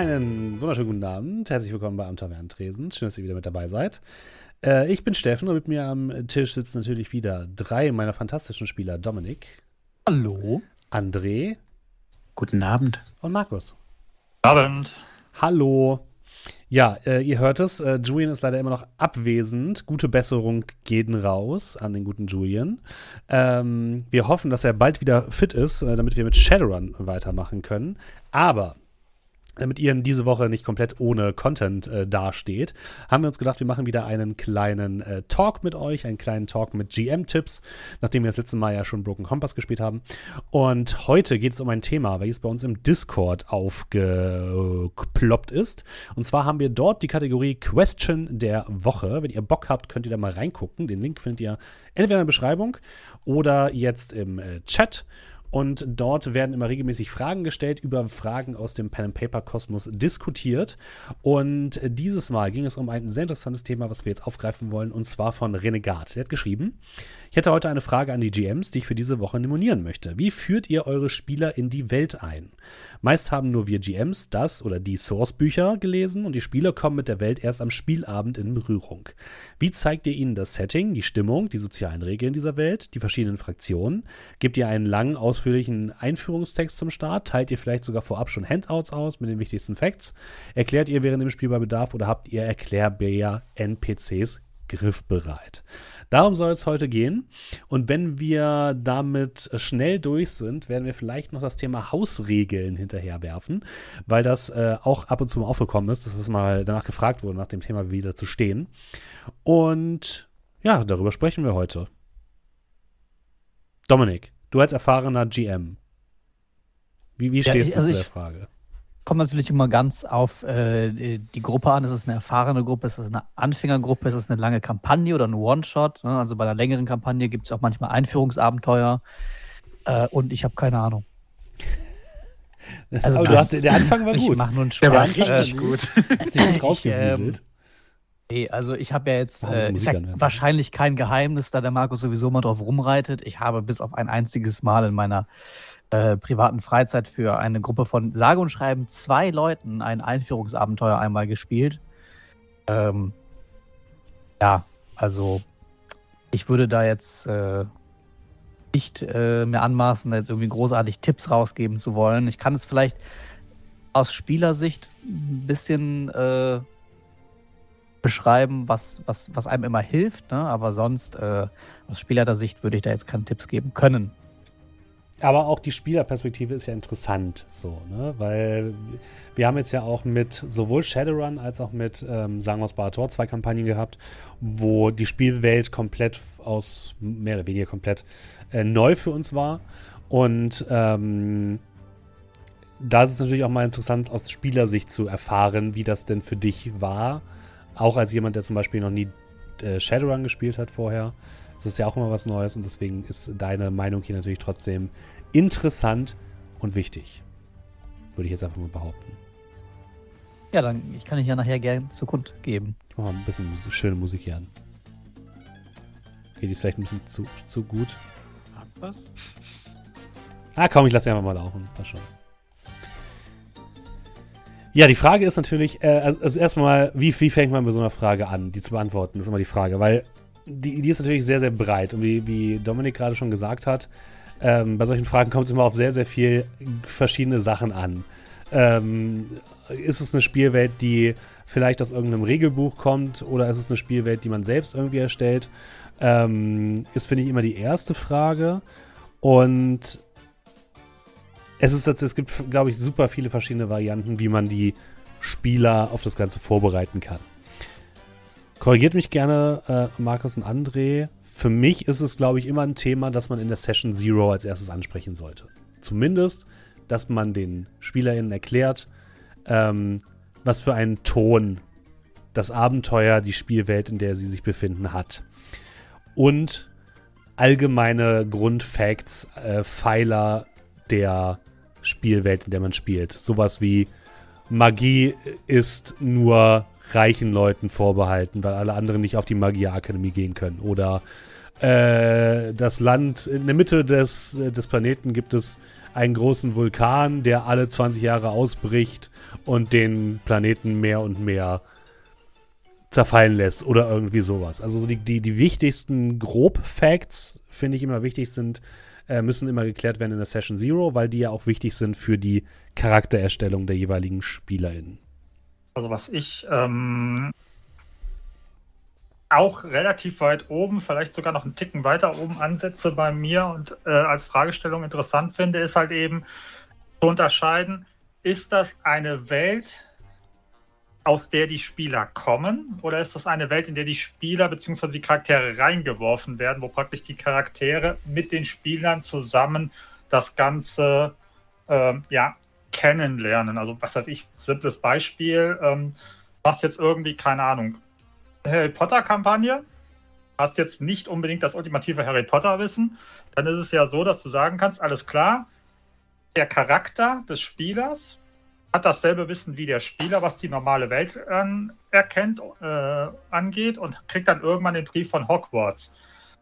Einen wunderschönen guten Abend. Herzlich willkommen bei Am Tresen. Schön, dass ihr wieder mit dabei seid. Äh, ich bin Steffen und mit mir am Tisch sitzen natürlich wieder drei meiner fantastischen Spieler: Dominik. Hallo. André. Guten Abend. Und Markus. Abend. Hallo. Ja, äh, ihr hört es. Äh, Julian ist leider immer noch abwesend. Gute Besserung gehen raus an den guten Julian. Ähm, wir hoffen, dass er bald wieder fit ist, äh, damit wir mit Shadowrun weitermachen können. Aber damit ihr diese Woche nicht komplett ohne Content äh, dasteht, haben wir uns gedacht, wir machen wieder einen kleinen äh, Talk mit euch, einen kleinen Talk mit GM-Tipps, nachdem wir das letzte Mal ja schon Broken Compass gespielt haben. Und heute geht es um ein Thema, welches bei uns im Discord aufgeploppt ist. Und zwar haben wir dort die Kategorie Question der Woche. Wenn ihr Bock habt, könnt ihr da mal reingucken. Den Link findet ihr entweder in der Beschreibung oder jetzt im äh, Chat. Und dort werden immer regelmäßig Fragen gestellt, über Fragen aus dem Pen and Paper Kosmos diskutiert. Und dieses Mal ging es um ein sehr interessantes Thema, was wir jetzt aufgreifen wollen, und zwar von Renegat. Er hat geschrieben: Ich hätte heute eine Frage an die GMs, die ich für diese Woche nominieren möchte. Wie führt ihr eure Spieler in die Welt ein? Meist haben nur wir GMs das oder die Source-Bücher gelesen und die Spieler kommen mit der Welt erst am Spielabend in Berührung. Wie zeigt ihr ihnen das Setting, die Stimmung, die sozialen Regeln dieser Welt, die verschiedenen Fraktionen? Gebt ihr einen langen, ausführlichen Einführungstext zum Start? Teilt ihr vielleicht sogar vorab schon Handouts aus mit den wichtigsten Facts? Erklärt ihr während dem Spiel bei Bedarf oder habt ihr Erklärbär NPCs griffbereit? Darum soll es heute gehen. Und wenn wir damit schnell durch sind, werden wir vielleicht noch das Thema Hausregeln hinterherwerfen, weil das äh, auch ab und zu mal aufgekommen ist, dass es mal danach gefragt wurde, nach dem Thema wieder zu stehen. Und ja, darüber sprechen wir heute. Dominik, du als erfahrener GM, wie, wie stehst ja, also du zu der Frage? Kommt natürlich immer ganz auf äh, die Gruppe an. Ist es eine erfahrene Gruppe, ist es eine Anfängergruppe, ist es eine lange Kampagne oder ein One-Shot? Ne? Also bei einer längeren Kampagne gibt es auch manchmal Einführungsabenteuer. Äh, und ich habe keine Ahnung. Das, also, aber hast, der Anfang war gut. Ich mach nur einen Spaß. Der war richtig äh, gut. Hast dich gut rausgewieselt. Ähm, nee, also ich habe ja jetzt äh, ist ja wahrscheinlich kein Geheimnis, da der Markus sowieso mal drauf rumreitet. Ich habe bis auf ein einziges Mal in meiner äh, privaten Freizeit für eine Gruppe von sage und schreiben zwei Leuten ein Einführungsabenteuer einmal gespielt. Ähm, ja, also ich würde da jetzt äh, nicht äh, mehr anmaßen, jetzt irgendwie großartig Tipps rausgeben zu wollen. Ich kann es vielleicht aus Spielersicht ein bisschen äh, beschreiben, was, was, was einem immer hilft, ne? aber sonst äh, aus Spielersicht würde ich da jetzt keine Tipps geben können. Aber auch die Spielerperspektive ist ja interessant, so, ne? Weil wir haben jetzt ja auch mit sowohl Shadowrun als auch mit ähm, Sagen aus Barator zwei Kampagnen gehabt, wo die Spielwelt komplett aus, mehr oder weniger komplett äh, neu für uns war. Und ähm, da ist es natürlich auch mal interessant, aus Spielersicht zu erfahren, wie das denn für dich war. Auch als jemand, der zum Beispiel noch nie äh, Shadowrun gespielt hat vorher. Das ist ja auch immer was Neues und deswegen ist deine Meinung hier natürlich trotzdem interessant und wichtig. Würde ich jetzt einfach mal behaupten. Ja, dann ich kann ich ja nachher gerne zur Kund geben. Ich mache mal ein bisschen schöne Musik hier an. Okay, die ist vielleicht ein bisschen zu, zu gut. Hat was? Ah, komm, ich lasse sie einfach mal laufen. Passt schon. Ja, die Frage ist natürlich, äh, also, also erstmal, wie, wie fängt man mit so einer Frage an, die zu beantworten, ist immer die Frage, weil die, die ist natürlich sehr, sehr breit. Und wie, wie Dominik gerade schon gesagt hat, ähm, bei solchen Fragen kommt es immer auf sehr, sehr viel verschiedene Sachen an. Ähm, ist es eine Spielwelt, die vielleicht aus irgendeinem Regelbuch kommt oder ist es eine Spielwelt, die man selbst irgendwie erstellt? Ähm, ist, finde ich, immer die erste Frage. Und es ist es gibt, glaube ich, super viele verschiedene Varianten, wie man die Spieler auf das Ganze vorbereiten kann. Korrigiert mich gerne, äh, Markus und André. Für mich ist es, glaube ich, immer ein Thema, das man in der Session Zero als erstes ansprechen sollte. Zumindest, dass man den SpielerInnen erklärt, ähm, was für einen Ton das Abenteuer, die Spielwelt, in der sie sich befinden, hat. Und allgemeine Grundfacts, äh, Pfeiler der Spielwelt, in der man spielt. Sowas wie Magie ist nur reichen Leuten vorbehalten, weil alle anderen nicht auf die Magierakademie gehen können. Oder äh, das Land, in der Mitte des, des Planeten gibt es einen großen Vulkan, der alle 20 Jahre ausbricht und den Planeten mehr und mehr zerfallen lässt oder irgendwie sowas. Also die, die, die wichtigsten Grob-Facts, finde ich immer wichtig sind, äh, müssen immer geklärt werden in der Session Zero, weil die ja auch wichtig sind für die Charaktererstellung der jeweiligen SpielerInnen. Also was ich ähm, auch relativ weit oben, vielleicht sogar noch einen Ticken weiter oben ansetze bei mir und äh, als Fragestellung interessant finde, ist halt eben zu unterscheiden, ist das eine Welt, aus der die Spieler kommen, oder ist das eine Welt, in der die Spieler bzw. die Charaktere reingeworfen werden, wo praktisch die Charaktere mit den Spielern zusammen das Ganze äh, ja, kennenlernen? Also, was weiß ich, simples Beispiel, ähm, machst jetzt irgendwie, keine Ahnung, Harry Potter-Kampagne, hast jetzt nicht unbedingt das ultimative Harry Potter-Wissen, dann ist es ja so, dass du sagen kannst, alles klar, der Charakter des Spielers hat dasselbe Wissen wie der Spieler, was die normale Welt äh, erkennt, äh, angeht und kriegt dann irgendwann den Brief von Hogwarts.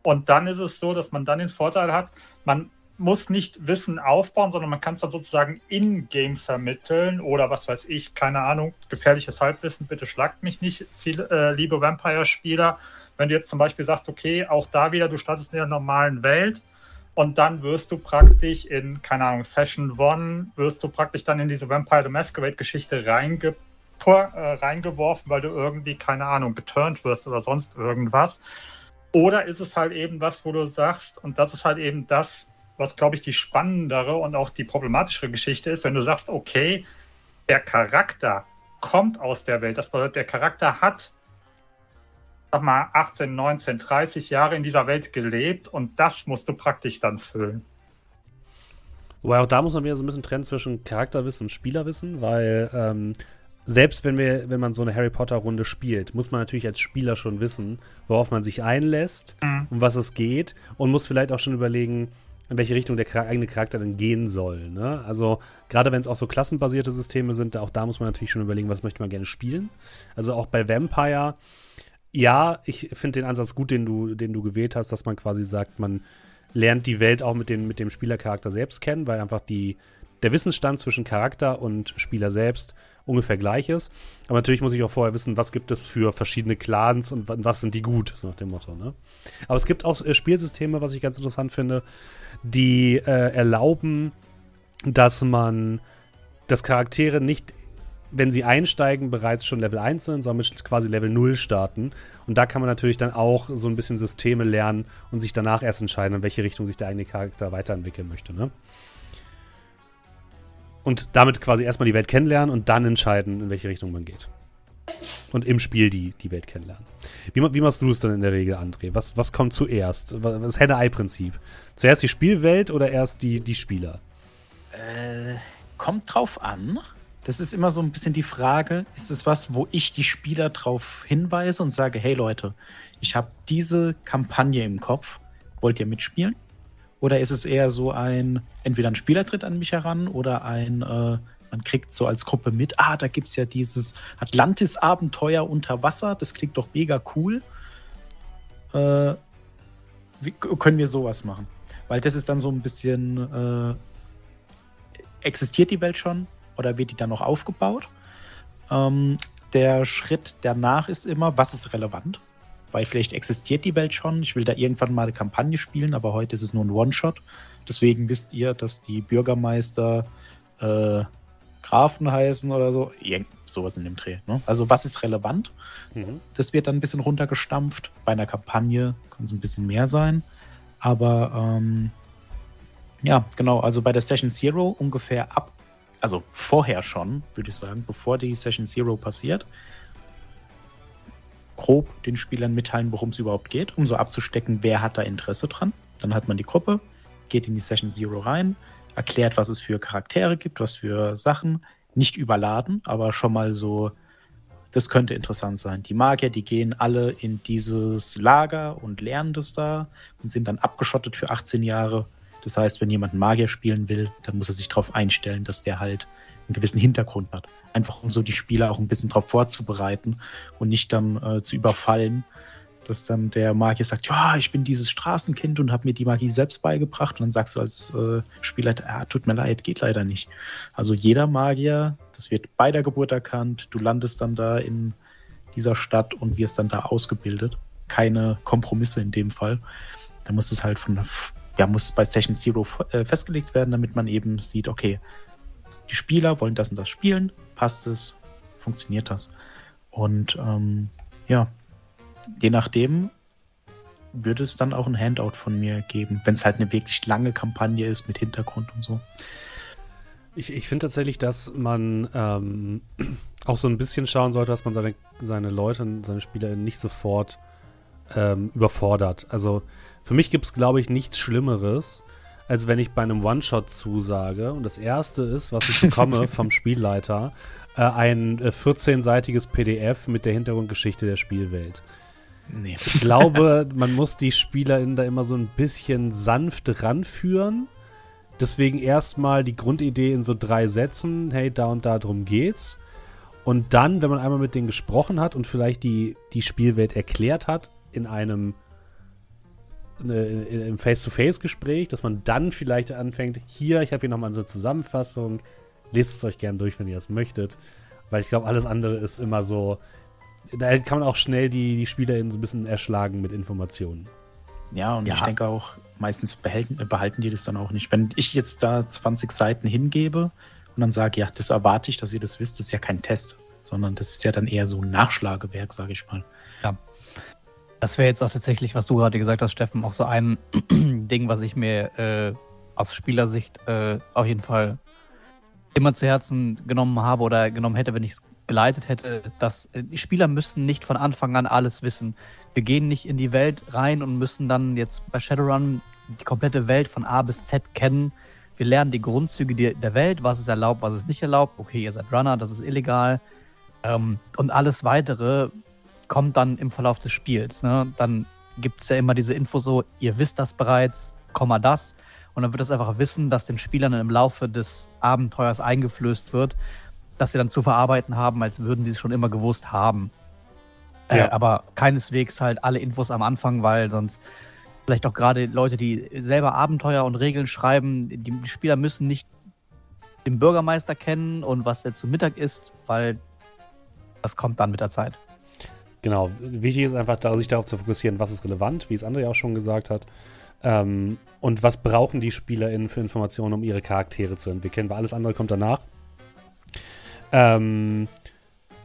Und dann ist es so, dass man dann den Vorteil hat, man muss nicht Wissen aufbauen, sondern man kann es dann sozusagen in-game vermitteln oder was weiß ich, keine Ahnung, gefährliches Halbwissen, bitte schlagt mich nicht, viel, äh, liebe Vampire-Spieler. Wenn du jetzt zum Beispiel sagst, okay, auch da wieder, du startest in der normalen Welt, und dann wirst du praktisch in, keine Ahnung, Session 1, wirst du praktisch dann in diese Vampire the Masquerade-Geschichte reinge äh, reingeworfen, weil du irgendwie, keine Ahnung, geturnt wirst oder sonst irgendwas. Oder ist es halt eben was, wo du sagst, und das ist halt eben das, was, glaube ich, die spannendere und auch die problematischere Geschichte ist, wenn du sagst, okay, der Charakter kommt aus der Welt. Das bedeutet, der Charakter hat sag mal, 18, 19, 30 Jahre in dieser Welt gelebt und das musst du praktisch dann füllen. Wobei auch da muss man wieder so ein bisschen trennen zwischen Charakterwissen und Spielerwissen, weil ähm, selbst wenn wir, wenn man so eine Harry Potter-Runde spielt, muss man natürlich als Spieler schon wissen, worauf man sich einlässt, mhm. um was es geht und muss vielleicht auch schon überlegen, in welche Richtung der eigene Charakter dann gehen soll. Ne? Also gerade wenn es auch so klassenbasierte Systeme sind, auch da muss man natürlich schon überlegen, was möchte man gerne spielen. Also auch bei Vampire ja, ich finde den Ansatz gut, den du, den du gewählt hast, dass man quasi sagt, man lernt die Welt auch mit, den, mit dem Spielercharakter selbst kennen, weil einfach die, der Wissensstand zwischen Charakter und Spieler selbst ungefähr gleich ist. Aber natürlich muss ich auch vorher wissen, was gibt es für verschiedene Clans und was sind die gut, so nach dem Motto. Ne? Aber es gibt auch äh, Spielsysteme, was ich ganz interessant finde, die äh, erlauben, dass man, dass Charaktere nicht wenn sie einsteigen, bereits schon Level 1 sind, sondern mit quasi Level 0 starten. Und da kann man natürlich dann auch so ein bisschen Systeme lernen und sich danach erst entscheiden, in welche Richtung sich der eigene Charakter weiterentwickeln möchte. Ne? Und damit quasi erstmal die Welt kennenlernen und dann entscheiden, in welche Richtung man geht. Und im Spiel die, die Welt kennenlernen. Wie, wie machst du es dann in der Regel, André? Was, was kommt zuerst? Das Henne-Ei-Prinzip. Zuerst die Spielwelt oder erst die, die Spieler? Äh, kommt drauf an. Das ist immer so ein bisschen die Frage, ist es was, wo ich die Spieler drauf hinweise und sage, hey Leute, ich habe diese Kampagne im Kopf, wollt ihr mitspielen? Oder ist es eher so ein, entweder ein Spieler tritt an mich heran oder ein, äh, man kriegt so als Gruppe mit, ah, da gibt es ja dieses Atlantis-Abenteuer unter Wasser, das klingt doch mega cool. Äh, wie können wir sowas machen? Weil das ist dann so ein bisschen, äh, existiert die Welt schon? oder wird die dann noch aufgebaut? Ähm, der Schritt danach ist immer, was ist relevant? Weil vielleicht existiert die Welt schon. Ich will da irgendwann mal eine Kampagne spielen, aber heute ist es nur ein One-Shot. Deswegen wisst ihr, dass die Bürgermeister äh, Grafen heißen oder so. Irgend sowas in dem Dreh. Ne? Also was ist relevant? Mhm. Das wird dann ein bisschen runtergestampft. Bei einer Kampagne kann es ein bisschen mehr sein. Aber ähm, ja, genau. Also bei der Session Zero ungefähr ab also vorher schon, würde ich sagen, bevor die Session Zero passiert, grob den Spielern mitteilen, worum es überhaupt geht, um so abzustecken, wer hat da Interesse dran. Dann hat man die Gruppe, geht in die Session Zero rein, erklärt, was es für Charaktere gibt, was für Sachen. Nicht überladen, aber schon mal so, das könnte interessant sein. Die Magier, die gehen alle in dieses Lager und lernen das da und sind dann abgeschottet für 18 Jahre das heißt, wenn jemand einen Magier spielen will, dann muss er sich darauf einstellen, dass der halt einen gewissen Hintergrund hat. Einfach um so die Spieler auch ein bisschen darauf vorzubereiten und nicht dann äh, zu überfallen. Dass dann der Magier sagt, ja, ich bin dieses Straßenkind und habe mir die Magie selbst beigebracht. Und dann sagst du als äh, Spieler, ah, tut mir leid, geht leider nicht. Also jeder Magier, das wird bei der Geburt erkannt, du landest dann da in dieser Stadt und wirst dann da ausgebildet. Keine Kompromisse in dem Fall. Da muss es halt von, ja, muss bei Session Zero äh, festgelegt werden, damit man eben sieht, okay, die Spieler wollen das und das spielen, passt es, funktioniert das. Und ähm, ja, je nachdem würde es dann auch ein Handout von mir geben, wenn es halt eine wirklich lange Kampagne ist mit Hintergrund und so. Ich, ich finde tatsächlich, dass man ähm, auch so ein bisschen schauen sollte, dass man seine, seine Leute und seine Spieler nicht sofort ähm, überfordert. Also für mich gibt es, glaube ich, nichts Schlimmeres, als wenn ich bei einem One-Shot zusage und das erste ist, was ich bekomme vom Spielleiter, äh, ein äh, 14-seitiges PDF mit der Hintergrundgeschichte der Spielwelt. Nee. Ich glaube, man muss die SpielerInnen da immer so ein bisschen sanft ranführen. Deswegen erstmal die Grundidee in so drei Sätzen, hey, da und da drum geht's. Und dann, wenn man einmal mit denen gesprochen hat und vielleicht die, die Spielwelt erklärt hat, in einem eine, im Face-to-Face-Gespräch, dass man dann vielleicht anfängt, hier, ich habe hier nochmal eine Zusammenfassung, lest es euch gerne durch, wenn ihr das möchtet. Weil ich glaube, alles andere ist immer so, da kann man auch schnell die, die SpielerInnen so ein bisschen erschlagen mit Informationen. Ja, und ja. ich denke auch, meistens behalten, behalten die das dann auch nicht. Wenn ich jetzt da 20 Seiten hingebe und dann sage, ja, das erwarte ich, dass ihr das wisst, das ist ja kein Test, sondern das ist ja dann eher so ein Nachschlagewerk, sage ich mal. Ja. Das wäre jetzt auch tatsächlich, was du gerade gesagt hast, Steffen, auch so ein Ding, was ich mir äh, aus Spielersicht äh, auf jeden Fall immer zu Herzen genommen habe oder genommen hätte, wenn ich es geleitet hätte, dass äh, die Spieler müssen nicht von Anfang an alles wissen. Wir gehen nicht in die Welt rein und müssen dann jetzt bei Shadowrun die komplette Welt von A bis Z kennen. Wir lernen die Grundzüge der Welt, was ist erlaubt, was ist nicht erlaubt. Okay, ihr seid Runner, das ist illegal. Ähm, und alles weitere kommt dann im Verlauf des Spiels. Ne? Dann gibt es ja immer diese Info so, ihr wisst das bereits, Komma das. Und dann wird es einfach wissen, dass den Spielern im Laufe des Abenteuers eingeflößt wird, dass sie dann zu verarbeiten haben, als würden sie es schon immer gewusst haben. Äh, ja. Äh, aber keineswegs halt alle Infos am Anfang, weil sonst vielleicht auch gerade Leute, die selber Abenteuer und Regeln schreiben, die, die Spieler müssen nicht den Bürgermeister kennen und was der zu Mittag ist, weil das kommt dann mit der Zeit. Genau, wichtig ist einfach, sich darauf zu fokussieren, was ist relevant, wie es André auch schon gesagt hat. Ähm, und was brauchen die SpielerInnen für Informationen, um ihre Charaktere zu entwickeln, weil alles andere kommt danach. Ähm,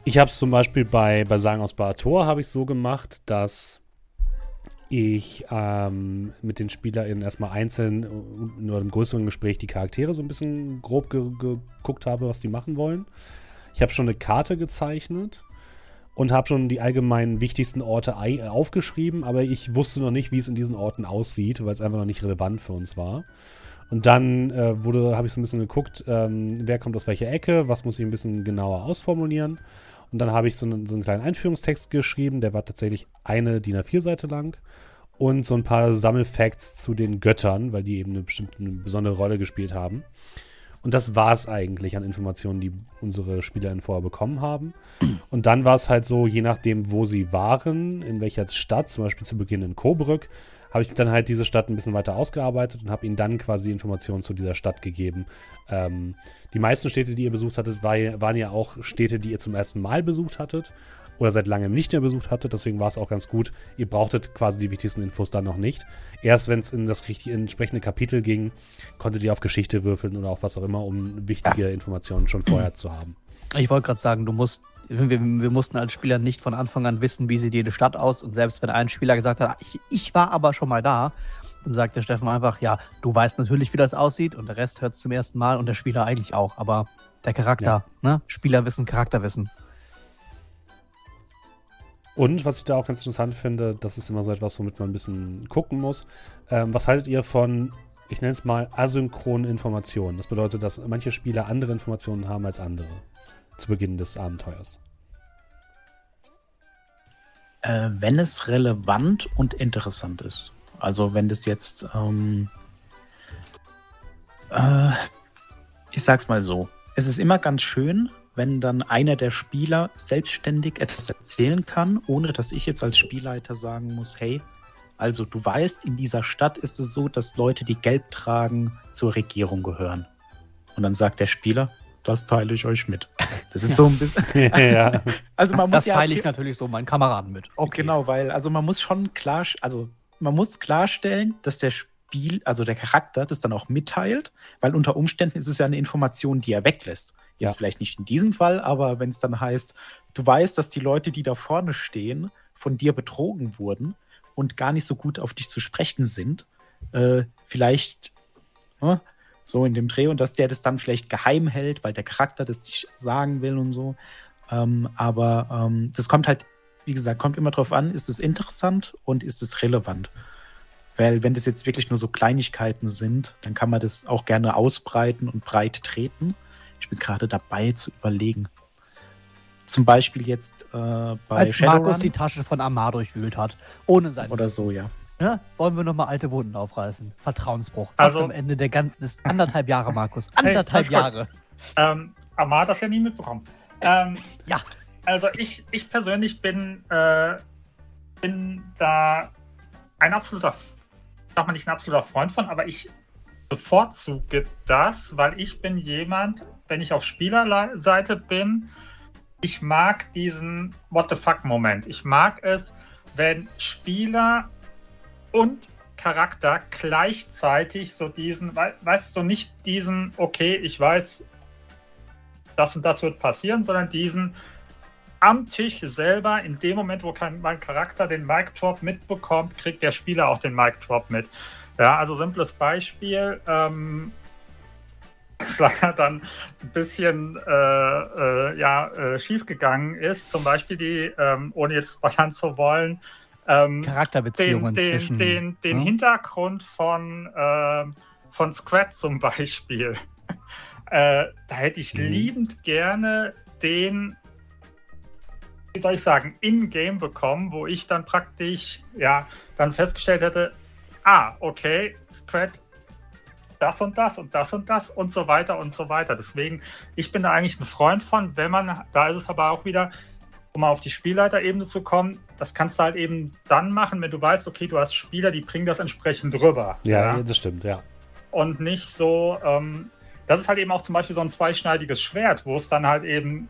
ich habe es zum Beispiel bei, bei Sagen aus Barator habe ich so gemacht, dass ich ähm, mit den SpielerInnen erstmal einzeln nur im größeren Gespräch die Charaktere so ein bisschen grob ge geguckt habe, was die machen wollen. Ich habe schon eine Karte gezeichnet und habe schon die allgemeinen wichtigsten Orte aufgeschrieben, aber ich wusste noch nicht, wie es in diesen Orten aussieht, weil es einfach noch nicht relevant für uns war. Und dann äh, wurde, habe ich so ein bisschen geguckt, ähm, wer kommt aus welcher Ecke, was muss ich ein bisschen genauer ausformulieren. Und dann habe ich so einen, so einen kleinen Einführungstext geschrieben, der war tatsächlich eine DIN A4-Seite lang. Und so ein paar Sammelfacts zu den Göttern, weil die eben eine bestimmte eine besondere Rolle gespielt haben. Und das war es eigentlich an Informationen, die unsere SpielerInnen vorher bekommen haben. Und dann war es halt so, je nachdem, wo sie waren, in welcher Stadt, zum Beispiel zu Beginn in Coburg, habe ich dann halt diese Stadt ein bisschen weiter ausgearbeitet und habe ihnen dann quasi Informationen zu dieser Stadt gegeben. Ähm, die meisten Städte, die ihr besucht hattet, war, waren ja auch Städte, die ihr zum ersten Mal besucht hattet oder seit langem nicht mehr besucht hattet. Deswegen war es auch ganz gut. Ihr brauchtet quasi die wichtigsten Infos dann noch nicht. Erst wenn es in das richtige, entsprechende Kapitel ging, konntet ihr auf Geschichte würfeln oder auf was auch immer, um wichtige Informationen schon vorher zu haben. Ich wollte gerade sagen, du musst, wir, wir, mussten als Spieler nicht von Anfang an wissen, wie sieht jede Stadt aus. Und selbst wenn ein Spieler gesagt hat, ich, ich war aber schon mal da, dann sagt der Steffen einfach, ja, du weißt natürlich, wie das aussieht und der Rest hört es zum ersten Mal und der Spieler eigentlich auch. Aber der Charakter, ja. ne? Spielerwissen, Charakterwissen. Und was ich da auch ganz interessant finde, das ist immer so etwas, womit man ein bisschen gucken muss. Ähm, was haltet ihr von, ich nenne es mal, asynchronen Informationen? Das bedeutet, dass manche Spieler andere Informationen haben als andere zu Beginn des Abenteuers. Äh, wenn es relevant und interessant ist. Also wenn das jetzt, ähm, äh, ich sag's mal so, es ist immer ganz schön, wenn dann einer der Spieler selbstständig etwas erzählen kann, ohne dass ich jetzt als Spielleiter sagen muss, hey, also du weißt, in dieser Stadt ist es so, dass Leute, die gelb tragen, zur Regierung gehören. Und dann sagt der Spieler, das teile ich euch mit. Das ist so ein bisschen. ja. Also man muss das ja teile ich natürlich so meinen Kameraden mit. Okay. Genau, weil also man muss schon klar, also man muss klarstellen, dass der Spiel, also der Charakter, das dann auch mitteilt, weil unter Umständen ist es ja eine Information, die er weglässt. Jetzt ja. vielleicht nicht in diesem Fall, aber wenn es dann heißt, du weißt, dass die Leute, die da vorne stehen, von dir betrogen wurden und gar nicht so gut auf dich zu sprechen sind, äh, vielleicht äh, so in dem Dreh und dass der das dann vielleicht geheim hält, weil der Charakter das nicht sagen will und so. Ähm, aber ähm, das kommt halt, wie gesagt, kommt immer drauf an, ist es interessant und ist es relevant. Weil wenn das jetzt wirklich nur so Kleinigkeiten sind, dann kann man das auch gerne ausbreiten und breit treten. Ich bin gerade dabei zu überlegen. Zum Beispiel jetzt äh, bei Als Shadowrun. Markus die Tasche von Amar durchwühlt hat. Ohne sein. Oder so, ja. Ja. Wollen wir nochmal alte Wunden aufreißen? Vertrauensbruch. Also am Ende der ganzen des anderthalb Jahre, Markus. Anderthalb hey, Jahre. Ähm, Amar hat das ja nie mitbekommen. Ähm, ja. Also ich, ich persönlich bin, äh, bin da ein absoluter, sag mal nicht ein absoluter Freund von, aber ich bevorzuge das, weil ich bin jemand, wenn ich auf Spielerseite bin, ich mag diesen What the fuck-Moment. Ich mag es, wenn Spieler und Charakter gleichzeitig so diesen, weißt du, so nicht diesen, okay, ich weiß, das und das wird passieren, sondern diesen am Tisch selber, in dem Moment, wo mein Charakter den Mic Drop mitbekommt, kriegt der Spieler auch den Mic Drop mit. Ja, also simples Beispiel. Ähm, es leider dann ein bisschen äh, äh, ja, äh, schiefgegangen ist. Zum Beispiel die, ähm, ohne jetzt spoilern zu wollen, ähm, Charakterbeziehungen den, den, zwischen, den, den ja? Hintergrund von, äh, von Scrat zum Beispiel. äh, da hätte ich mhm. liebend gerne den, wie soll ich sagen, in-game bekommen, wo ich dann praktisch, ja, dann festgestellt hätte, ah, okay, Scrat das und das und das und das und so weiter und so weiter. Deswegen, ich bin da eigentlich ein Freund von, wenn man, da ist es aber auch wieder, um mal auf die Spielleiterebene zu kommen, das kannst du halt eben dann machen, wenn du weißt, okay, du hast Spieler, die bringen das entsprechend rüber. Ja, ja. das stimmt, ja. Und nicht so, ähm, das ist halt eben auch zum Beispiel so ein zweischneidiges Schwert, wo es dann halt eben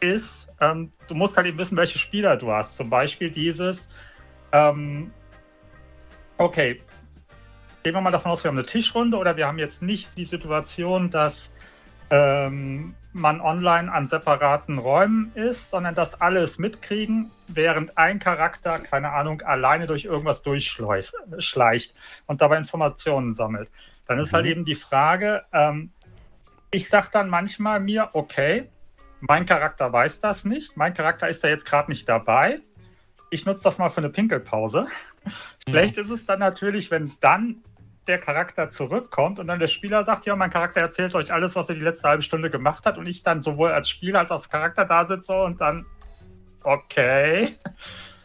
ist, ähm, du musst halt eben wissen, welche Spieler du hast. Zum Beispiel dieses, ähm, okay, gehen wir mal davon aus, wir haben eine Tischrunde oder wir haben jetzt nicht die Situation, dass ähm, man online an separaten Räumen ist, sondern dass alle es mitkriegen, während ein Charakter, keine Ahnung, alleine durch irgendwas durchschleicht und dabei Informationen sammelt. Dann ist halt mhm. halt eben die Frage, ähm, ich sage dann manchmal mir, okay, mein Charakter weiß das nicht, mein Charakter ist da jetzt gerade nicht dabei. Ich nutze das mal für eine Pinkelpause. Schlecht ist es dann natürlich, wenn dann der Charakter zurückkommt und dann der Spieler sagt, ja, mein Charakter erzählt euch alles, was er die letzte halbe Stunde gemacht hat und ich dann sowohl als Spieler als auch als Charakter da sitze und dann, okay,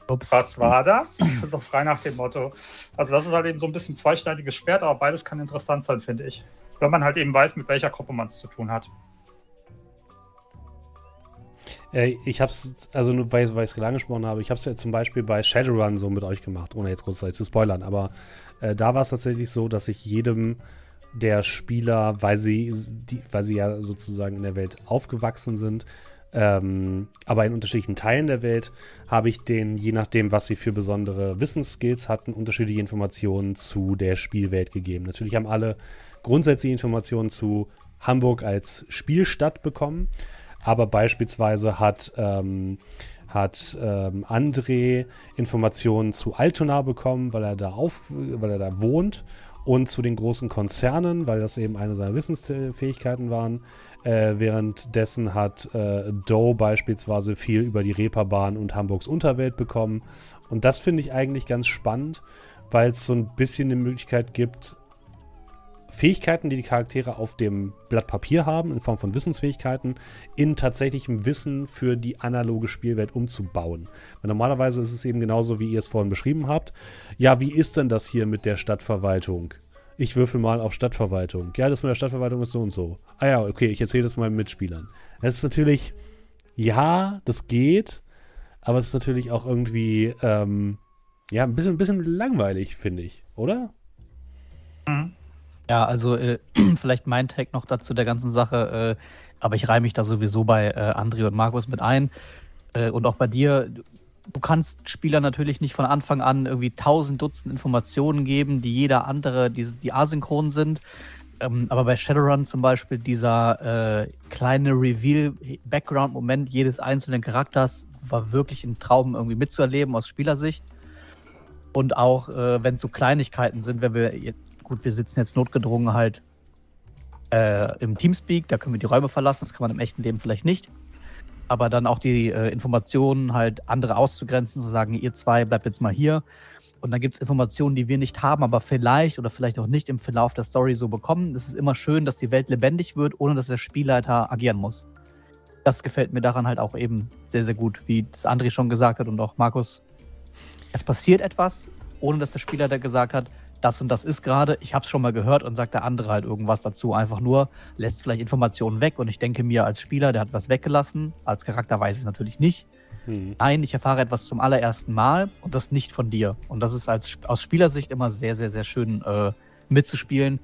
Ups. was war das? so frei nach dem Motto. Also das ist halt eben so ein bisschen zweischneidiges Schwert, aber beides kann interessant sein, finde ich. Wenn man halt eben weiß, mit welcher Gruppe man es zu tun hat. Äh, ich habe es, also nur weil, weil ich es gerade angesprochen habe, ich habe es ja zum Beispiel bei Shadowrun so mit euch gemacht, ohne jetzt großartig zu spoilern, aber äh, da war es tatsächlich so, dass ich jedem der Spieler, weil sie, die, weil sie ja sozusagen in der Welt aufgewachsen sind, ähm, aber in unterschiedlichen Teilen der Welt habe ich denen, je nachdem, was sie für besondere Wissensskills hatten, unterschiedliche Informationen zu der Spielwelt gegeben. Natürlich haben alle grundsätzliche Informationen zu Hamburg als Spielstadt bekommen, aber beispielsweise hat, ähm, hat ähm, André Informationen zu Altona bekommen, weil er da auf, weil er da wohnt und zu den großen Konzernen, weil das eben eine seiner Wissensfähigkeiten waren. Äh, währenddessen hat äh, Doe beispielsweise viel über die Reeperbahn und Hamburgs Unterwelt bekommen. Und das finde ich eigentlich ganz spannend, weil es so ein bisschen eine Möglichkeit gibt, Fähigkeiten, die die Charaktere auf dem Blatt Papier haben, in Form von Wissensfähigkeiten, in tatsächlichem Wissen für die analoge Spielwelt umzubauen. Weil normalerweise ist es eben genauso, wie ihr es vorhin beschrieben habt. Ja, wie ist denn das hier mit der Stadtverwaltung? ich würfel mal auf Stadtverwaltung. Ja, das mit der Stadtverwaltung ist so und so. Ah ja, okay, ich erzähle das meinen Mitspielern. Das ist natürlich, ja, das geht, aber es ist natürlich auch irgendwie, ähm, ja, ein bisschen, ein bisschen langweilig, finde ich, oder? Mhm. Ja, also äh, vielleicht mein Tag noch dazu der ganzen Sache, äh, aber ich reihe mich da sowieso bei äh, André und Markus mit ein äh, und auch bei dir. Du kannst Spieler natürlich nicht von Anfang an irgendwie tausend Dutzend Informationen geben, die jeder andere, die, die asynchron sind. Ähm, aber bei Shadowrun zum Beispiel dieser äh, kleine Reveal-Background-Moment jedes einzelnen Charakters war wirklich ein Traum irgendwie mitzuerleben aus Spielersicht. Und auch äh, wenn es so Kleinigkeiten sind, wenn wir, gut, wir sitzen jetzt notgedrungen halt äh, im Teamspeak, da können wir die Räume verlassen, das kann man im echten Leben vielleicht nicht. Aber dann auch die äh, Informationen halt andere auszugrenzen, zu sagen, ihr zwei bleibt jetzt mal hier. Und dann gibt es Informationen, die wir nicht haben, aber vielleicht oder vielleicht auch nicht im Verlauf der Story so bekommen. Es ist immer schön, dass die Welt lebendig wird, ohne dass der Spielleiter agieren muss. Das gefällt mir daran halt auch eben sehr, sehr gut, wie das André schon gesagt hat und auch Markus. Es passiert etwas, ohne dass der Spielleiter gesagt hat, das und das ist gerade, ich habe es schon mal gehört und sagt der andere halt irgendwas dazu. Einfach nur, lässt vielleicht Informationen weg und ich denke mir als Spieler, der hat was weggelassen. Als Charakter weiß ich es natürlich nicht. Mhm. Nein, ich erfahre etwas zum allerersten Mal und das nicht von dir. Und das ist als, aus Spielersicht immer sehr, sehr, sehr schön äh, mitzuspielen.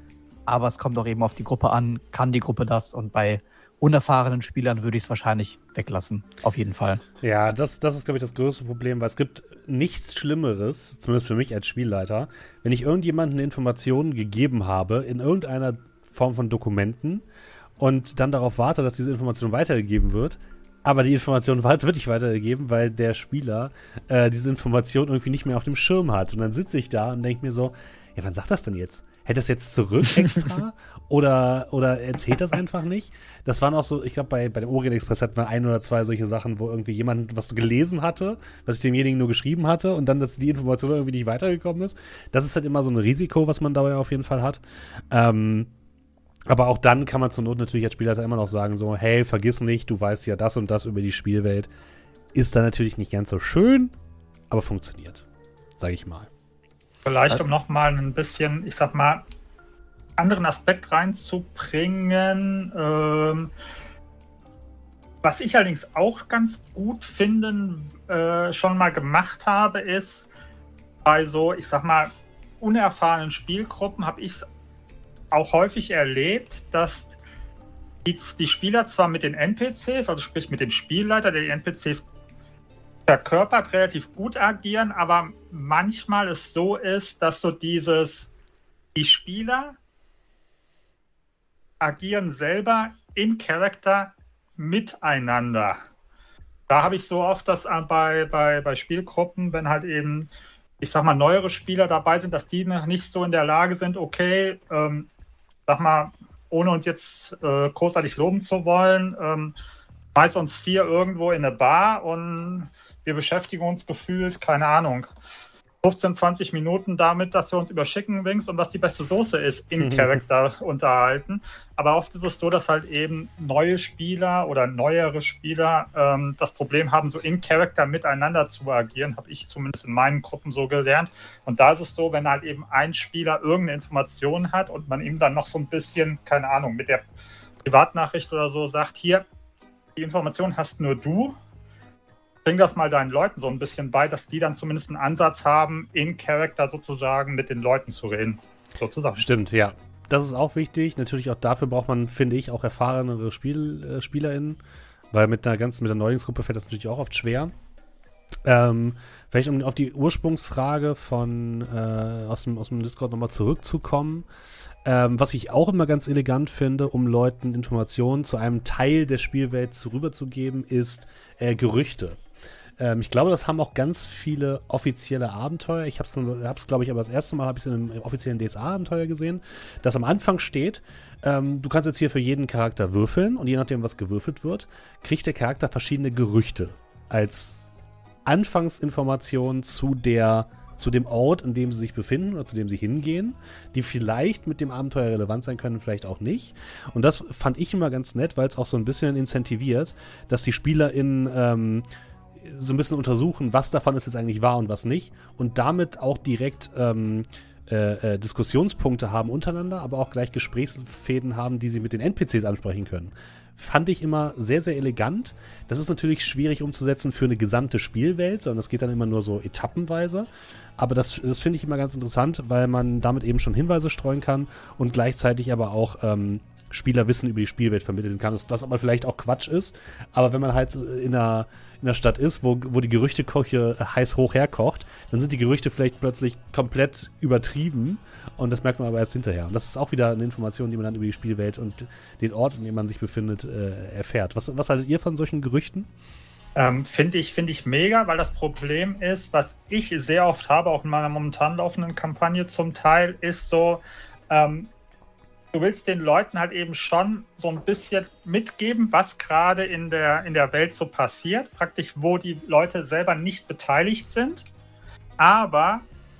Aber es kommt auch eben auf die Gruppe an, kann die Gruppe das und bei unerfahrenen Spielern würde ich es wahrscheinlich weglassen. Auf jeden Fall. Ja, das, das ist, glaube ich, das größte Problem, weil es gibt nichts Schlimmeres, zumindest für mich als Spielleiter, wenn ich irgendjemanden Informationen gegeben habe in irgendeiner Form von Dokumenten und dann darauf warte, dass diese Information weitergegeben wird, aber die Information wird nicht weitergegeben, weil der Spieler äh, diese Information irgendwie nicht mehr auf dem Schirm hat. Und dann sitze ich da und denke mir so, ja, wann sagt das denn jetzt? Hält das jetzt zurück extra oder, oder erzählt das einfach nicht? Das waren auch so, ich glaube, bei, bei dem Orient Express hatten wir ein oder zwei solche Sachen, wo irgendwie jemand was gelesen hatte, was ich demjenigen nur geschrieben hatte und dann, dass die Information irgendwie nicht weitergekommen ist. Das ist halt immer so ein Risiko, was man dabei auf jeden Fall hat. Ähm, aber auch dann kann man zur Not natürlich als Spieler immer noch sagen, so, hey, vergiss nicht, du weißt ja das und das über die Spielwelt. Ist da natürlich nicht ganz so schön, aber funktioniert. Sag ich mal. Vielleicht, um nochmal ein bisschen, ich sag mal, anderen Aspekt reinzubringen. Ähm, was ich allerdings auch ganz gut finden, äh, schon mal gemacht habe, ist bei so, ich sag mal, unerfahrenen Spielgruppen habe ich es auch häufig erlebt, dass die, die, Spieler zwar mit den NPCs, also sprich mit dem Spielleiter, der die NPCs verkörpert, relativ gut agieren, aber manchmal es so ist, dass so dieses, die Spieler agieren selber in Charakter miteinander. Da habe ich so oft das bei, bei, bei Spielgruppen, wenn halt eben, ich sag mal, neuere Spieler dabei sind, dass die noch nicht so in der Lage sind, okay, ähm, sag mal, ohne uns jetzt äh, großartig loben zu wollen, ähm, meist uns vier irgendwo in eine Bar und wir beschäftigen uns gefühlt, keine Ahnung, 15, 20 Minuten damit, dass wir uns über Chicken Wings und was die beste Soße ist, in Character unterhalten. Aber oft ist es so, dass halt eben neue Spieler oder neuere Spieler ähm, das Problem haben, so in Character miteinander zu agieren. Habe ich zumindest in meinen Gruppen so gelernt. Und da ist es so, wenn halt eben ein Spieler irgendeine Information hat und man ihm dann noch so ein bisschen, keine Ahnung, mit der Privatnachricht oder so sagt, hier, die Information hast nur du, bring das mal deinen Leuten so ein bisschen bei, dass die dann zumindest einen Ansatz haben, in Character sozusagen mit den Leuten zu reden. Sozusagen. Stimmt, ja. Das ist auch wichtig. Natürlich auch dafür braucht man, finde ich, auch erfahrenere Spiel, äh, SpielerInnen, weil mit einer ganzen, mit der Neulingsgruppe fällt das natürlich auch oft schwer. Ähm, vielleicht um auf die Ursprungsfrage von äh, aus, dem, aus dem Discord nochmal zurückzukommen. Ähm, was ich auch immer ganz elegant finde, um Leuten Informationen zu einem Teil der Spielwelt zu rüberzugeben, ist äh, Gerüchte. Ähm, ich glaube, das haben auch ganz viele offizielle Abenteuer. Ich habe es, glaube ich, aber das erste Mal habe ich es in einem offiziellen DSA-Abenteuer gesehen, dass am Anfang steht, ähm, du kannst jetzt hier für jeden Charakter würfeln und je nachdem, was gewürfelt wird, kriegt der Charakter verschiedene Gerüchte als Anfangsinformation zu der zu dem Ort, in dem sie sich befinden oder zu dem sie hingehen, die vielleicht mit dem Abenteuer relevant sein können, vielleicht auch nicht. Und das fand ich immer ganz nett, weil es auch so ein bisschen incentiviert, dass die SpielerInnen ähm, so ein bisschen untersuchen, was davon ist jetzt eigentlich wahr und was nicht. Und damit auch direkt ähm, äh, äh, Diskussionspunkte haben untereinander, aber auch gleich Gesprächsfäden haben, die sie mit den NPCs ansprechen können. Fand ich immer sehr, sehr elegant. Das ist natürlich schwierig umzusetzen für eine gesamte Spielwelt, sondern das geht dann immer nur so etappenweise. Aber das, das finde ich immer ganz interessant, weil man damit eben schon Hinweise streuen kann und gleichzeitig aber auch ähm, Spieler Wissen über die Spielwelt vermitteln kann. Was aber vielleicht auch Quatsch ist. Aber wenn man halt in einer, in einer Stadt ist, wo, wo die Gerüchtekoche heiß hoch herkocht, dann sind die Gerüchte vielleicht plötzlich komplett übertrieben. Und das merkt man aber erst hinterher. Und das ist auch wieder eine Information, die man dann über die Spielwelt und den Ort, in dem man sich befindet, äh, erfährt. Was, was haltet ihr von solchen Gerüchten? Ähm, Finde ich, find ich mega, weil das Problem ist, was ich sehr oft habe, auch in meiner momentan laufenden Kampagne zum Teil, ist so, ähm, du willst den Leuten halt eben schon so ein bisschen mitgeben, was gerade in der, in der Welt so passiert, praktisch wo die Leute selber nicht beteiligt sind. Aber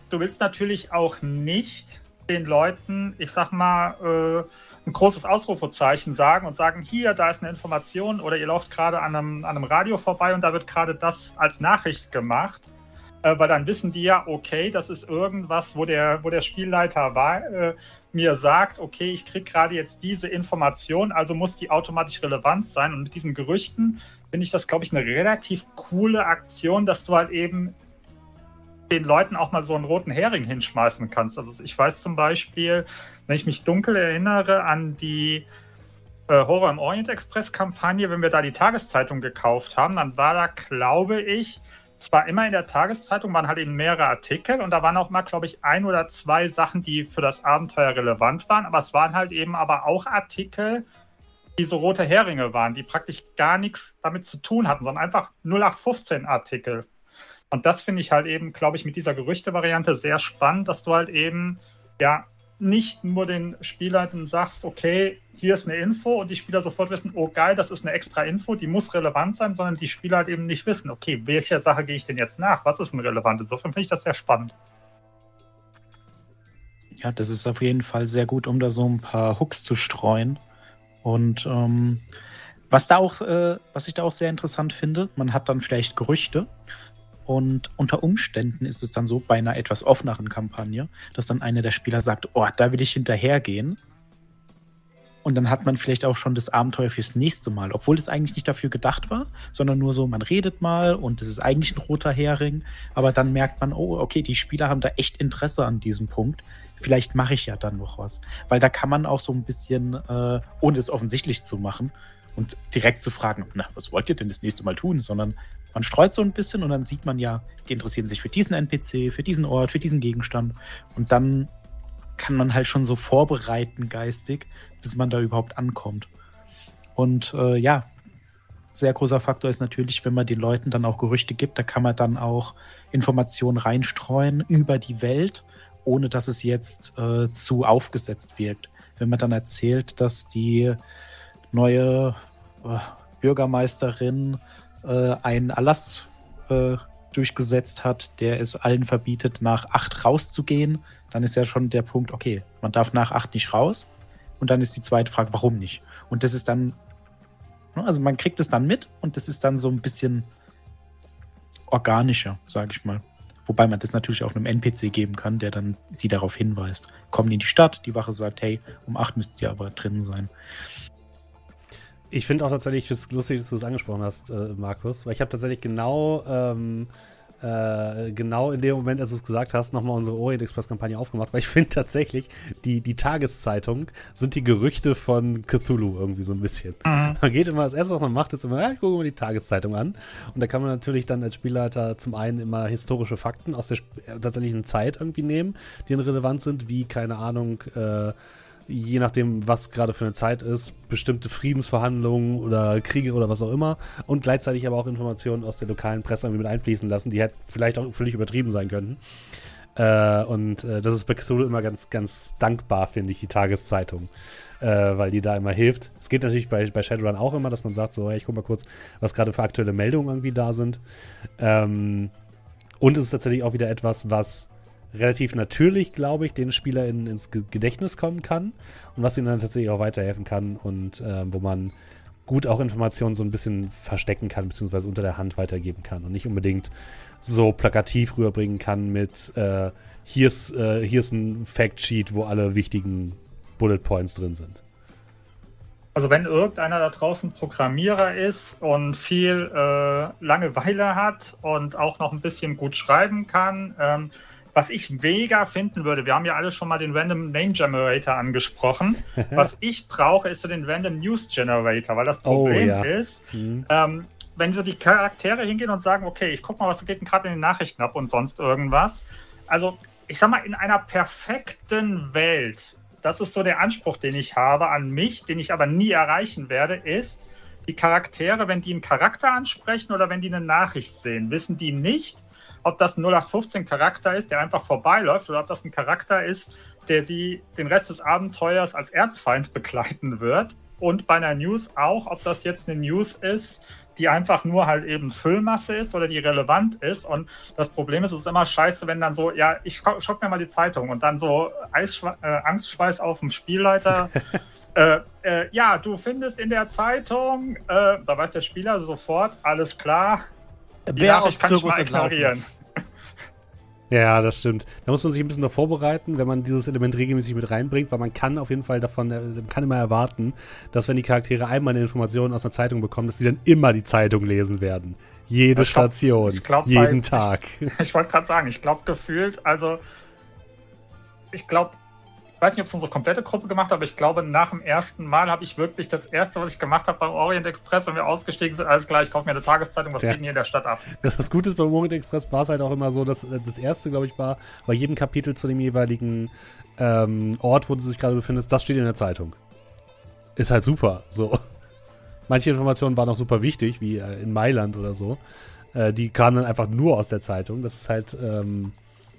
du willst natürlich auch nicht den Leuten, ich sag mal, äh, ein großes Ausrufezeichen sagen und sagen, hier, da ist eine Information oder ihr lauft gerade an einem, an einem Radio vorbei und da wird gerade das als Nachricht gemacht. Äh, weil dann wissen die ja, okay, das ist irgendwas, wo der, wo der Spielleiter war, äh, mir sagt, okay, ich kriege gerade jetzt diese Information, also muss die automatisch relevant sein. Und mit diesen Gerüchten finde ich das, glaube ich, eine relativ coole Aktion, dass du halt eben den Leuten auch mal so einen roten Hering hinschmeißen kannst. Also ich weiß zum Beispiel, wenn ich mich dunkel erinnere an die äh, Horror im Orient Express Kampagne, wenn wir da die Tageszeitung gekauft haben, dann war da, glaube ich, zwar immer in der Tageszeitung, waren halt eben mehrere Artikel und da waren auch mal, glaube ich, ein oder zwei Sachen, die für das Abenteuer relevant waren, aber es waren halt eben aber auch Artikel, die so rote Heringe waren, die praktisch gar nichts damit zu tun hatten, sondern einfach 0815 Artikel. Und das finde ich halt eben, glaube ich, mit dieser Gerüchte-Variante sehr spannend, dass du halt eben, ja, nicht nur den Spielern sagst, okay, hier ist eine Info und die Spieler sofort wissen, oh geil, das ist eine extra Info, die muss relevant sein, sondern die Spieler halt eben nicht wissen, okay, welcher Sache gehe ich denn jetzt nach? Was ist denn relevant? Insofern finde ich das sehr spannend. Ja, das ist auf jeden Fall sehr gut, um da so ein paar Hooks zu streuen. Und ähm, was da auch, äh, was ich da auch sehr interessant finde, man hat dann vielleicht Gerüchte und unter Umständen ist es dann so bei einer etwas offeneren Kampagne, dass dann einer der Spieler sagt, oh, da will ich hinterhergehen. Und dann hat man vielleicht auch schon das Abenteuer fürs nächste Mal, obwohl es eigentlich nicht dafür gedacht war, sondern nur so, man redet mal und es ist eigentlich ein roter Hering. Aber dann merkt man, oh, okay, die Spieler haben da echt Interesse an diesem Punkt. Vielleicht mache ich ja dann noch was. Weil da kann man auch so ein bisschen, äh, ohne es offensichtlich zu machen und direkt zu fragen, na, was wollt ihr denn das nächste Mal tun, sondern man streut so ein bisschen und dann sieht man ja, die interessieren sich für diesen NPC, für diesen Ort, für diesen Gegenstand. Und dann kann man halt schon so vorbereiten geistig, bis man da überhaupt ankommt. Und äh, ja, sehr großer Faktor ist natürlich, wenn man den Leuten dann auch Gerüchte gibt, da kann man dann auch Informationen reinstreuen über die Welt, ohne dass es jetzt äh, zu aufgesetzt wirkt. Wenn man dann erzählt, dass die neue äh, Bürgermeisterin äh, einen Erlass äh, durchgesetzt hat, der es allen verbietet, nach acht rauszugehen, dann ist ja schon der Punkt, okay, man darf nach acht nicht raus. Und dann ist die zweite Frage, warum nicht? Und das ist dann, ne, also man kriegt es dann mit und das ist dann so ein bisschen organischer, sage ich mal. Wobei man das natürlich auch einem NPC geben kann, der dann sie darauf hinweist. Kommen in die Stadt, die Wache sagt, hey, um acht müsst ihr aber drin sein. Ich finde auch tatsächlich, es lustig, dass du es angesprochen hast, äh, Markus, weil ich habe tatsächlich genau, ähm, äh, genau in dem Moment, als du es gesagt hast, nochmal unsere Orient Express-Kampagne aufgemacht, weil ich finde tatsächlich, die, die Tageszeitung sind die Gerüchte von Cthulhu irgendwie so ein bisschen. Mhm. Man geht immer, das erste, was man macht, ist immer, ja, ich gucke mir die Tageszeitung an. Und da kann man natürlich dann als Spielleiter zum einen immer historische Fakten aus der tatsächlichen Zeit irgendwie nehmen, die dann relevant sind, wie, keine Ahnung, äh, je nachdem, was gerade für eine Zeit ist, bestimmte Friedensverhandlungen oder Kriege oder was auch immer und gleichzeitig aber auch Informationen aus der lokalen Presse mit einfließen lassen, die halt vielleicht auch völlig übertrieben sein könnten. Äh, und äh, das ist bei Cthulhu immer ganz, ganz dankbar, finde ich, die Tageszeitung, äh, weil die da immer hilft. Es geht natürlich bei, bei Shadowrun auch immer, dass man sagt, so, hey, ich guck mal kurz, was gerade für aktuelle Meldungen irgendwie da sind. Ähm, und es ist tatsächlich auch wieder etwas, was relativ natürlich, glaube ich, den Spieler ins Gedächtnis kommen kann und was ihnen dann tatsächlich auch weiterhelfen kann und äh, wo man gut auch Informationen so ein bisschen verstecken kann, beziehungsweise unter der Hand weitergeben kann und nicht unbedingt so plakativ rüberbringen kann mit äh, hier, ist, äh, hier ist ein Factsheet, wo alle wichtigen Bullet Points drin sind. Also wenn irgendeiner da draußen Programmierer ist und viel äh, Langeweile hat und auch noch ein bisschen gut schreiben kann, ähm, was ich mega finden würde, wir haben ja alle schon mal den Random Name Generator angesprochen. was ich brauche, ist so den Random News Generator, weil das oh, Problem oh, ja. ist, mhm. ähm, wenn so die Charaktere hingehen und sagen, okay, ich guck mal, was geht denn gerade in den Nachrichten ab und sonst irgendwas. Also, ich sag mal, in einer perfekten Welt, das ist so der Anspruch, den ich habe an mich, den ich aber nie erreichen werde, ist, die Charaktere, wenn die einen Charakter ansprechen oder wenn die eine Nachricht sehen, wissen die nicht, ob das ein 0815-Charakter ist, der einfach vorbeiläuft, oder ob das ein Charakter ist, der sie den Rest des Abenteuers als Erzfeind begleiten wird. Und bei einer News auch, ob das jetzt eine News ist, die einfach nur halt eben Füllmasse ist oder die relevant ist. Und das Problem ist, es ist immer scheiße, wenn dann so, ja, ich schock mir mal die Zeitung und dann so Eisschwe äh, Angstschweiß auf dem Spielleiter. äh, äh, ja, du findest in der Zeitung, äh, da weiß der Spieler sofort, alles klar. Die Bär Nachricht kann ich mal ignorieren. Ja, das stimmt. Da muss man sich ein bisschen noch vorbereiten, wenn man dieses Element regelmäßig mit reinbringt, weil man kann auf jeden Fall davon, äh, kann immer erwarten, dass wenn die Charaktere einmal eine Information aus einer Zeitung bekommen, dass sie dann immer die Zeitung lesen werden. Jede ich glaub, Station, ich glaub, jeden bei, Tag. Ich, ich wollte gerade sagen, ich glaube gefühlt, also ich glaube, ich weiß nicht, ob es unsere komplette Gruppe gemacht hat, aber ich glaube, nach dem ersten Mal habe ich wirklich das erste, was ich gemacht habe beim Orient Express, wenn wir ausgestiegen sind, alles klar, ich kaufe mir eine Tageszeitung, was ja. geht denn hier in der Stadt ab? Das, was gut ist beim Orient Express war es halt auch immer so, dass äh, das erste, glaube ich, war, bei jedem Kapitel zu dem jeweiligen ähm, Ort, wo du dich gerade befindest, das steht in der Zeitung. Ist halt super, so. Manche Informationen waren auch super wichtig, wie äh, in Mailand oder so. Äh, die kamen dann einfach nur aus der Zeitung. Das ist halt, ähm,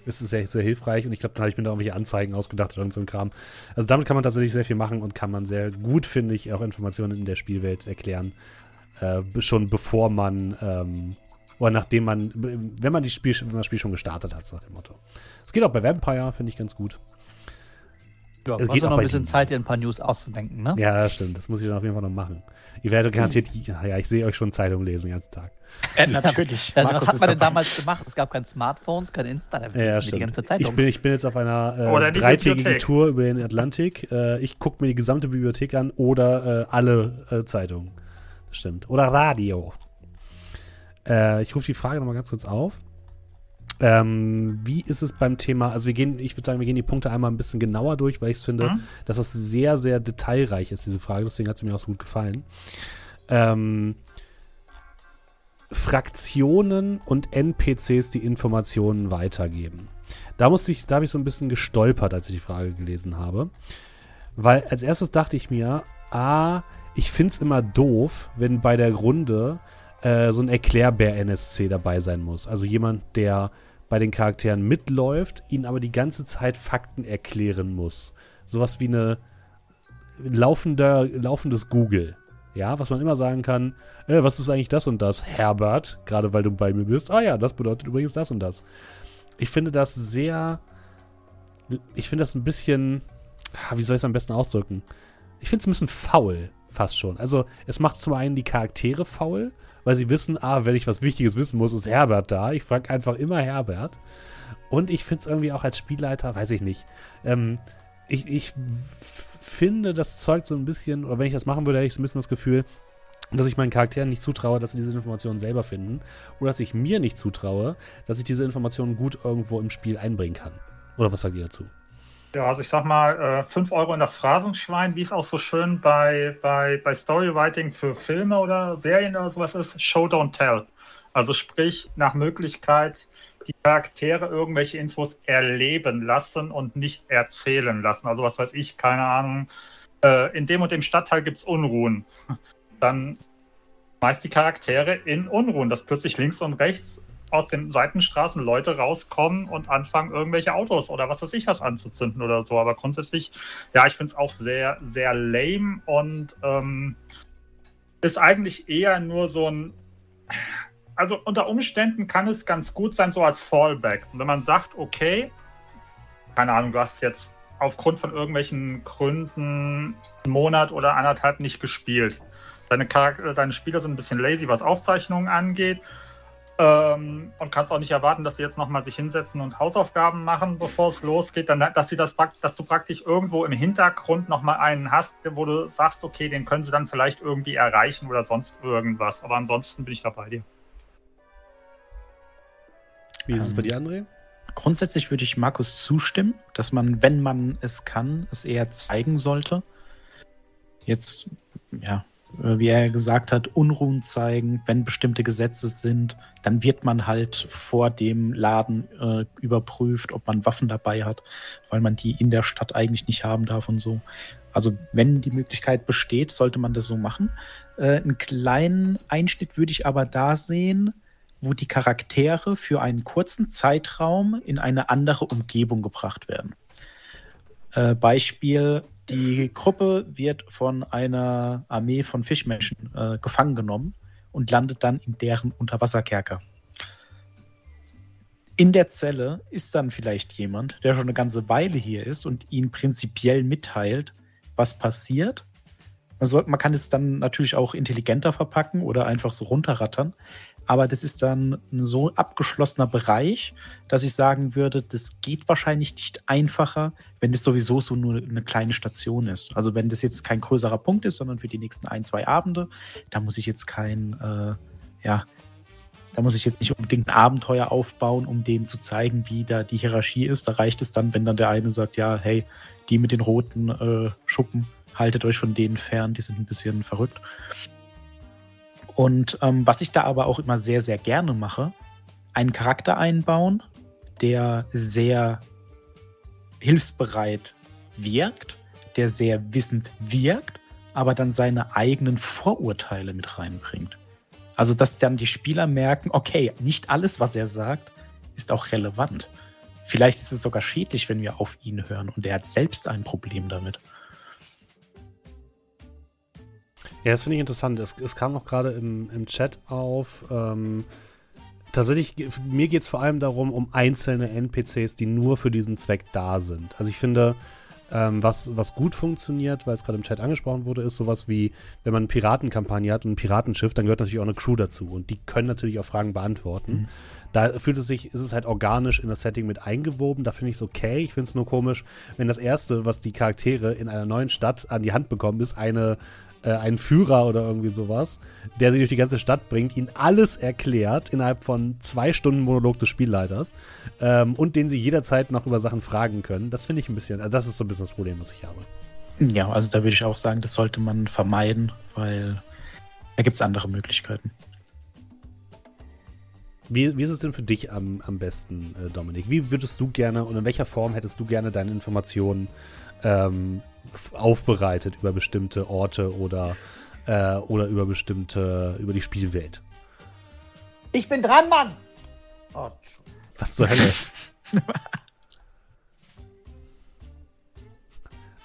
ist es sehr, sehr hilfreich und ich glaube, dann habe ich mir da irgendwelche Anzeigen ausgedacht oder so ein Kram. Also damit kann man tatsächlich sehr viel machen und kann man sehr gut, finde ich, auch Informationen in der Spielwelt erklären. Äh, schon bevor man ähm, oder nachdem man, wenn man, Spiel, wenn man das Spiel schon gestartet hat, nach dem Motto. Es geht auch bei Vampire, finde ich ganz gut. Ja, es geht auch noch ein bisschen Zeit, dir ein paar News auszudenken, ne? Ja, das stimmt. Das muss ich dann auf jeden Fall noch machen. Ihr werdet garantiert, ja, ich sehe euch schon Zeitungen lesen den ganzen Tag. Äh, natürlich. Ja, was hat man denn damals gemacht? Es gab kein Smartphones, kein Insta, da ja, die ganze Zeitung. Ich bin, ich bin jetzt auf einer äh, dreitägigen Tour über den Atlantik. Äh, ich gucke mir die gesamte Bibliothek an oder äh, alle äh, Zeitungen. Das stimmt. Oder Radio. Äh, ich rufe die Frage nochmal ganz kurz auf. Ähm, wie ist es beim Thema, also wir gehen, ich würde sagen, wir gehen die Punkte einmal ein bisschen genauer durch, weil ich finde, mhm. dass das sehr, sehr detailreich ist, diese Frage, deswegen hat sie mir auch so gut gefallen. Ähm, Fraktionen und NPCs die Informationen weitergeben. Da musste ich, da habe ich so ein bisschen gestolpert, als ich die Frage gelesen habe. Weil als erstes dachte ich mir, ah, ich finde es immer doof, wenn bei der Runde äh, so ein Erklärbär-NSC dabei sein muss. Also jemand, der bei den Charakteren mitläuft, ihnen aber die ganze Zeit Fakten erklären muss. Sowas wie eine laufender, laufendes Google. Ja, was man immer sagen kann, äh, was ist eigentlich das und das, Herbert, gerade weil du bei mir bist. Ah ja, das bedeutet übrigens das und das. Ich finde das sehr, ich finde das ein bisschen, wie soll ich es am besten ausdrücken? Ich finde es ein bisschen faul, fast schon. Also, es macht zum einen die Charaktere faul, weil sie wissen, ah, wenn ich was Wichtiges wissen muss, ist Herbert da. Ich frage einfach immer Herbert. Und ich finde es irgendwie auch als Spielleiter, weiß ich nicht. Ähm, ich, ich finde, das zeugt so ein bisschen, oder wenn ich das machen würde, hätte ich so ein bisschen das Gefühl, dass ich meinen Charakteren nicht zutraue, dass sie diese Informationen selber finden. Oder dass ich mir nicht zutraue, dass ich diese Informationen gut irgendwo im Spiel einbringen kann. Oder was sagt ihr dazu? Ja, also ich sag mal, 5 äh, Euro in das Phrasenschwein, wie es auch so schön bei, bei, bei Storywriting für Filme oder Serien oder sowas ist, Show Don't Tell. Also sprich, nach Möglichkeit die Charaktere irgendwelche Infos erleben lassen und nicht erzählen lassen. Also was weiß ich, keine Ahnung, äh, in dem und dem Stadtteil gibt es Unruhen. Dann meist die Charaktere in Unruhen, dass plötzlich links und rechts aus den Seitenstraßen Leute rauskommen und anfangen, irgendwelche Autos oder was weiß ich was anzuzünden oder so. Aber grundsätzlich, ja, ich finde es auch sehr, sehr lame und ähm, ist eigentlich eher nur so ein. Also unter Umständen kann es ganz gut sein, so als Fallback. Und wenn man sagt, okay, keine Ahnung, du hast jetzt aufgrund von irgendwelchen Gründen einen Monat oder anderthalb nicht gespielt Deine, Charakter, deine Spieler sind ein bisschen lazy, was Aufzeichnungen angeht. Ähm, und kannst auch nicht erwarten, dass sie jetzt nochmal sich hinsetzen und Hausaufgaben machen, bevor es losgeht. Dann, dass, sie das, dass du praktisch irgendwo im Hintergrund nochmal einen hast, wo du sagst, okay, den können sie dann vielleicht irgendwie erreichen oder sonst irgendwas. Aber ansonsten bin ich da bei dir. Wie ist es bei dir, André? Grundsätzlich würde ich Markus zustimmen, dass man, wenn man es kann, es eher zeigen sollte. Jetzt, ja, wie er gesagt hat, Unruhen zeigen, wenn bestimmte Gesetze sind, dann wird man halt vor dem Laden äh, überprüft, ob man Waffen dabei hat, weil man die in der Stadt eigentlich nicht haben darf und so. Also wenn die Möglichkeit besteht, sollte man das so machen. Äh, einen kleinen Einschnitt würde ich aber da sehen, wo die Charaktere für einen kurzen Zeitraum in eine andere Umgebung gebracht werden. Äh, Beispiel, die Gruppe wird von einer Armee von Fischmenschen äh, gefangen genommen und landet dann in deren Unterwasserkerker. In der Zelle ist dann vielleicht jemand, der schon eine ganze Weile hier ist und ihnen prinzipiell mitteilt, was passiert. Man, soll, man kann es dann natürlich auch intelligenter verpacken oder einfach so runterrattern aber das ist dann ein so abgeschlossener Bereich, dass ich sagen würde, das geht wahrscheinlich nicht einfacher, wenn das sowieso so nur eine kleine Station ist. Also wenn das jetzt kein größerer Punkt ist, sondern für die nächsten ein, zwei Abende, da muss ich jetzt kein, äh, ja, da muss ich jetzt nicht unbedingt ein Abenteuer aufbauen, um denen zu zeigen, wie da die Hierarchie ist. Da reicht es dann, wenn dann der eine sagt, ja, hey, die mit den roten äh, Schuppen, haltet euch von denen fern, die sind ein bisschen verrückt. Und ähm, was ich da aber auch immer sehr, sehr gerne mache, einen Charakter einbauen, der sehr hilfsbereit wirkt, der sehr wissend wirkt, aber dann seine eigenen Vorurteile mit reinbringt. Also, dass dann die Spieler merken, okay, nicht alles, was er sagt, ist auch relevant. Vielleicht ist es sogar schädlich, wenn wir auf ihn hören und er hat selbst ein Problem damit. Ja, das finde ich interessant. Es, es kam auch gerade im, im Chat auf. Ähm, tatsächlich, mir geht es vor allem darum, um einzelne NPCs, die nur für diesen Zweck da sind. Also ich finde, ähm, was, was gut funktioniert, weil es gerade im Chat angesprochen wurde, ist sowas wie, wenn man eine Piratenkampagne hat und ein Piratenschiff, dann gehört natürlich auch eine Crew dazu. Und die können natürlich auch Fragen beantworten. Mhm. Da fühlt es sich, ist es halt organisch in das Setting mit eingewoben. Da finde ich es okay. Ich finde es nur komisch, wenn das Erste, was die Charaktere in einer neuen Stadt an die Hand bekommen, ist eine äh, einen Führer oder irgendwie sowas, der sie durch die ganze Stadt bringt, ihnen alles erklärt innerhalb von zwei Stunden Monolog des Spielleiters ähm, und den sie jederzeit noch über Sachen fragen können. Das finde ich ein bisschen, also das ist so ein bisschen das Problem, was ich habe. Ja, also da würde ich auch sagen, das sollte man vermeiden, weil da gibt es andere Möglichkeiten. Wie, wie, ist es denn für dich am, am besten, äh, Dominik? Wie würdest du gerne und in welcher Form hättest du gerne deine Informationen ähm, aufbereitet über bestimmte Orte oder, äh, oder über bestimmte, über die Spielwelt. Ich bin dran, Mann! Oh, Was zur Hölle?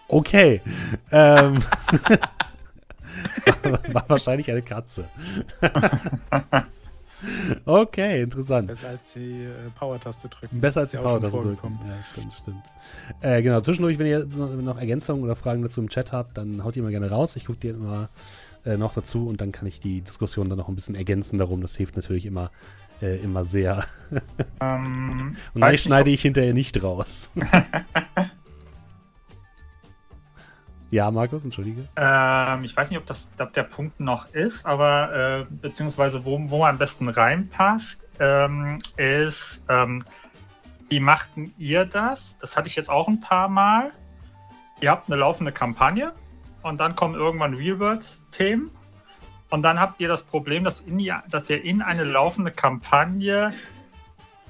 okay. Ähm, war wahrscheinlich eine Katze. Okay, interessant. Besser als die äh, Power-Taste drücken. Besser als die Power-Taste drücken. Ja, stimmt, stimmt. Äh, genau, zwischendurch, wenn ihr noch Ergänzungen oder Fragen dazu im Chat habt, dann haut die mal gerne raus. Ich gucke die immer äh, noch dazu und dann kann ich die Diskussion dann noch ein bisschen ergänzen darum. Das hilft natürlich immer, äh, immer sehr. Um, und dann schneide ich hinterher nicht raus. Ja, Markus, entschuldige. Ähm, ich weiß nicht, ob das ob der Punkt noch ist, aber äh, beziehungsweise wo, wo am besten reinpasst, ähm, ist, ähm, wie machten ihr das? Das hatte ich jetzt auch ein paar Mal. Ihr habt eine laufende Kampagne und dann kommen irgendwann Real-World-Themen. Und dann habt ihr das Problem, dass, die, dass ihr in eine laufende Kampagne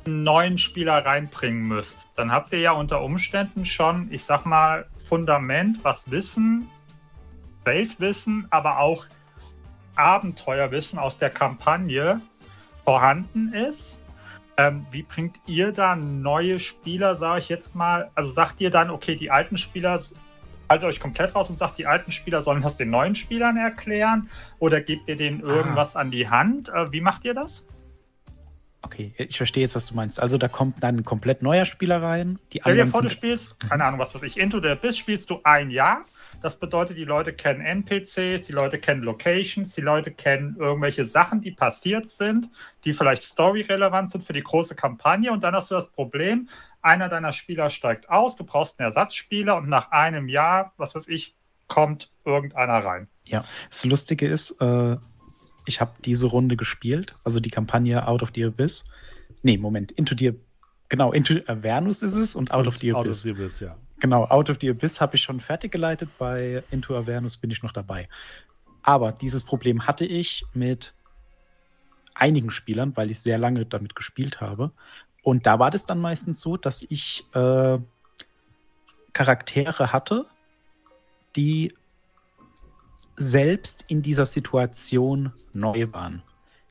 einen neuen Spieler reinbringen müsst. Dann habt ihr ja unter Umständen schon, ich sag mal, Fundament, was Wissen, Weltwissen, aber auch Abenteuerwissen aus der Kampagne vorhanden ist. Ähm, wie bringt ihr da neue Spieler, sage ich jetzt mal? Also sagt ihr dann, okay, die alten Spieler, haltet euch komplett raus und sagt, die alten Spieler sollen das den neuen Spielern erklären? Oder gebt ihr denen irgendwas ah. an die Hand? Äh, wie macht ihr das? Okay, ich verstehe jetzt, was du meinst. Also da kommt dann ein komplett neuer Spieler rein. Die Stell dir vor, du spielst, keine Ahnung, was weiß ich, Into the Abyss spielst du ein Jahr. Das bedeutet, die Leute kennen NPCs, die Leute kennen Locations, die Leute kennen irgendwelche Sachen, die passiert sind, die vielleicht storyrelevant sind für die große Kampagne. Und dann hast du das Problem, einer deiner Spieler steigt aus, du brauchst einen Ersatzspieler und nach einem Jahr, was weiß ich, kommt irgendeiner rein. Ja, das Lustige ist, äh, ich habe diese Runde gespielt, also die Kampagne Out of the Abyss. Nee, Moment, Into the Genau, Into Avernus ist es und Out und of the Abyss. Out of the Abyss, ja. Genau, Out of the Abyss habe ich schon fertig geleitet, bei Into Avernus bin ich noch dabei. Aber dieses Problem hatte ich mit einigen Spielern, weil ich sehr lange damit gespielt habe. Und da war das dann meistens so, dass ich äh, Charaktere hatte, die selbst in dieser Situation neu waren.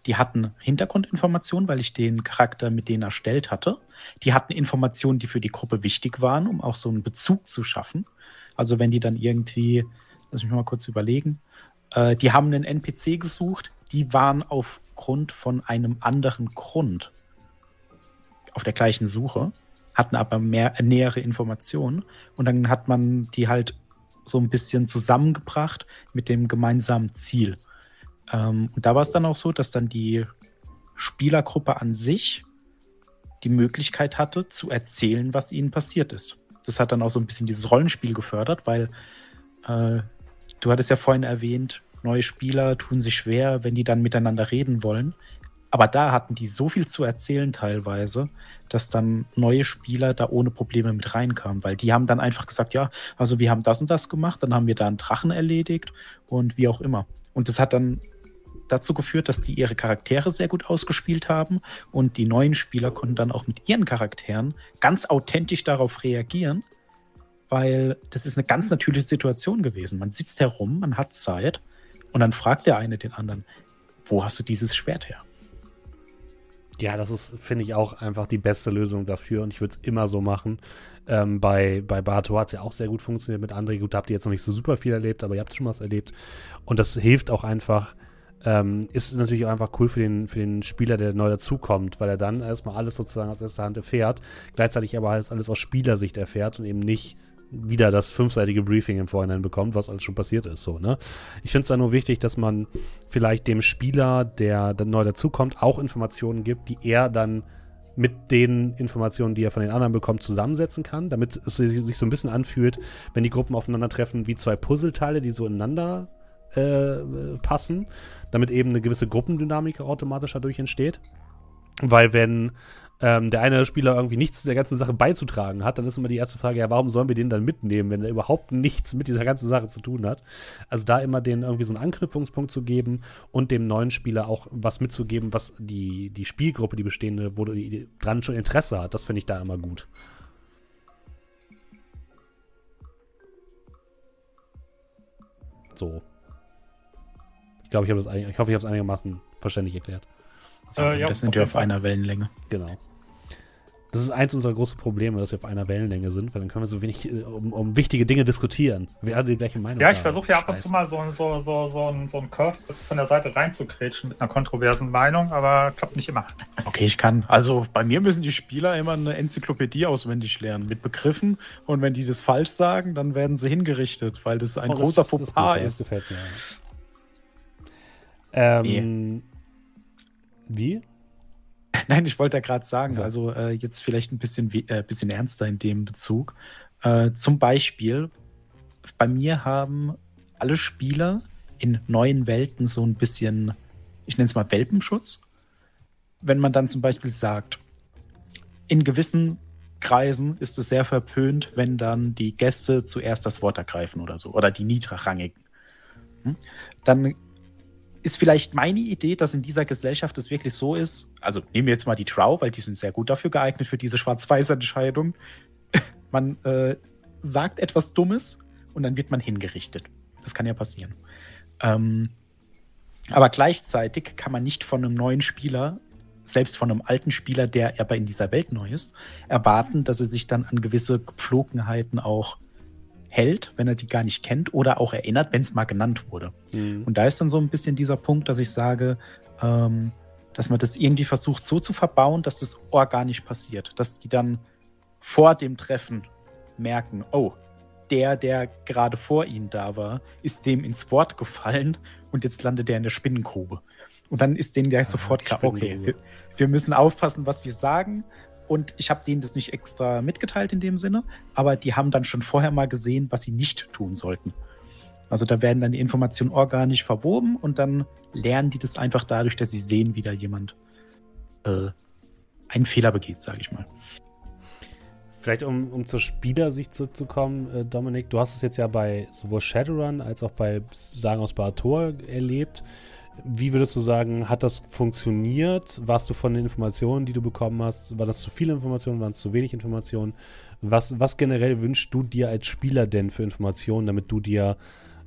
Die hatten Hintergrundinformationen, weil ich den Charakter mit denen erstellt hatte. Die hatten Informationen, die für die Gruppe wichtig waren, um auch so einen Bezug zu schaffen. Also wenn die dann irgendwie, lass mich mal kurz überlegen, äh, die haben einen NPC gesucht, die waren aufgrund von einem anderen Grund auf der gleichen Suche, hatten aber mehr nähere Informationen und dann hat man die halt so ein bisschen zusammengebracht mit dem gemeinsamen Ziel. Ähm, und da war es dann auch so, dass dann die Spielergruppe an sich die Möglichkeit hatte, zu erzählen, was ihnen passiert ist. Das hat dann auch so ein bisschen dieses Rollenspiel gefördert, weil äh, du hattest ja vorhin erwähnt, neue Spieler tun sich schwer, wenn die dann miteinander reden wollen. Aber da hatten die so viel zu erzählen teilweise, dass dann neue Spieler da ohne Probleme mit reinkamen, weil die haben dann einfach gesagt, ja, also wir haben das und das gemacht, dann haben wir da einen Drachen erledigt und wie auch immer. Und das hat dann dazu geführt, dass die ihre Charaktere sehr gut ausgespielt haben und die neuen Spieler konnten dann auch mit ihren Charakteren ganz authentisch darauf reagieren, weil das ist eine ganz natürliche Situation gewesen. Man sitzt herum, man hat Zeit und dann fragt der eine den anderen, wo hast du dieses Schwert her? Ja, das ist, finde ich, auch einfach die beste Lösung dafür und ich würde es immer so machen. Ähm, bei, bei Bato hat es ja auch sehr gut funktioniert mit André. Gut, da habt ihr jetzt noch nicht so super viel erlebt, aber ihr habt schon was erlebt. Und das hilft auch einfach, ähm, ist natürlich auch einfach cool für den, für den Spieler, der neu dazukommt, weil er dann erstmal alles sozusagen aus erster Hand erfährt, gleichzeitig aber alles, alles aus Spielersicht erfährt und eben nicht wieder das fünfseitige Briefing im Vorhinein bekommt, was alles schon passiert ist. So, ne? Ich finde es da nur wichtig, dass man vielleicht dem Spieler, der dann neu dazukommt, auch Informationen gibt, die er dann mit den Informationen, die er von den anderen bekommt, zusammensetzen kann, damit es sich so ein bisschen anfühlt, wenn die Gruppen aufeinandertreffen, wie zwei Puzzleteile, die so ineinander äh, passen, damit eben eine gewisse Gruppendynamik automatisch dadurch entsteht. Weil wenn ähm, der eine Spieler irgendwie nichts der ganzen Sache beizutragen hat, dann ist immer die erste Frage, ja, warum sollen wir den dann mitnehmen, wenn er überhaupt nichts mit dieser ganzen Sache zu tun hat? Also da immer den irgendwie so einen Anknüpfungspunkt zu geben und dem neuen Spieler auch was mitzugeben, was die, die Spielgruppe, die bestehende, wo die dran schon Interesse hat, das finde ich da immer gut. So. Ich glaube, ich habe das, ich hoffe, ich habe es einigermaßen verständlich erklärt. Äh, ja, das sind wir auf einer Wellenlänge. Genau. Das ist eins unserer großen Probleme, dass wir auf einer Wellenlänge sind, weil dann können wir so wenig äh, um, um wichtige Dinge diskutieren. Wir haben die gleiche Meinung. Ja, ich versuche ja ab und zu mal so, so, so, so, ein, so ein Curve von der Seite reinzukretschen mit einer kontroversen Meinung, aber klappt nicht immer. Okay, ich kann. Also bei mir müssen die Spieler immer eine Enzyklopädie auswendig lernen mit Begriffen und wenn die das falsch sagen, dann werden sie hingerichtet, weil das ein oh, großer Fauxpas ist. Das gefällt mir. Ähm, wie? Nein, ich wollte ja gerade sagen, ja. also äh, jetzt vielleicht ein bisschen, äh, bisschen ernster in dem Bezug. Äh, zum Beispiel, bei mir haben alle Spieler in neuen Welten so ein bisschen, ich nenne es mal Welpenschutz. Wenn man dann zum Beispiel sagt, in gewissen Kreisen ist es sehr verpönt, wenn dann die Gäste zuerst das Wort ergreifen oder so, oder die niedrigrangigen. Hm? Dann ist vielleicht meine Idee, dass in dieser Gesellschaft es wirklich so ist. Also nehmen wir jetzt mal die Trau, weil die sind sehr gut dafür geeignet für diese Schwarz-Weiß-Entscheidung. Man äh, sagt etwas Dummes und dann wird man hingerichtet. Das kann ja passieren. Ähm, aber gleichzeitig kann man nicht von einem neuen Spieler, selbst von einem alten Spieler, der aber in dieser Welt neu ist, erwarten, dass er sich dann an gewisse Gepflogenheiten auch hält, wenn er die gar nicht kennt oder auch erinnert, wenn es mal genannt wurde. Mhm. Und da ist dann so ein bisschen dieser Punkt, dass ich sage, ähm, dass man das irgendwie versucht so zu verbauen, dass das organisch passiert. Dass die dann vor dem Treffen merken, oh, der, der gerade vor ihnen da war, ist dem ins Wort gefallen und jetzt landet er in der Spinnengrube. Und dann ist denen ja ah, sofort klar, okay, wir, wir, müssen aufpassen, was wir sagen. Und ich habe denen das nicht extra mitgeteilt in dem Sinne, aber die haben dann schon vorher mal gesehen, was sie nicht tun sollten. Also da werden dann die Informationen organisch verwoben und dann lernen die das einfach dadurch, dass sie sehen, wie da jemand äh, einen Fehler begeht, sage ich mal. Vielleicht um, um zur Spielersicht zurückzukommen, äh, Dominik, du hast es jetzt ja bei sowohl Shadowrun als auch bei Sagen aus Barator erlebt. Wie würdest du sagen, hat das funktioniert? Warst du von den Informationen, die du bekommen hast, war das zu viele Informationen, waren es zu wenig Informationen? Was, was generell wünschst du dir als Spieler denn für Informationen, damit du dir,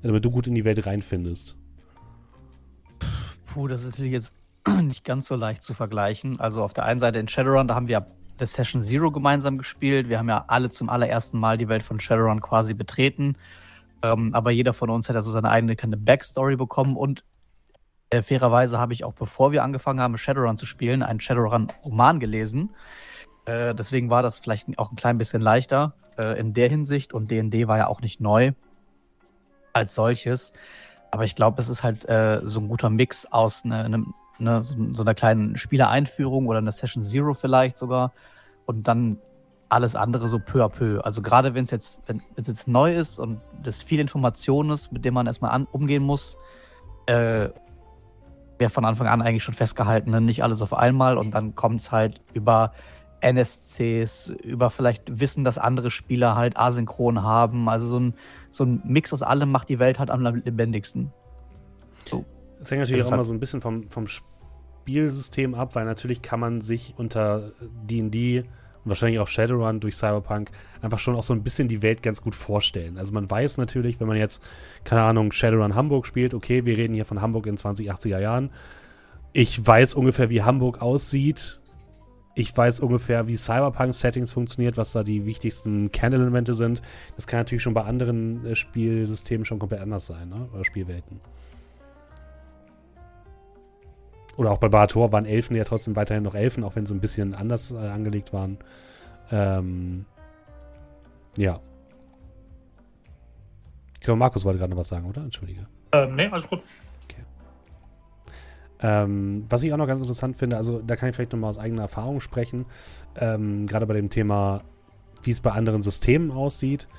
damit du gut in die Welt reinfindest? Puh, das ist natürlich jetzt nicht ganz so leicht zu vergleichen. Also auf der einen Seite in Shadowrun, da haben wir das Session Zero gemeinsam gespielt. Wir haben ja alle zum allerersten Mal die Welt von Shadowrun quasi betreten. Ähm, aber jeder von uns hat ja so seine eigene kleine Backstory bekommen und äh, fairerweise habe ich auch, bevor wir angefangen haben, Shadowrun zu spielen, einen Shadowrun-Roman gelesen. Äh, deswegen war das vielleicht auch ein klein bisschen leichter äh, in der Hinsicht. Und DD war ja auch nicht neu als solches. Aber ich glaube, es ist halt äh, so ein guter Mix aus ne, ne, ne, so, so, einer kleinen Spielereinführung oder einer Session Zero vielleicht sogar. Und dann alles andere so peu à peu. Also gerade wenn es jetzt, jetzt neu ist und das viel Information ist, mit dem man erstmal an, umgehen muss, äh, wäre von Anfang an eigentlich schon festgehalten, ne? nicht alles auf einmal und dann kommt es halt über NSCs, über vielleicht Wissen, dass andere Spieler halt asynchron haben. Also so ein, so ein Mix aus allem macht die Welt halt am lebendigsten. So. Das hängt natürlich das auch halt mal so ein bisschen vom, vom Spielsystem ab, weil natürlich kann man sich unter D&D und wahrscheinlich auch Shadowrun durch Cyberpunk einfach schon auch so ein bisschen die Welt ganz gut vorstellen. Also man weiß natürlich, wenn man jetzt, keine Ahnung, Shadowrun Hamburg spielt, okay, wir reden hier von Hamburg in 2080er Jahren. Ich weiß ungefähr, wie Hamburg aussieht. Ich weiß ungefähr, wie Cyberpunk-Settings funktioniert, was da die wichtigsten Kernelemente sind. Das kann natürlich schon bei anderen äh, Spielsystemen schon komplett anders sein, ne? oder Spielwelten. Oder auch bei Barator waren Elfen ja trotzdem weiterhin noch Elfen, auch wenn sie ein bisschen anders äh, angelegt waren. Ähm, ja. Ich glaube, Markus wollte gerade noch was sagen, oder? Entschuldige. Ähm, nee, alles gut. Okay. Ähm, was ich auch noch ganz interessant finde, also da kann ich vielleicht nochmal aus eigener Erfahrung sprechen, ähm, gerade bei dem Thema, wie es bei anderen Systemen aussieht.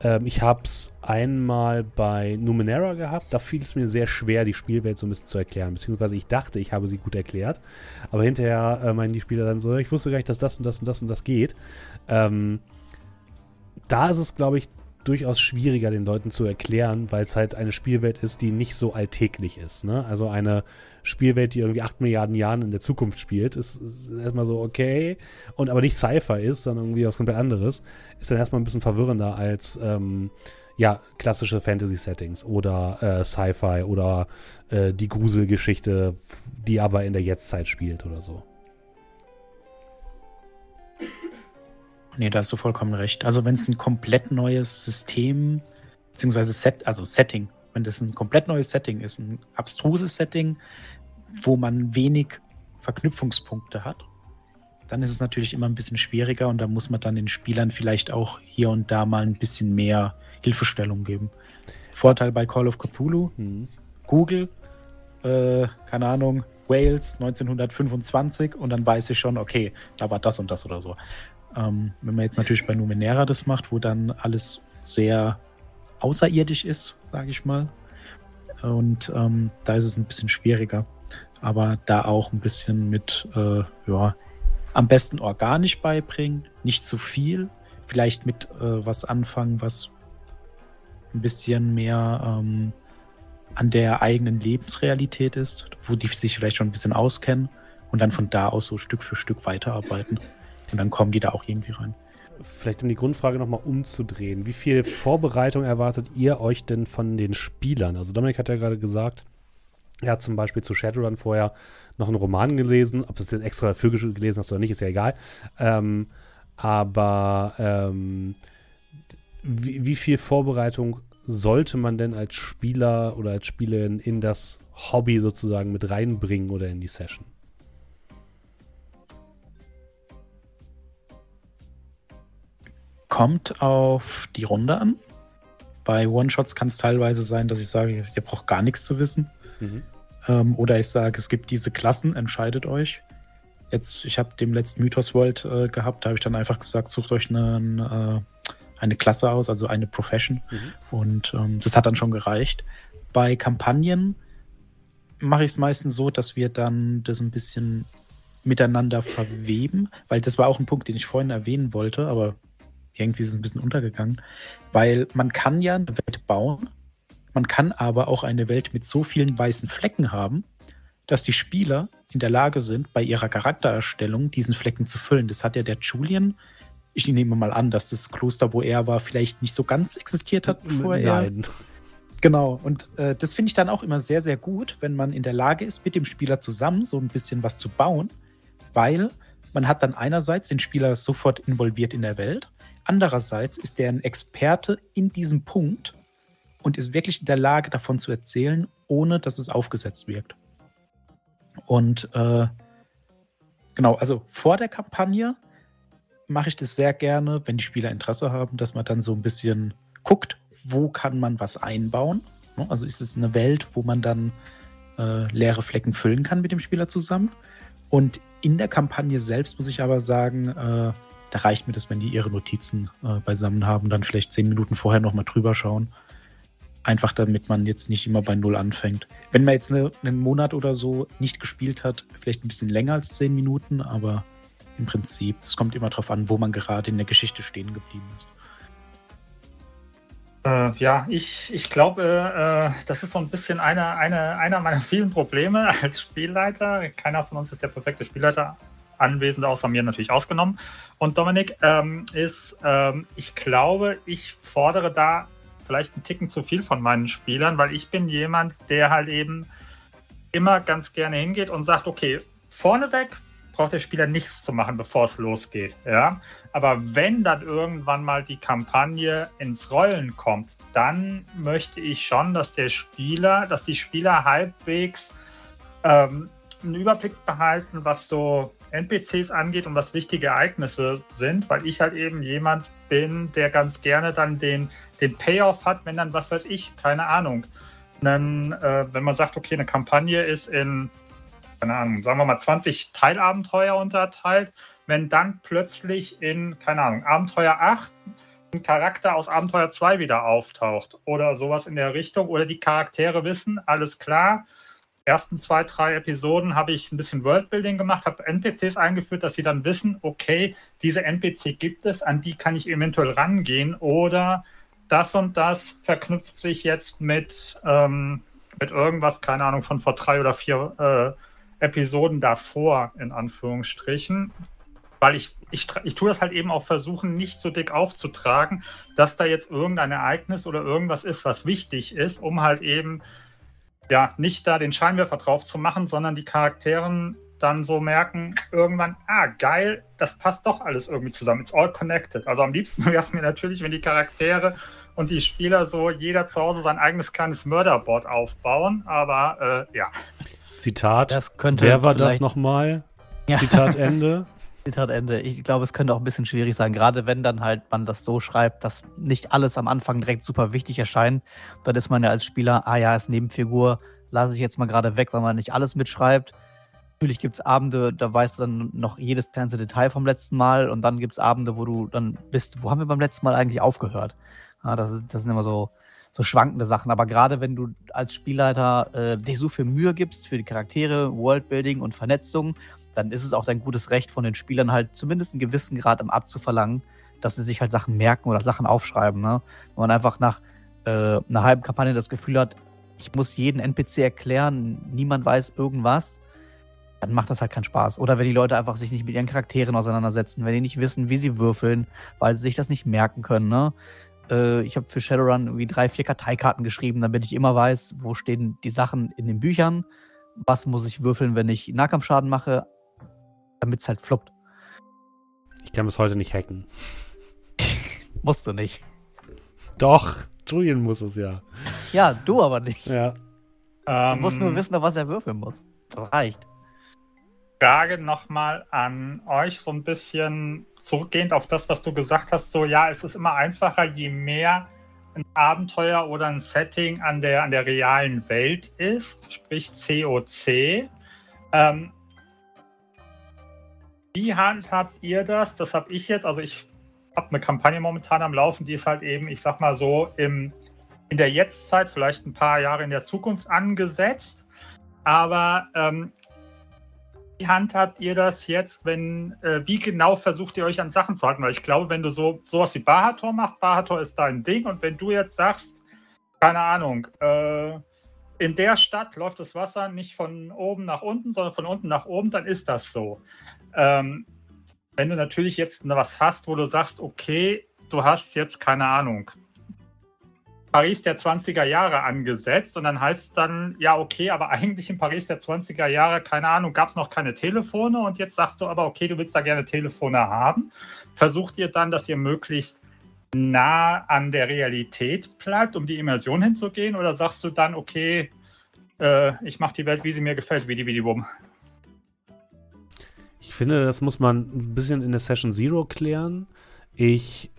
Ähm, ich habe es einmal bei Numenera gehabt. Da fiel es mir sehr schwer, die Spielwelt so ein bisschen zu erklären. Beziehungsweise ich dachte, ich habe sie gut erklärt. Aber hinterher äh, meinen die Spieler dann so, ich wusste gar nicht, dass das und das und das und das geht. Ähm, da ist es, glaube ich, durchaus schwieriger den Leuten zu erklären, weil es halt eine Spielwelt ist, die nicht so alltäglich ist. Ne? Also eine Spielwelt, die irgendwie 8 Milliarden Jahren in der Zukunft spielt, ist, ist erstmal so okay und aber nicht Sci-Fi ist, sondern irgendwie was komplett anderes, ist dann erstmal ein bisschen verwirrender als ähm, ja, klassische Fantasy-Settings oder äh, Sci-Fi oder äh, die Gruselgeschichte, die aber in der Jetztzeit spielt oder so. Nee, da hast du vollkommen recht. Also wenn es ein komplett neues System, beziehungsweise Set, also Setting, wenn das ein komplett neues Setting ist, ein abstruses Setting, wo man wenig Verknüpfungspunkte hat, dann ist es natürlich immer ein bisschen schwieriger und da muss man dann den Spielern vielleicht auch hier und da mal ein bisschen mehr Hilfestellung geben. Vorteil bei Call of Cthulhu, hm. Google, äh, keine Ahnung, Wales 1925 und dann weiß ich schon, okay, da war das und das oder so. Ähm, wenn man jetzt natürlich bei Numenera das macht, wo dann alles sehr außerirdisch ist, sage ich mal. Und ähm, da ist es ein bisschen schwieriger. Aber da auch ein bisschen mit, äh, ja, am besten organisch beibringen, nicht zu viel. Vielleicht mit äh, was anfangen, was ein bisschen mehr ähm, an der eigenen Lebensrealität ist, wo die sich vielleicht schon ein bisschen auskennen und dann von da aus so Stück für Stück weiterarbeiten. Und dann kommen die da auch irgendwie rein. Vielleicht um die Grundfrage nochmal umzudrehen. Wie viel Vorbereitung erwartet ihr euch denn von den Spielern? Also Dominik hat ja gerade gesagt, er hat zum Beispiel zu Shadowrun vorher noch einen Roman gelesen. Ob das jetzt extra dafür gelesen hast oder nicht, ist ja egal. Ähm, aber ähm, wie, wie, viel Vorbereitung sollte man denn als Spieler oder als Spielerin in das Hobby sozusagen mit reinbringen oder in die Session? Kommt auf die Runde an. Bei One-Shots kann es teilweise sein, dass ich sage, ihr braucht gar nichts zu wissen. Mhm. Ähm, oder ich sage, es gibt diese Klassen, entscheidet euch. Jetzt, ich habe dem letzten Mythos World äh, gehabt, da habe ich dann einfach gesagt, sucht euch eine, äh, eine Klasse aus, also eine Profession. Mhm. Und ähm, das hat dann schon gereicht. Bei Kampagnen mache ich es meistens so, dass wir dann das ein bisschen miteinander verweben, weil das war auch ein Punkt, den ich vorhin erwähnen wollte, aber irgendwie ist es ein bisschen untergegangen, weil man kann ja eine Welt bauen, man kann aber auch eine Welt mit so vielen weißen Flecken haben, dass die Spieler in der Lage sind, bei ihrer Charaktererstellung diesen Flecken zu füllen. Das hat ja der Julian. Ich nehme mal an, dass das Kloster, wo er war, vielleicht nicht so ganz existiert hat, bevor Nein. er. Genau, und äh, das finde ich dann auch immer sehr, sehr gut, wenn man in der Lage ist, mit dem Spieler zusammen so ein bisschen was zu bauen, weil man hat dann einerseits den Spieler sofort involviert in der Welt, andererseits ist er ein Experte in diesem Punkt und ist wirklich in der Lage, davon zu erzählen, ohne dass es aufgesetzt wirkt. Und äh, genau, also vor der Kampagne mache ich das sehr gerne, wenn die Spieler Interesse haben, dass man dann so ein bisschen guckt, wo kann man was einbauen. Ne? Also ist es eine Welt, wo man dann äh, leere Flecken füllen kann mit dem Spieler zusammen. Und in der Kampagne selbst muss ich aber sagen, äh, da reicht mir das, wenn die ihre Notizen äh, beisammen haben, dann vielleicht zehn Minuten vorher nochmal drüber schauen Einfach damit man jetzt nicht immer bei Null anfängt. Wenn man jetzt eine, einen Monat oder so nicht gespielt hat, vielleicht ein bisschen länger als zehn Minuten, aber im Prinzip, es kommt immer darauf an, wo man gerade in der Geschichte stehen geblieben ist. Äh, ja, ich, ich glaube, äh, das ist so ein bisschen eine, eine, einer meiner vielen Probleme als Spielleiter. Keiner von uns ist der perfekte Spielleiter. Anwesende außer mir natürlich ausgenommen. Und Dominik ähm, ist, ähm, ich glaube, ich fordere da vielleicht einen Ticken zu viel von meinen Spielern, weil ich bin jemand, der halt eben immer ganz gerne hingeht und sagt, okay, vorneweg braucht der Spieler nichts zu machen, bevor es losgeht. Ja? Aber wenn dann irgendwann mal die Kampagne ins Rollen kommt, dann möchte ich schon, dass der Spieler, dass die Spieler halbwegs ähm, einen Überblick behalten, was so NPCs angeht und was wichtige Ereignisse sind, weil ich halt eben jemand bin, der ganz gerne dann den den Payoff hat, wenn dann, was weiß ich, keine Ahnung, dann, äh, wenn man sagt, okay, eine Kampagne ist in, keine Ahnung, sagen wir mal 20 Teilabenteuer unterteilt, wenn dann plötzlich in, keine Ahnung, Abenteuer 8 ein Charakter aus Abenteuer 2 wieder auftaucht oder sowas in der Richtung oder die Charaktere wissen, alles klar, ersten zwei, drei Episoden habe ich ein bisschen Worldbuilding gemacht, habe NPCs eingeführt, dass sie dann wissen, okay, diese NPC gibt es, an die kann ich eventuell rangehen oder das und das verknüpft sich jetzt mit, ähm, mit irgendwas, keine Ahnung, von vor drei oder vier äh, Episoden davor, in Anführungsstrichen. Weil ich, ich, ich tue das halt eben auch versuchen, nicht so dick aufzutragen, dass da jetzt irgendein Ereignis oder irgendwas ist, was wichtig ist, um halt eben ja nicht da den Scheinwerfer drauf zu machen, sondern die Charakteren dann so merken, irgendwann, ah, geil, das passt doch alles irgendwie zusammen. It's all connected. Also am liebsten wäre es mir natürlich, wenn die Charaktere und die Spieler so jeder zu Hause sein eigenes kleines Mörderboard aufbauen, aber äh, ja. Zitat, wer war das nochmal? Ja. Zitat Ende. Zitat Ende. Ich glaube, es könnte auch ein bisschen schwierig sein, gerade wenn dann halt man das so schreibt, dass nicht alles am Anfang direkt super wichtig erscheint. Dann ist man ja als Spieler, ah ja, ist Nebenfigur, lasse ich jetzt mal gerade weg, weil man nicht alles mitschreibt. Natürlich gibt es Abende, da weißt du dann noch jedes kleinste Detail vom letzten Mal und dann gibt es Abende, wo du dann bist, wo haben wir beim letzten Mal eigentlich aufgehört? Ja, das, ist, das sind immer so, so schwankende Sachen. Aber gerade wenn du als Spielleiter äh, dir so viel Mühe gibst für die Charaktere, Worldbuilding und Vernetzung, dann ist es auch dein gutes Recht von den Spielern halt zumindest einen gewissen Grad im abzuverlangen, dass sie sich halt Sachen merken oder Sachen aufschreiben. Ne? Wenn man einfach nach äh, einer halben Kampagne das Gefühl hat, ich muss jeden NPC erklären, niemand weiß irgendwas, dann macht das halt keinen Spaß. Oder wenn die Leute einfach sich nicht mit ihren Charakteren auseinandersetzen, wenn die nicht wissen, wie sie würfeln, weil sie sich das nicht merken können. Ne? Äh, ich habe für Shadowrun irgendwie drei, vier Karteikarten geschrieben, damit ich immer weiß, wo stehen die Sachen in den Büchern, was muss ich würfeln, wenn ich Nahkampfschaden mache, damit es halt fluppt. Ich kann bis heute nicht hacken. Musst du nicht. Doch, Julian muss es ja. Ja, du aber nicht. Ja. Du musst nur ähm. wissen, auf was er würfeln muss. Das reicht. Frage nochmal an euch, so ein bisschen zurückgehend auf das, was du gesagt hast. So, ja, es ist immer einfacher, je mehr ein Abenteuer oder ein Setting an der, an der realen Welt ist, sprich COC. Ähm, wie handhabt ihr das? Das habe ich jetzt, also ich habe eine Kampagne momentan am Laufen, die ist halt eben, ich sag mal so, im, in der Jetztzeit, vielleicht ein paar Jahre in der Zukunft angesetzt. Aber ähm, wie handhabt ihr das jetzt, wenn, äh, wie genau versucht ihr euch an Sachen zu halten? Weil ich glaube, wenn du so sowas wie Bahator machst, Bahator ist dein Ding und wenn du jetzt sagst, keine Ahnung, äh, in der Stadt läuft das Wasser nicht von oben nach unten, sondern von unten nach oben, dann ist das so. Ähm, wenn du natürlich jetzt was hast, wo du sagst, okay, du hast jetzt keine Ahnung, Paris der 20er Jahre angesetzt und dann heißt es dann, ja, okay, aber eigentlich in Paris der 20er Jahre, keine Ahnung, gab es noch keine Telefone und jetzt sagst du aber, okay, du willst da gerne Telefone haben. Versucht ihr dann, dass ihr möglichst nah an der Realität bleibt, um die Immersion hinzugehen oder sagst du dann, okay, äh, ich mache die Welt, wie sie mir gefällt, wie die, wie die Wum? Ich finde, das muss man ein bisschen in der Session Zero klären. Ich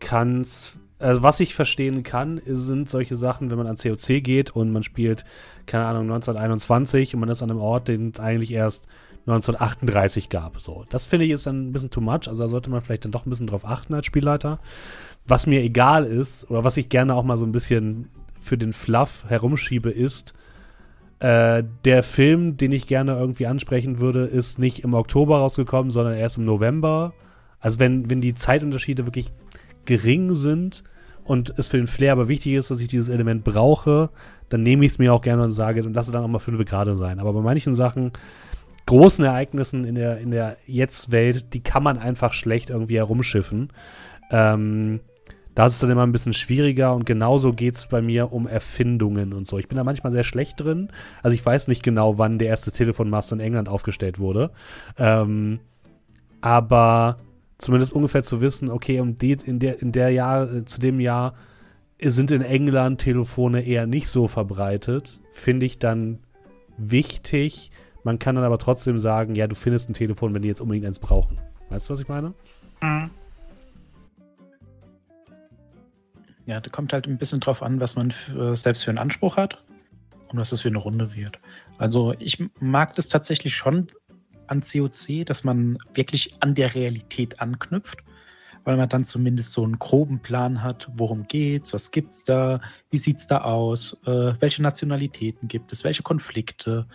kann es also was ich verstehen kann, sind solche Sachen, wenn man an COC geht und man spielt, keine Ahnung, 1921 und man ist an einem Ort, den es eigentlich erst 1938 gab. So, das finde ich ist dann ein bisschen too much. Also da sollte man vielleicht dann doch ein bisschen drauf achten als Spielleiter. Was mir egal ist oder was ich gerne auch mal so ein bisschen für den Fluff herumschiebe, ist, äh, der Film, den ich gerne irgendwie ansprechen würde, ist nicht im Oktober rausgekommen, sondern erst im November. Also wenn, wenn die Zeitunterschiede wirklich gering sind und es für den Flair aber wichtig ist, dass ich dieses Element brauche, dann nehme ich es mir auch gerne und sage und lasse dann auch mal fünf gerade sein. Aber bei manchen Sachen, großen Ereignissen in der, in der Jetzt-Welt, die kann man einfach schlecht irgendwie herumschiffen. Ähm, das ist dann immer ein bisschen schwieriger und genauso geht es bei mir um Erfindungen und so. Ich bin da manchmal sehr schlecht drin. Also ich weiß nicht genau, wann der erste Telefonmast in England aufgestellt wurde. Ähm, aber zumindest ungefähr zu wissen, okay, um die, in der, in der Jahr, äh, zu dem Jahr sind in England Telefone eher nicht so verbreitet, finde ich dann wichtig. Man kann dann aber trotzdem sagen, ja, du findest ein Telefon, wenn die jetzt unbedingt eins brauchen. Weißt du, was ich meine? Mhm. Ja, da kommt halt ein bisschen drauf an, was man für, selbst für einen Anspruch hat und was das für eine Runde wird. Also ich mag das tatsächlich schon, an COC, dass man wirklich an der Realität anknüpft, weil man dann zumindest so einen groben Plan hat, worum geht's, was gibt's da, wie sieht's da aus, äh, welche Nationalitäten gibt es, welche Konflikte,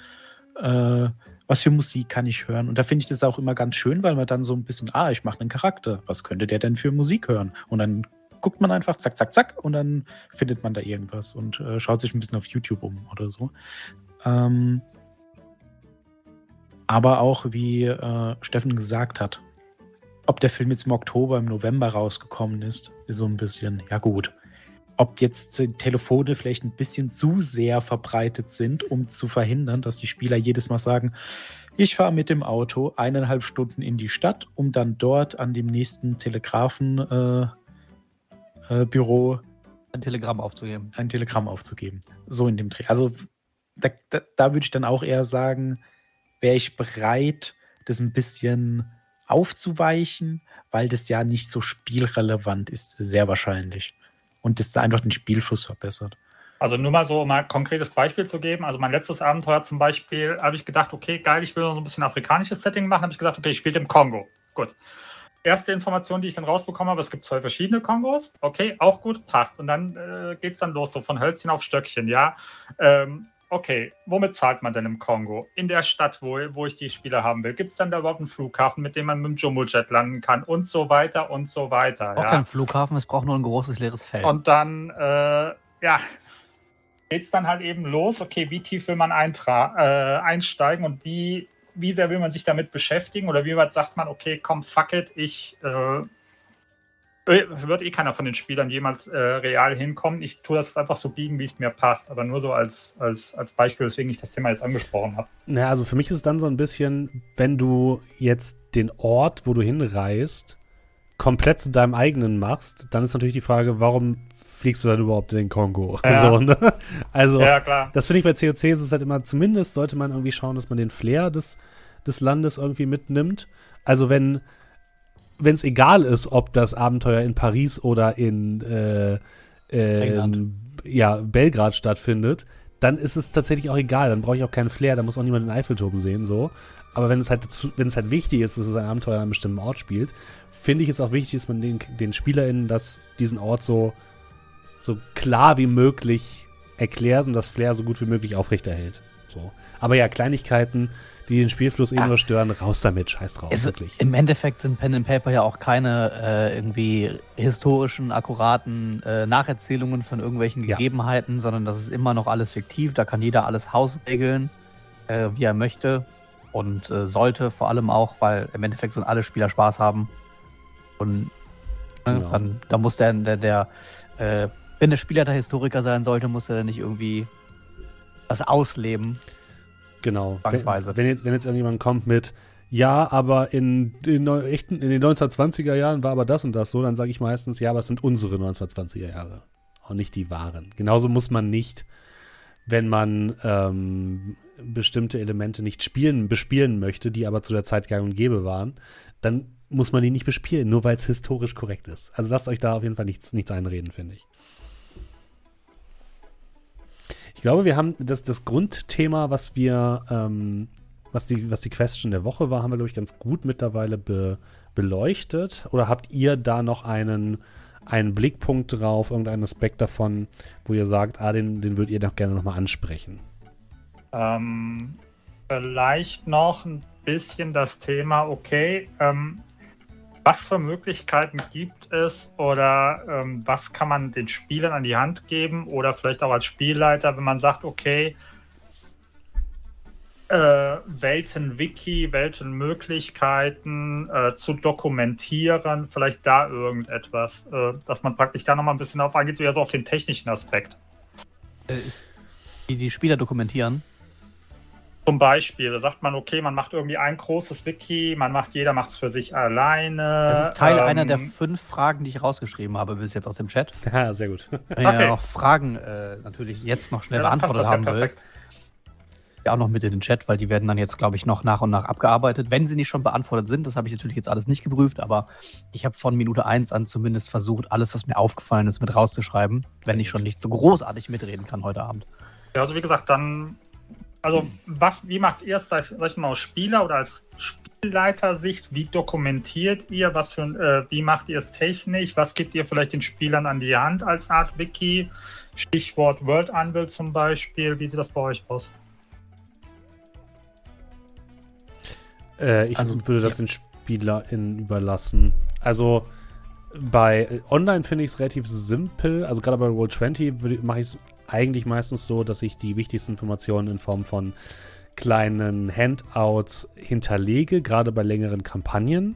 äh, was für Musik kann ich hören. Und da finde ich das auch immer ganz schön, weil man dann so ein bisschen, ah, ich mache einen Charakter, was könnte der denn für Musik hören? Und dann guckt man einfach, zack, zack, zack, und dann findet man da irgendwas und äh, schaut sich ein bisschen auf YouTube um oder so. Ähm, aber auch, wie äh, Steffen gesagt hat, ob der Film jetzt im Oktober, im November rausgekommen ist, ist so ein bisschen, ja gut. Ob jetzt Telefone vielleicht ein bisschen zu sehr verbreitet sind, um zu verhindern, dass die Spieler jedes Mal sagen, ich fahre mit dem Auto eineinhalb Stunden in die Stadt, um dann dort an dem nächsten Telegrafenbüro äh, äh, ein Telegramm aufzugeben. Ein Telegramm aufzugeben. So in dem Dreh. Also da, da, da würde ich dann auch eher sagen, wäre ich bereit, das ein bisschen aufzuweichen, weil das ja nicht so spielrelevant ist, sehr wahrscheinlich. Und das da einfach den Spielfluss verbessert. Also nur mal so, um ein konkretes Beispiel zu geben. Also mein letztes Abenteuer zum Beispiel, habe ich gedacht, okay, geil, ich will noch so ein bisschen afrikanisches Setting machen. Habe ich gesagt, okay, ich spiele im Kongo. Gut. Erste Information, die ich dann rausbekommen habe, es gibt zwei verschiedene Kongos. Okay, auch gut, passt. Und dann äh, geht es dann los, so von Hölzchen auf Stöckchen, ja. Ähm, okay, womit zahlt man denn im Kongo? In der Stadt, wo, wo ich die Spieler haben will. Gibt es dann da überhaupt einen Flughafen, mit dem man mit dem Jumbo-Jet landen kann und so weiter und so weiter? Auch ja. kein Flughafen, es braucht nur ein großes leeres Feld. Und dann, äh, ja, geht es dann halt eben los, okay, wie tief will man äh, einsteigen und wie, wie sehr will man sich damit beschäftigen oder wie weit sagt man, okay, komm, fuck it, ich äh, äh, wird eh keiner von den Spielern jemals äh, real hinkommen. Ich tue das einfach so biegen, wie es mir passt, aber nur so als, als, als Beispiel, weswegen ich das Thema jetzt angesprochen habe. Naja, also für mich ist es dann so ein bisschen, wenn du jetzt den Ort, wo du hinreist, komplett zu deinem eigenen machst, dann ist natürlich die Frage, warum fliegst du dann überhaupt in den Kongo? Ja. So, ne? Also, ja, das finde ich bei COC ist es halt immer, zumindest sollte man irgendwie schauen, dass man den Flair des, des Landes irgendwie mitnimmt. Also wenn wenn es egal ist, ob das Abenteuer in Paris oder in, äh, ähm, ja, Belgrad stattfindet, dann ist es tatsächlich auch egal. Dann brauche ich auch keinen Flair, da muss auch niemand den Eiffelturm sehen, so. Aber wenn es halt, wenn es halt wichtig ist, dass es ein Abenteuer an einem bestimmten Ort spielt, finde ich es auch wichtig, dass man den, den SpielerInnen das, diesen Ort so, so klar wie möglich erklärt und das Flair so gut wie möglich aufrechterhält. So. Aber ja, Kleinigkeiten, die den Spielfluss eh nur stören, raus damit, scheiß drauf, also, wirklich. Im Endeffekt sind Pen and Paper ja auch keine äh, irgendwie historischen, akkuraten äh, Nacherzählungen von irgendwelchen ja. Gegebenheiten, sondern das ist immer noch alles fiktiv. Da kann jeder alles hausregeln, äh, wie er möchte und äh, sollte vor allem auch, weil im Endeffekt sollen alle Spieler Spaß haben. Und ne, genau. dann, dann muss der, der, der äh, wenn der Spieler der Historiker sein sollte, muss er nicht irgendwie das ausleben. Genau. Wenn, wenn, jetzt, wenn jetzt irgendjemand kommt mit, ja, aber in, in, in den 1920er Jahren war aber das und das so, dann sage ich meistens, ja, aber es sind unsere 1920er Jahre. Und nicht die wahren. Genauso muss man nicht, wenn man ähm, bestimmte Elemente nicht spielen, bespielen möchte, die aber zu der Zeit gang und gäbe waren, dann muss man die nicht bespielen, nur weil es historisch korrekt ist. Also lasst euch da auf jeden Fall nichts, nichts einreden, finde ich. Glaube, wir haben das, das Grundthema, was wir, ähm, was, die, was die Question der Woche war, haben wir, glaube ich, ganz gut mittlerweile be, beleuchtet. Oder habt ihr da noch einen, einen Blickpunkt drauf, irgendeinen Aspekt davon, wo ihr sagt, ah, den, den würdet ihr doch gerne nochmal ansprechen? Ähm, vielleicht noch ein bisschen das Thema, okay, ähm, was für Möglichkeiten gibt es oder ähm, was kann man den Spielern an die Hand geben oder vielleicht auch als Spielleiter, wenn man sagt, okay, äh, Welten-Wiki, Weltenmöglichkeiten äh, zu dokumentieren, vielleicht da irgendetwas, äh, dass man praktisch da nochmal ein bisschen auf eingeht, so auf den technischen Aspekt. Äh, die, die Spieler dokumentieren? Zum Beispiel, da sagt man, okay, man macht irgendwie ein großes Wiki, man macht, jeder macht es für sich alleine. Das ist Teil ähm, einer der fünf Fragen, die ich rausgeschrieben habe bis jetzt aus dem Chat. Ja, sehr gut. Wenn okay. ihr noch Fragen äh, natürlich jetzt noch schnell ja, beantwortet haben ja will. Ja, auch noch mit in den Chat, weil die werden dann jetzt, glaube ich, noch nach und nach abgearbeitet. Wenn sie nicht schon beantwortet sind, das habe ich natürlich jetzt alles nicht geprüft, aber ich habe von Minute 1 an zumindest versucht, alles, was mir aufgefallen ist, mit rauszuschreiben, wenn ich schon nicht so großartig mitreden kann heute Abend. Ja, also wie gesagt, dann also was, wie macht ihr es, sag, sag ich mal, aus Spieler oder als Spielleiter-Sicht? Wie dokumentiert ihr? Was für, äh, wie macht ihr es technisch? Was gibt ihr vielleicht den Spielern an die Hand als Art Wiki? Stichwort World Anvil zum Beispiel. Wie sieht das bei euch aus? Äh, ich also, würde das ja. den SpielerInnen überlassen. Also bei äh, Online finde ich es relativ simpel. Also gerade bei Roll 20 mache ich es eigentlich meistens so, dass ich die wichtigsten Informationen in Form von kleinen Handouts hinterlege, gerade bei längeren Kampagnen.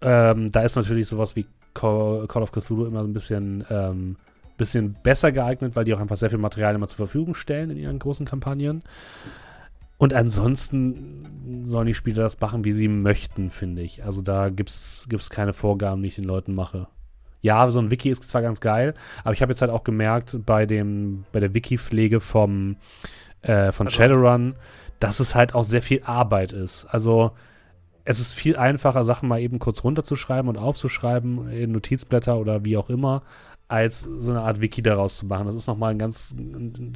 Ähm, da ist natürlich sowas wie Call, of Cthulhu immer so ein bisschen, ähm, bisschen besser geeignet, weil die auch einfach sehr viel Material immer zur Verfügung stellen in ihren großen Kampagnen. Und ansonsten sollen die Spieler das machen, wie sie möchten, finde ich. Also da gibt es keine Vorgaben, die ich den Leuten mache ja, so ein Wiki ist zwar ganz geil, aber ich habe jetzt halt auch gemerkt bei dem, bei der Wiki-Pflege vom äh, von also. Shadowrun, dass es halt auch sehr viel Arbeit ist. Also es ist viel einfacher, Sachen mal eben kurz runterzuschreiben und aufzuschreiben in Notizblätter oder wie auch immer, als so eine Art Wiki daraus zu machen. Das ist nochmal ein ganz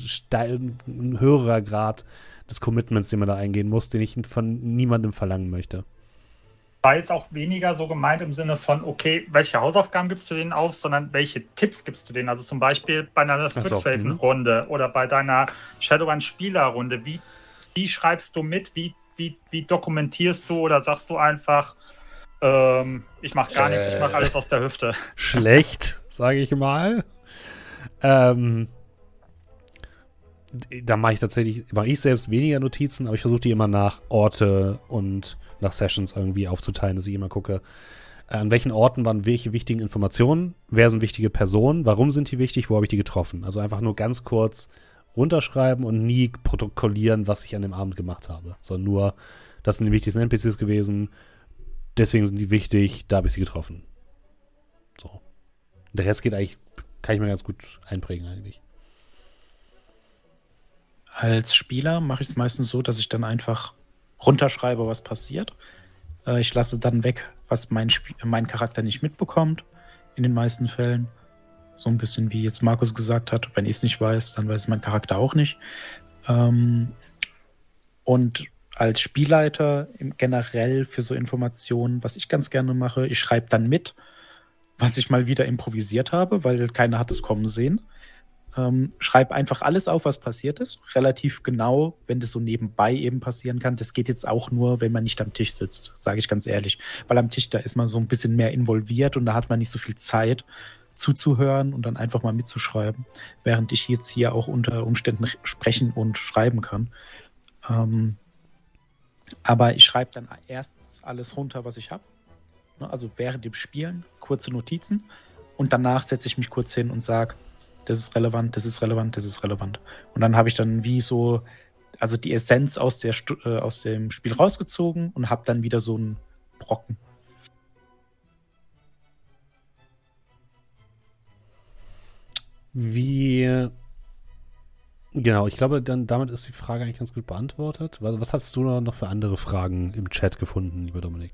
steil, ein höherer Grad des Commitments, den man da eingehen muss, den ich von niemandem verlangen möchte war jetzt auch weniger so gemeint im Sinne von, okay, welche Hausaufgaben gibst du denen auf, sondern welche Tipps gibst du denen? Also zum Beispiel bei einer Strixhaven-Runde mhm. oder bei deiner Shadowrun-Spieler-Runde. Wie, wie schreibst du mit? Wie, wie, wie dokumentierst du oder sagst du einfach, ähm, ich mache gar äh, nichts, ich mache alles aus der Hüfte? Schlecht, sage ich mal. Ähm, da mache ich tatsächlich, mache ich selbst weniger Notizen, aber ich versuche die immer nach Orte und nach Sessions irgendwie aufzuteilen, dass ich immer gucke, äh, an welchen Orten waren welche wichtigen Informationen, wer sind wichtige Personen, warum sind die wichtig, wo habe ich die getroffen. Also einfach nur ganz kurz runterschreiben und nie protokollieren, was ich an dem Abend gemacht habe, sondern nur, das sind die wichtigsten NPCs gewesen, deswegen sind die wichtig, da habe ich sie getroffen. So. Der Rest geht eigentlich, kann ich mir ganz gut einprägen eigentlich. Als Spieler mache ich es meistens so, dass ich dann einfach runterschreibe, was passiert. Äh, ich lasse dann weg, was mein, Sp mein Charakter nicht mitbekommt, in den meisten Fällen. So ein bisschen wie jetzt Markus gesagt hat, wenn ich es nicht weiß, dann weiß mein Charakter auch nicht. Ähm, und als Spielleiter generell für so Informationen, was ich ganz gerne mache, ich schreibe dann mit, was ich mal wieder improvisiert habe, weil keiner hat es kommen sehen. Ähm, schreib einfach alles auf, was passiert ist. Relativ genau, wenn das so nebenbei eben passieren kann. Das geht jetzt auch nur, wenn man nicht am Tisch sitzt, sage ich ganz ehrlich. Weil am Tisch, da ist man so ein bisschen mehr involviert und da hat man nicht so viel Zeit zuzuhören und dann einfach mal mitzuschreiben. Während ich jetzt hier auch unter Umständen sprechen und schreiben kann. Ähm, aber ich schreibe dann erst alles runter, was ich habe. Ne, also während dem Spielen kurze Notizen und danach setze ich mich kurz hin und sage, das ist relevant, das ist relevant, das ist relevant. Und dann habe ich dann wie so, also die Essenz aus, der, äh, aus dem Spiel rausgezogen und habe dann wieder so einen Brocken. Wie Genau, ich glaube, dann damit ist die Frage eigentlich ganz gut beantwortet. Was, was hast du noch für andere Fragen im Chat gefunden, lieber Dominik?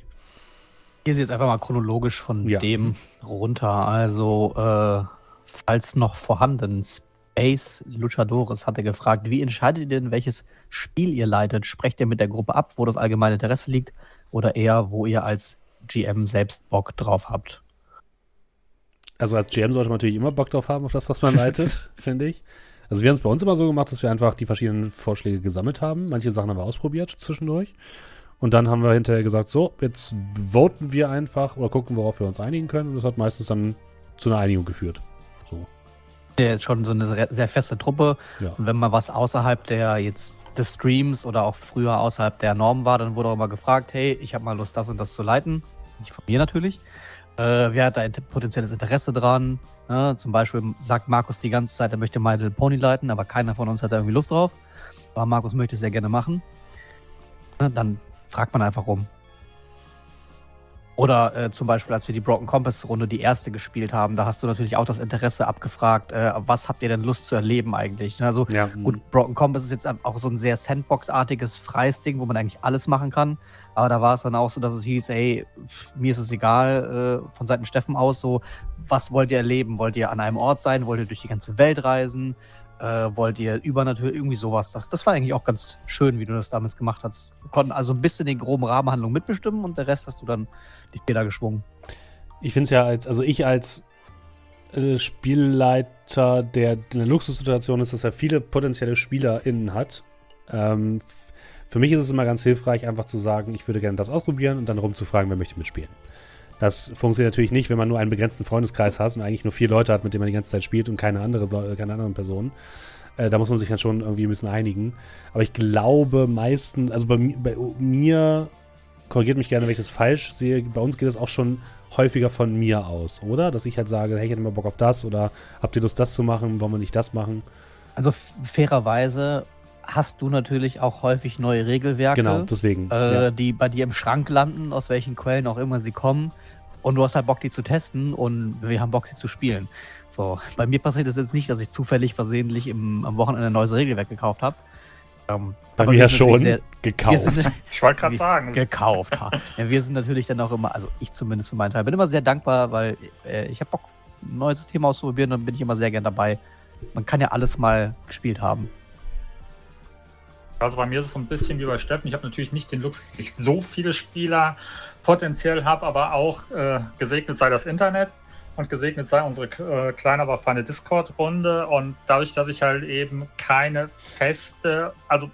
Hier ist jetzt einfach mal chronologisch von ja. dem runter. Also, äh, falls noch vorhanden, Space Luchadores hatte gefragt, wie entscheidet ihr denn, welches Spiel ihr leitet? Sprecht ihr mit der Gruppe ab, wo das allgemeine Interesse liegt, oder eher, wo ihr als GM selbst Bock drauf habt? Also als GM sollte man natürlich immer Bock drauf haben, auf das, was man leitet, finde ich. Also wir haben es bei uns immer so gemacht, dass wir einfach die verschiedenen Vorschläge gesammelt haben. Manche Sachen haben wir ausprobiert zwischendurch. Und dann haben wir hinterher gesagt, so, jetzt voten wir einfach oder gucken, worauf wir uns einigen können. Und das hat meistens dann zu einer Einigung geführt. Ja, jetzt schon so eine sehr feste Truppe. Ja. Und wenn mal was außerhalb der jetzt des Streams oder auch früher außerhalb der Norm war, dann wurde auch immer gefragt, hey, ich habe mal Lust, das und das zu leiten. Nicht von mir natürlich. Äh, wer hat da ein potenzielles Interesse dran? Ja, zum Beispiel sagt Markus die ganze Zeit, er möchte My Little Pony leiten, aber keiner von uns hat da irgendwie Lust drauf. Aber Markus möchte es sehr gerne machen. Ja, dann fragt man einfach rum. Oder äh, zum Beispiel, als wir die Broken Compass Runde, die erste gespielt haben, da hast du natürlich auch das Interesse abgefragt, äh, was habt ihr denn Lust zu erleben eigentlich? Ne, also ja. gut, Broken Compass ist jetzt auch so ein sehr Sandbox-artiges, freies Ding, wo man eigentlich alles machen kann. Aber da war es dann auch so, dass es hieß, ey, mir ist es egal, äh, von Seiten Steffen aus, so, was wollt ihr erleben? Wollt ihr an einem Ort sein? Wollt ihr durch die ganze Welt reisen? Äh, wollt ihr übernatürlich, irgendwie sowas. Das, das war eigentlich auch ganz schön, wie du das damals gemacht hast. Wir konnten also ein bisschen den groben Rahmenhandlung mitbestimmen und der Rest hast du dann die Feder geschwungen. Ich finde es ja als, also ich als äh, Spielleiter, der in der Luxussituation ist, dass er viele potenzielle SpielerInnen hat. Ähm, für mich ist es immer ganz hilfreich, einfach zu sagen, ich würde gerne das ausprobieren und dann rumzufragen, wer möchte mitspielen. Das funktioniert natürlich nicht, wenn man nur einen begrenzten Freundeskreis hat und eigentlich nur vier Leute hat, mit denen man die ganze Zeit spielt und keine, andere, keine anderen Personen. Äh, da muss man sich dann schon irgendwie ein bisschen einigen. Aber ich glaube meistens, also bei, bei mir, korrigiert mich gerne, wenn ich das falsch sehe, bei uns geht es auch schon häufiger von mir aus, oder? Dass ich halt sage, hey, ich hätte mal Bock auf das oder habt ihr Lust, das zu machen, wollen wir nicht das machen? Also fairerweise hast du natürlich auch häufig neue Regelwerke. Genau, deswegen. Äh, ja. Die bei dir im Schrank landen, aus welchen Quellen auch immer sie kommen. Und du hast halt Bock, die zu testen und wir haben Bock, sie zu spielen. So, bei mir passiert es jetzt nicht, dass ich zufällig versehentlich im, am Wochenende ein neues Regelwerk gekauft habe. Ähm, bei mir schon sehr, gekauft. Sind, ich wollte gerade sagen. Gekauft. ja, wir sind natürlich dann auch immer, also ich zumindest für meinen Teil, bin immer sehr dankbar, weil äh, ich habe Bock, ein neues System auszuprobieren und bin ich immer sehr gern dabei. Man kann ja alles mal gespielt haben. Also bei mir ist es so ein bisschen wie bei Steffen. Ich habe natürlich nicht den Luxus, dass ich so viele Spieler potenziell habe, aber auch äh, gesegnet sei das Internet und gesegnet sei unsere äh, kleine, aber feine Discord-Runde. Und dadurch, dass ich halt eben keine feste, also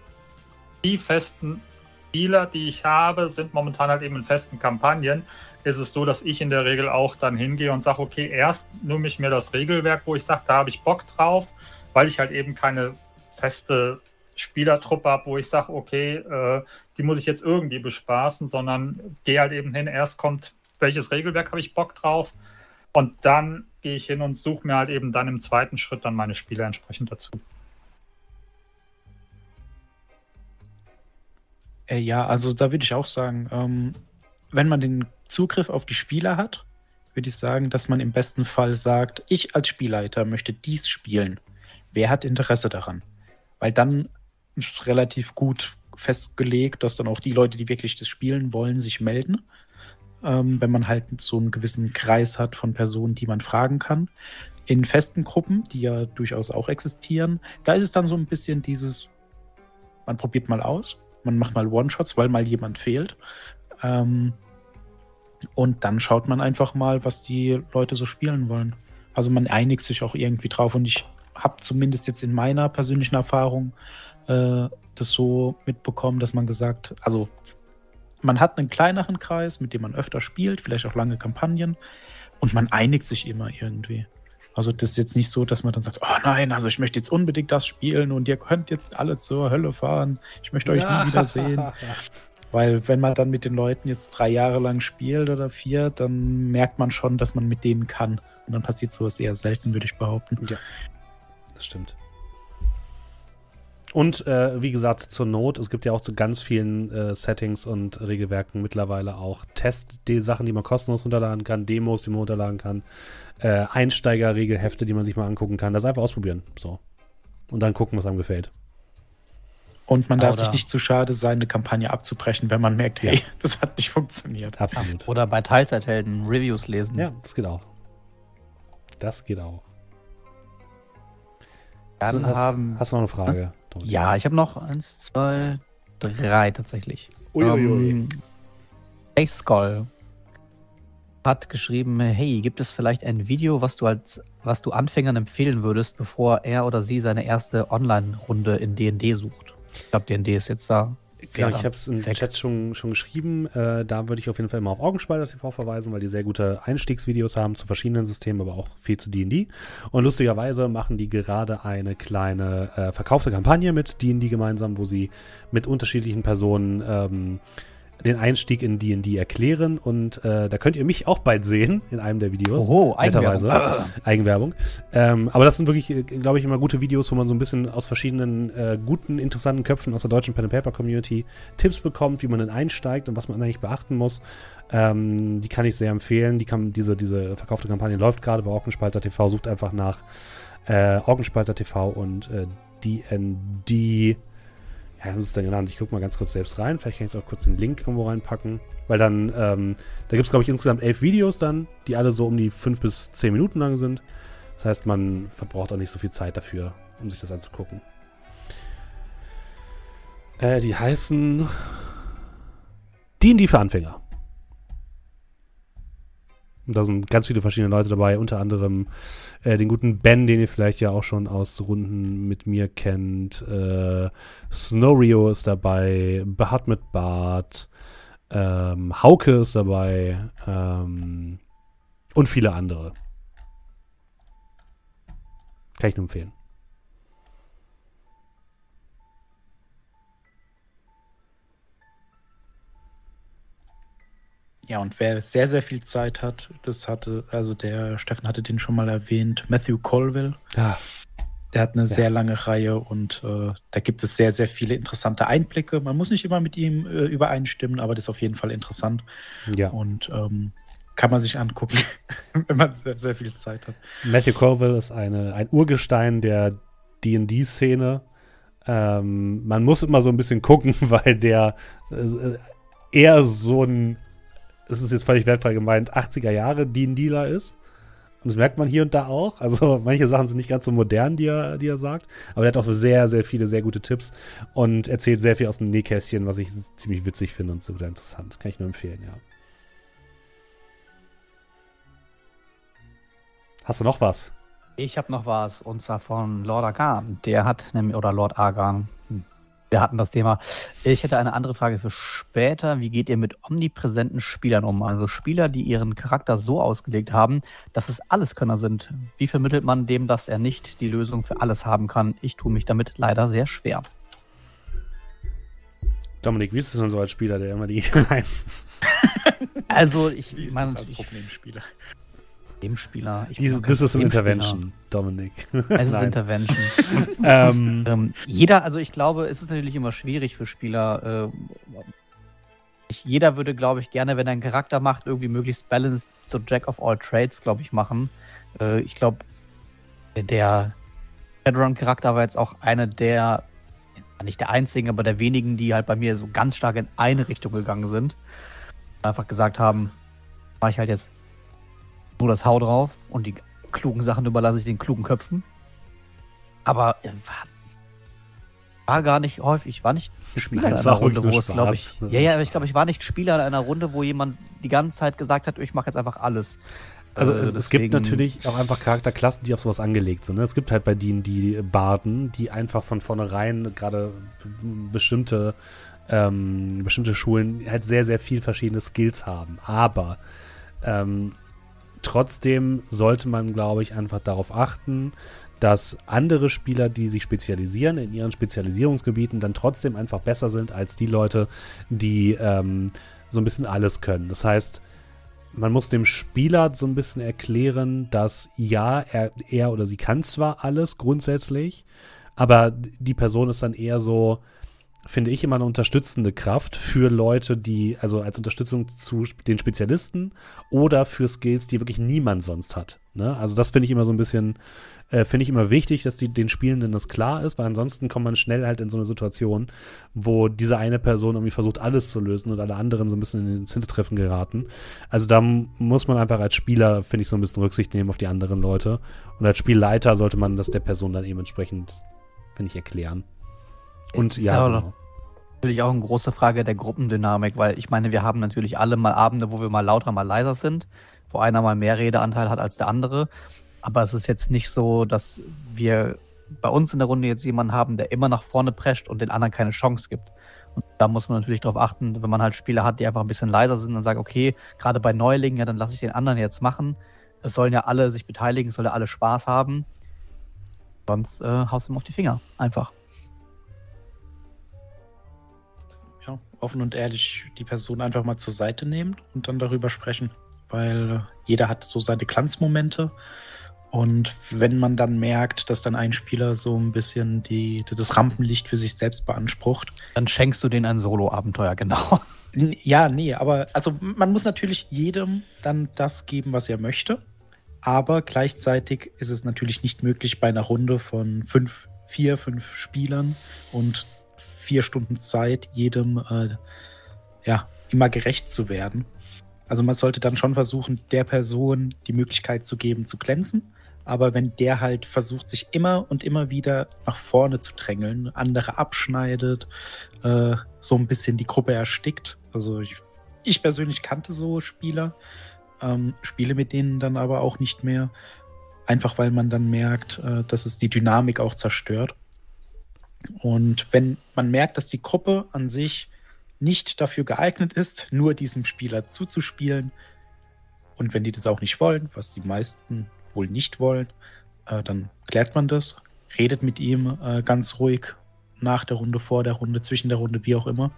die festen Spieler, die ich habe, sind momentan halt eben in festen Kampagnen, ist es so, dass ich in der Regel auch dann hingehe und sage, okay, erst nehme ich mir das Regelwerk, wo ich sage, da habe ich Bock drauf, weil ich halt eben keine feste Spielertruppe habe, wo ich sage, okay, äh, die muss ich jetzt irgendwie bespaßen, sondern gehe halt eben hin, erst kommt, welches Regelwerk habe ich Bock drauf und dann gehe ich hin und suche mir halt eben dann im zweiten Schritt dann meine Spieler entsprechend dazu. Äh, ja, also da würde ich auch sagen, ähm, wenn man den Zugriff auf die Spieler hat, würde ich sagen, dass man im besten Fall sagt, ich als Spielleiter möchte dies spielen. Wer hat Interesse daran? Weil dann ist relativ gut festgelegt, dass dann auch die Leute, die wirklich das spielen wollen, sich melden. Ähm, wenn man halt so einen gewissen Kreis hat von Personen, die man fragen kann. in festen Gruppen, die ja durchaus auch existieren, da ist es dann so ein bisschen dieses, man probiert mal aus, man macht mal One-Shots, weil mal jemand fehlt. Ähm, und dann schaut man einfach mal, was die Leute so spielen wollen. Also man einigt sich auch irgendwie drauf und ich habe zumindest jetzt in meiner persönlichen Erfahrung äh, das so mitbekommen, dass man gesagt, also man hat einen kleineren Kreis, mit dem man öfter spielt, vielleicht auch lange Kampagnen und man einigt sich immer irgendwie. Also das ist jetzt nicht so, dass man dann sagt, oh nein, also ich möchte jetzt unbedingt das spielen und ihr könnt jetzt alle zur Hölle fahren. Ich möchte euch ja. nie wiedersehen. Weil wenn man dann mit den Leuten jetzt drei Jahre lang spielt oder vier, dann merkt man schon, dass man mit denen kann. Und dann passiert sowas eher selten, würde ich behaupten. Ja, das stimmt. Und äh, wie gesagt, zur Not, es gibt ja auch zu ganz vielen äh, Settings und Regelwerken mittlerweile auch Test-Sachen, die man kostenlos runterladen kann, Demos, die man runterladen kann, äh, Einsteiger-Regelhefte, die man sich mal angucken kann. Das einfach ausprobieren. So. Und dann gucken, was einem gefällt. Und man darf Oder sich nicht zu schade sein, eine Kampagne abzubrechen, wenn man merkt, hey, ja. das hat nicht funktioniert. Absolut. Oder bei Teilzeithelden Reviews lesen. Ja, das geht auch. Das geht auch. Dann hast, haben, hast du noch eine Frage? Ja, ich habe noch eins, zwei, drei tatsächlich. Uiuiui. Ähm, Skull hat geschrieben, hey, gibt es vielleicht ein Video, was du als was du Anfängern empfehlen würdest, bevor er oder sie seine erste Online-Runde in D&D sucht? Ich glaube, D&D ist jetzt da. Genau, ich habe es im Chat schon, schon geschrieben. Äh, da würde ich auf jeden Fall immer auf Augenspalter TV verweisen, weil die sehr gute Einstiegsvideos haben zu verschiedenen Systemen, aber auch viel zu D&D. Und lustigerweise machen die gerade eine kleine äh, verkaufte Kampagne mit D&D gemeinsam, wo sie mit unterschiedlichen Personen ähm, den Einstieg in D&D erklären und äh, da könnt ihr mich auch bald sehen in einem der Videos. Oh, Eigenwerbung. Ah. Eigenwerbung. Ähm, aber das sind wirklich, äh, glaube ich, immer gute Videos, wo man so ein bisschen aus verschiedenen äh, guten, interessanten Köpfen aus der deutschen Pen and Paper Community Tipps bekommt, wie man dann einsteigt und was man eigentlich beachten muss. Ähm, die kann ich sehr empfehlen. Die kann, diese, diese verkaufte Kampagne läuft gerade bei Orkenspalter TV. Sucht einfach nach äh, Orkenspalter TV und äh, D&D ja, haben sie es dann genannt? Ich gucke mal ganz kurz selbst rein. Vielleicht kann ich jetzt auch kurz den Link irgendwo reinpacken. Weil dann, ähm, da gibt es, glaube ich, insgesamt elf Videos dann, die alle so um die fünf bis zehn Minuten lang sind. Das heißt, man verbraucht auch nicht so viel Zeit dafür, um sich das anzugucken. Äh, die heißen D&D für Anfänger. Und da sind ganz viele verschiedene Leute dabei, unter anderem äh, den guten Ben, den ihr vielleicht ja auch schon aus Runden mit mir kennt. Äh, Snorio ist dabei, Behat mit Bart, ähm, Hauke ist dabei ähm, und viele andere. Kann ich nur empfehlen. Ja, und wer sehr, sehr viel Zeit hat, das hatte, also der Steffen hatte den schon mal erwähnt, Matthew Colville. Ja. Der hat eine ja. sehr lange Reihe und äh, da gibt es sehr, sehr viele interessante Einblicke. Man muss nicht immer mit ihm äh, übereinstimmen, aber das ist auf jeden Fall interessant. Ja. Und ähm, kann man sich angucken, wenn man sehr, sehr viel Zeit hat. Matthew Colville ist eine, ein Urgestein der DD-Szene. Ähm, man muss immer so ein bisschen gucken, weil der äh, eher so ein das ist jetzt völlig wertfrei gemeint, 80er Jahre Dealer ist. Und das merkt man hier und da auch. Also manche Sachen sind nicht ganz so modern, die er, die er sagt. Aber er hat auch sehr, sehr viele, sehr gute Tipps und erzählt sehr viel aus dem Nähkästchen, was ich ziemlich witzig finde und super interessant. Kann ich nur empfehlen, ja. Hast du noch was? Ich habe noch was, und zwar von Lord Agan. Der hat nämlich, oder Lord Agan, wir hatten das Thema. Ich hätte eine andere Frage für später. Wie geht ihr mit omnipräsenten Spielern um? Also Spieler, die ihren Charakter so ausgelegt haben, dass es Alleskönner sind. Wie vermittelt man dem, dass er nicht die Lösung für alles haben kann? Ich tue mich damit leider sehr schwer. Dominik, wie ist es denn so als Spieler, der immer die. also, ich meine. als Problemspieler? Problemspieler. Diese, das ist ein Intervention, Dominik. Es ist Intervention. ähm, ähm, jeder, also ich glaube, es ist natürlich immer schwierig für Spieler. Äh, jeder würde, glaube ich, gerne, wenn er einen Charakter macht, irgendwie möglichst balanced, so Jack of all Trades, glaube ich, machen. Äh, ich glaube, der Shadowrun-Charakter war jetzt auch einer der, nicht der einzigen, aber der wenigen, die halt bei mir so ganz stark in eine Richtung gegangen sind. Einfach gesagt haben, war ich halt jetzt nur das Hau drauf und die klugen Sachen überlasse ich den klugen Köpfen. Aber äh, war gar nicht häufig, ich war nicht Spieler in einer Runde, wo es, glaube ich. Ja, ja, aber ich glaube, ich war nicht Spieler in einer Runde, wo jemand die ganze Zeit gesagt hat, ich mache jetzt einfach alles. Also es, es, gibt natürlich auch einfach Charakterklassen, die auf sowas angelegt sind. Ne? Es gibt halt bei denen die Barden, die einfach von vornherein gerade bestimmte, ähm, bestimmte Schulen halt sehr, sehr viel verschiedene Skills haben. Aber ähm, trotzdem sollte man, glaube ich, einfach darauf achten, dass andere Spieler, die sich spezialisieren in ihren Spezialisierungsgebieten, dann trotzdem einfach besser sind als die Leute, die ähm, so ein bisschen alles können. Das heißt, man muss dem Spieler so ein bisschen erklären, dass ja, er, er oder sie kann zwar alles grundsätzlich, aber die Person ist dann eher so, finde ich, immer eine unterstützende Kraft für Leute, die, also als Unterstützung zu den Spezialisten oder für Skills, die wirklich niemand sonst hat. Ne? Also das finde ich immer so ein bisschen äh, finde ich immer wichtig, dass die, den Spielenden das klar ist, weil ansonsten kommt man schnell halt in so eine Situation, wo diese eine Person irgendwie versucht, alles zu lösen und alle anderen so ein bisschen ins Hintertreffen geraten. Also da muss man einfach als Spieler, finde ich, so ein bisschen Rücksicht nehmen auf die anderen Leute. Und als Spielleiter sollte man das der Person dann eben entsprechend, finde ich, erklären. Und ist ja, genau. Natürlich auch eine große Frage der Gruppendynamik, weil ich meine, wir haben natürlich alle mal Abende, wo wir mal lauter, mal leiser sind, wo einer mal mehr Redeanteil hat als der andere. Aber es ist jetzt nicht so, dass wir bei uns in der Runde jetzt jemanden haben, der immer nach vorne prescht und den anderen keine Chance gibt. Und da muss man natürlich darauf achten, wenn man halt Spieler hat, die einfach ein bisschen leiser sind und sagen, okay, gerade bei Neulingen, ja, dann lasse ich den anderen jetzt machen. Es sollen ja alle sich beteiligen, es sollen ja alle Spaß haben. Sonst äh, haust du ihm auf die Finger. Einfach. Offen und ehrlich die Person einfach mal zur Seite nehmen und dann darüber sprechen. Weil jeder hat so seine Glanzmomente. Und wenn man dann merkt, dass dann ein Spieler so ein bisschen die, das Rampenlicht für sich selbst beansprucht. Dann schenkst du denen ein Solo-Abenteuer, genau. Ja, nee, aber also man muss natürlich jedem dann das geben, was er möchte. Aber gleichzeitig ist es natürlich nicht möglich, bei einer Runde von fünf, vier, fünf Spielern und vier Stunden Zeit jedem äh, ja, immer gerecht zu werden. Also man sollte dann schon versuchen, der Person die Möglichkeit zu geben, zu glänzen aber wenn der halt versucht, sich immer und immer wieder nach vorne zu drängeln, andere abschneidet, äh, so ein bisschen die Gruppe erstickt. Also ich, ich persönlich kannte so Spieler, ähm, spiele mit denen dann aber auch nicht mehr. Einfach weil man dann merkt, äh, dass es die Dynamik auch zerstört. Und wenn man merkt, dass die Gruppe an sich nicht dafür geeignet ist, nur diesem Spieler zuzuspielen, und wenn die das auch nicht wollen, was die meisten wohl nicht wollen, äh, dann klärt man das, redet mit ihm äh, ganz ruhig nach der Runde, vor der Runde, zwischen der Runde, wie auch immer.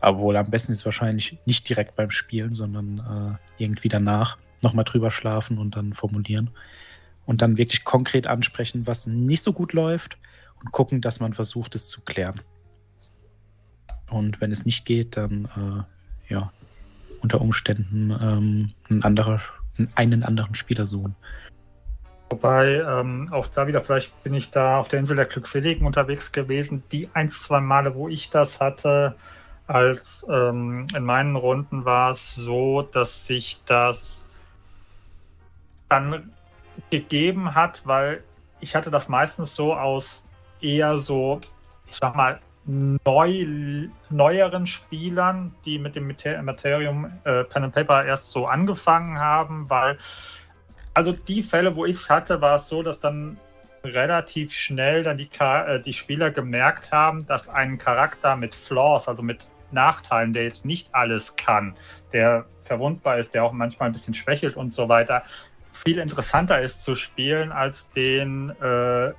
Aber wohl am besten ist wahrscheinlich nicht direkt beim Spielen, sondern äh, irgendwie danach nochmal drüber schlafen und dann formulieren. Und dann wirklich konkret ansprechen, was nicht so gut läuft und gucken, dass man versucht, es zu klären. Und wenn es nicht geht, dann äh, ja, unter Umständen ähm, ein anderer, einen anderen Spieler suchen. Wobei, ähm, auch da wieder, vielleicht bin ich da auf der Insel der Glückseligen unterwegs gewesen. Die ein, zwei Male, wo ich das hatte, als ähm, in meinen Runden war es so, dass sich das dann gegeben hat, weil ich hatte das meistens so aus eher so, ich sag mal, neu, neueren Spielern, die mit dem Materium äh, Pen and Paper erst so angefangen haben, weil also die Fälle, wo ich es hatte, war es so, dass dann relativ schnell dann die, äh, die Spieler gemerkt haben, dass ein Charakter mit Flaws, also mit Nachteilen, der jetzt nicht alles kann, der verwundbar ist, der auch manchmal ein bisschen schwächelt und so weiter, viel interessanter ist zu spielen als den äh,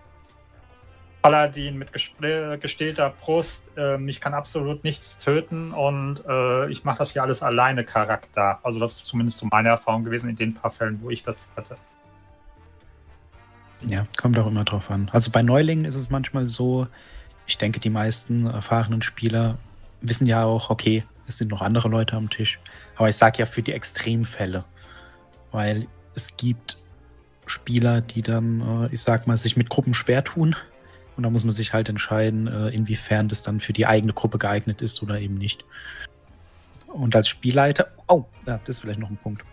Paladin mit gestählter Brust, äh, ich kann absolut nichts töten und äh, ich mache das hier alles alleine Charakter. Also das ist zumindest so meine Erfahrung gewesen in den paar Fällen, wo ich das hatte. Ja, kommt auch immer drauf an. Also bei Neulingen ist es manchmal so, ich denke, die meisten erfahrenen Spieler wissen ja auch, okay, es sind noch andere Leute am Tisch. Aber ich sage ja für die Extremfälle, weil es gibt Spieler, die dann, äh, ich sag mal, sich mit Gruppen schwer tun und da muss man sich halt entscheiden, äh, inwiefern das dann für die eigene Gruppe geeignet ist oder eben nicht. Und als Spielleiter, oh, ja, das ist vielleicht noch ein Punkt.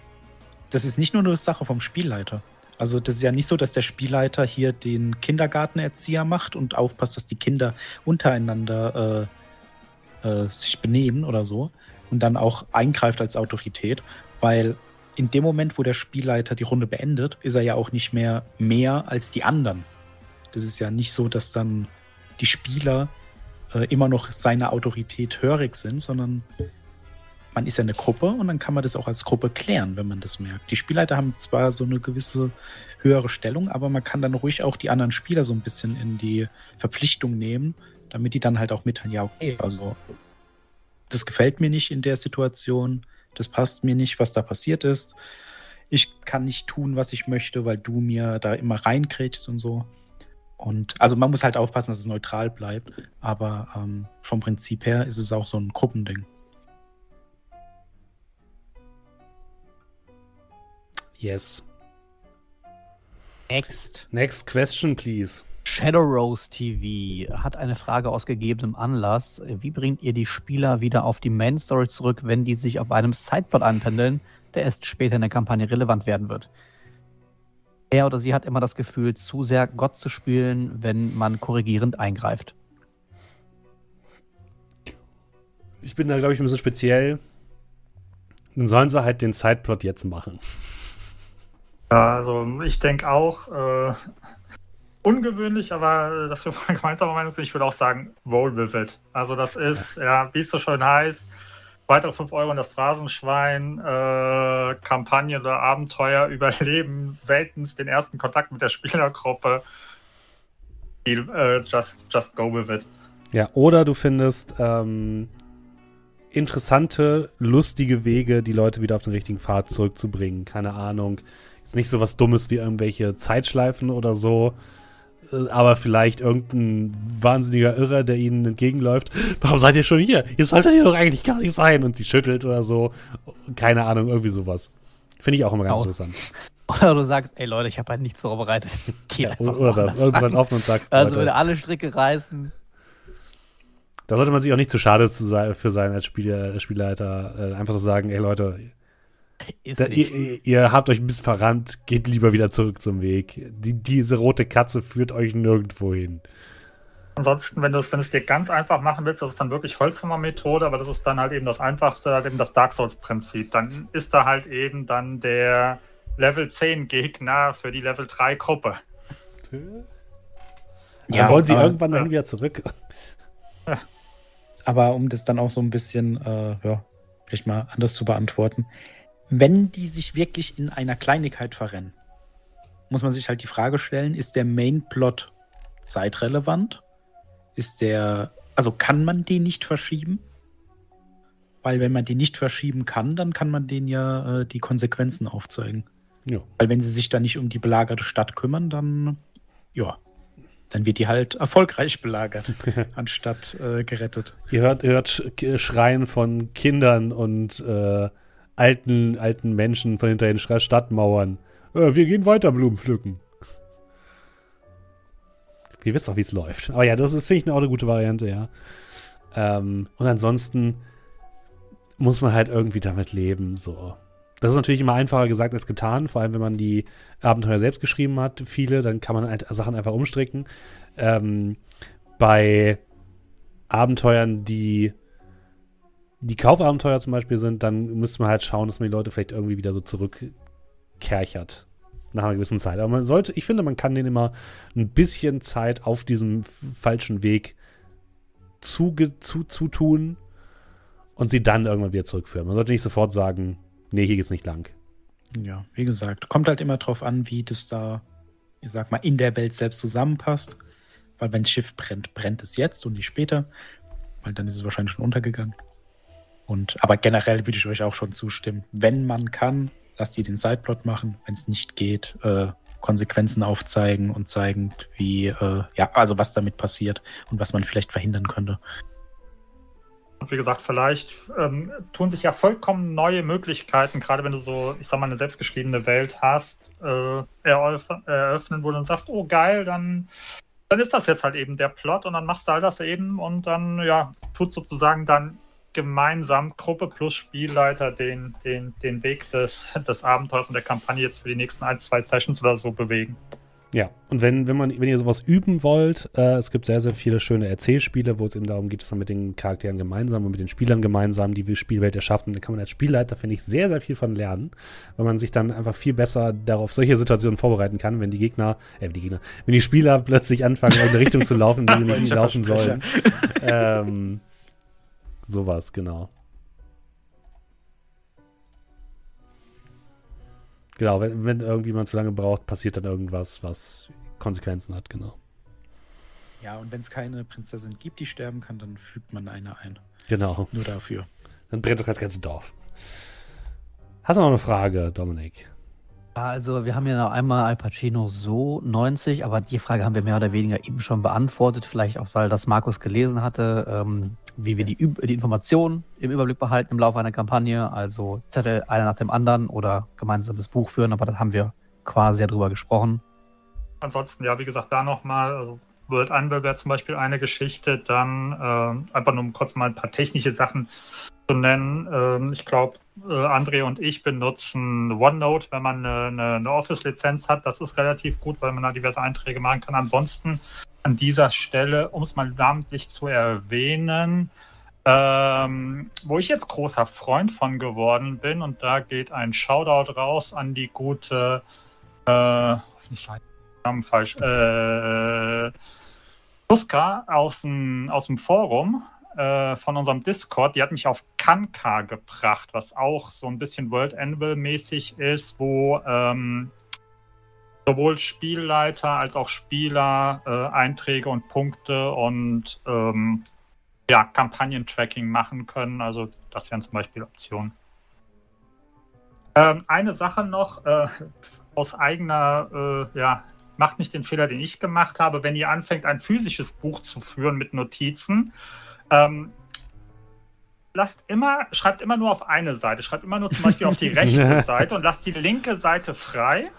Das ist nicht nur eine Sache vom Spielleiter. Also das ist ja nicht so, dass der Spielleiter hier den Kindergartenerzieher macht und aufpasst, dass die Kinder untereinander äh, äh, sich benehmen oder so und dann auch eingreift als Autorität, weil in dem Moment, wo der Spielleiter die Runde beendet, ist er ja auch nicht mehr mehr als die anderen. Das ist ja nicht so, dass dann die Spieler äh, immer noch seiner Autorität hörig sind, sondern man ist ja eine Gruppe und dann kann man das auch als Gruppe klären, wenn man das merkt. Die Spielleiter haben zwar so eine gewisse höhere Stellung, aber man kann dann ruhig auch die anderen Spieler so ein bisschen in die Verpflichtung nehmen, damit die dann halt auch mitteilen, ja, okay, also das gefällt mir nicht in der Situation, das passt mir nicht, was da passiert ist. Ich kann nicht tun, was ich möchte, weil du mir da immer reinkriegst und so. Und also man muss halt aufpassen, dass es neutral bleibt. Aber ähm, vom Prinzip her ist es auch so ein Gruppending. Yes. Next. Next question, please. Shadow Rose TV hat eine Frage aus gegebenem Anlass. Wie bringt ihr die Spieler wieder auf die Main Story zurück, wenn die sich auf einem Sideplot einpendeln, der erst später in der Kampagne relevant werden wird? Er oder sie hat immer das Gefühl, zu sehr Gott zu spielen, wenn man korrigierend eingreift. Ich bin da, glaube ich, ein bisschen speziell. Dann sollen sie halt den Sideplot jetzt machen. Ja, also ich denke auch, äh, ungewöhnlich, aber dass wir gemeinsamer Meinung sind, ich würde auch sagen, roll with it. Also das ist, ja, wie es so schön heißt, weitere 5 Euro in das Phrasenschwein, äh, Kampagne oder Abenteuer überleben, seltenst den ersten Kontakt mit der Spielergruppe. Äh, just, just go with it. Ja, oder du findest ähm, interessante, lustige Wege, die Leute wieder auf den richtigen Pfad zurückzubringen. Keine Ahnung. Jetzt nicht so was Dummes wie irgendwelche Zeitschleifen oder so, aber vielleicht irgendein wahnsinniger Irrer, der ihnen entgegenläuft. Warum seid ihr schon hier? Ihr solltet hier doch eigentlich gar nicht sein. Und sie schüttelt oder so. Keine Ahnung, irgendwie sowas. Finde ich auch immer ganz auch. interessant. Oder du sagst, ey Leute, ich habe halt nichts vorbereitet. Ja, oder das. Irgendwann offen und sagst, Also würde alle Stricke reißen. Da sollte man sich auch nicht zu schade zu sein, für sein als Spieler, Spielleiter. Äh, einfach so sagen, ey Leute, da, ihr, ihr, habt euch ein bisschen verrannt, geht lieber wieder zurück zum Weg. Die, diese rote Katze führt euch nirgendwo hin. Ansonsten, wenn du es, wenn es dir ganz einfach machen willst, das ist dann wirklich Holzhammer-Methode, aber das ist dann halt eben das Einfachste, halt eben das Dark Souls-Prinzip. Dann ist da halt eben dann der Level 10 Gegner für die Level 3 Gruppe. Ja, dann wollen sie aber, irgendwann dann wieder zurück. Aber um das dann auch so ein bisschen, äh, ja, vielleicht mal anders zu beantworten wenn die sich wirklich in einer Kleinigkeit verrennen, muss man sich halt die Frage stellen, ist der Mainplot zeitrelevant? Ist der, also kann man den nicht verschieben? Weil wenn man den nicht verschieben kann, dann kann man den ja äh, die Konsequenzen aufzeigen. Ja. Weil wenn sie sich da nicht um die belagerte Stadt kümmern, dann ja, dann wird die halt erfolgreich belagert, anstatt äh, gerettet. Ihr hört, hört Schreien von Kindern und äh, alten, alten Menschen von hinter den Stadtmauern. Äh, wir gehen weiter Blumen pflücken. Ihr wisst doch, wie es läuft. Aber ja, das ist, finde ich, auch eine gute Variante, ja. Ähm, und ansonsten muss man halt irgendwie damit leben, so. Das ist natürlich immer einfacher gesagt als getan, vor allem wenn man die Abenteuer selbst geschrieben hat, viele, dann kann man halt Sachen einfach umstricken. Ähm, bei Abenteuern, die die Kaufabenteuer zum Beispiel sind, dann müsste man halt schauen, dass man die Leute vielleicht irgendwie wieder so zurückkerchert. Nach einer gewissen Zeit. Aber man sollte, ich finde, man kann denen immer ein bisschen Zeit auf diesem falschen Weg zutun und sie dann irgendwann wieder zurückführen. Man sollte nicht sofort sagen, nee, hier geht's nicht lang. Ja, wie gesagt, kommt halt immer drauf an, wie das da, ich sag mal, in der Welt selbst zusammenpasst. Weil wenn das Schiff brennt, brennt es jetzt und nicht später. Weil dann ist es wahrscheinlich schon untergegangen. Und, aber generell würde ich euch auch schon zustimmen. Wenn man kann, lasst ihr den Sideplot machen. Wenn es nicht geht, äh, Konsequenzen aufzeigen und zeigen, wie, äh, ja, also was damit passiert und was man vielleicht verhindern könnte. Und wie gesagt, vielleicht ähm, tun sich ja vollkommen neue Möglichkeiten, gerade wenn du so, ich sag mal, eine selbstgeschriebene Welt hast, äh, eröffnen, wo du dann sagst, oh geil, dann, dann ist das jetzt halt eben der Plot und dann machst du all das eben und dann, ja, tut sozusagen dann gemeinsam, Gruppe plus Spielleiter, den, den, den Weg des, des Abenteuers und der Kampagne jetzt für die nächsten ein, zwei Sessions oder so bewegen. Ja, und wenn, wenn, man, wenn ihr sowas üben wollt, äh, es gibt sehr, sehr viele schöne Erzählspiele, wo es eben darum geht, dass man mit den Charakteren gemeinsam und mit den Spielern gemeinsam die Spielwelt erschaffen. Da kann man als Spielleiter, finde ich, sehr, sehr viel von lernen, weil man sich dann einfach viel besser darauf solche Situationen vorbereiten kann, wenn die Gegner, äh, die Gegner, wenn die Spieler plötzlich anfangen, in eine Richtung zu laufen, die sie nicht laufen sollen. ähm, sowas, genau. Genau, wenn, wenn irgendwie man zu lange braucht, passiert dann irgendwas, was Konsequenzen hat, genau. Ja, und wenn es keine Prinzessin gibt, die sterben kann, dann fügt man eine ein. Genau. Nur dafür. Dann brennt das ganze Dorf. Hast du noch eine Frage, Dominik? Also, wir haben ja noch einmal Al Pacino so 90, aber die Frage haben wir mehr oder weniger eben schon beantwortet. Vielleicht auch, weil das Markus gelesen hatte, ähm, wie wir die, die Informationen im Überblick behalten im Laufe einer Kampagne. Also Zettel einer nach dem anderen oder gemeinsames Buch führen, aber das haben wir quasi ja drüber gesprochen. Ansonsten, ja, wie gesagt, da nochmal, also World Anvil wäre zum Beispiel eine Geschichte, dann äh, einfach nur um kurz mal ein paar technische Sachen zu nennen. Ähm, ich glaube, äh, André und ich benutzen OneNote, wenn man eine, eine Office-Lizenz hat. Das ist relativ gut, weil man da diverse Einträge machen kann. Ansonsten an dieser Stelle, um es mal namentlich zu erwähnen, ähm, wo ich jetzt großer Freund von geworden bin, und da geht ein Shoutout raus an die gute, äh, ich sage Namen falsch, äh, Tuska aus dem, aus dem Forum, äh, von unserem Discord, die hat mich auf Kanka gebracht, was auch so ein bisschen World Anvil mäßig ist, wo ähm, sowohl Spielleiter als auch Spieler äh, Einträge und Punkte und ähm, ja, Kampagnen-Tracking machen können. Also das wären zum Beispiel Optionen. Ähm, eine Sache noch äh, aus eigener, äh, ja, macht nicht den Fehler, den ich gemacht habe, wenn ihr anfängt, ein physisches Buch zu führen mit Notizen ähm, lasst immer, schreibt immer nur auf eine Seite, schreibt immer nur zum Beispiel auf die rechte Seite und lasst die linke Seite frei.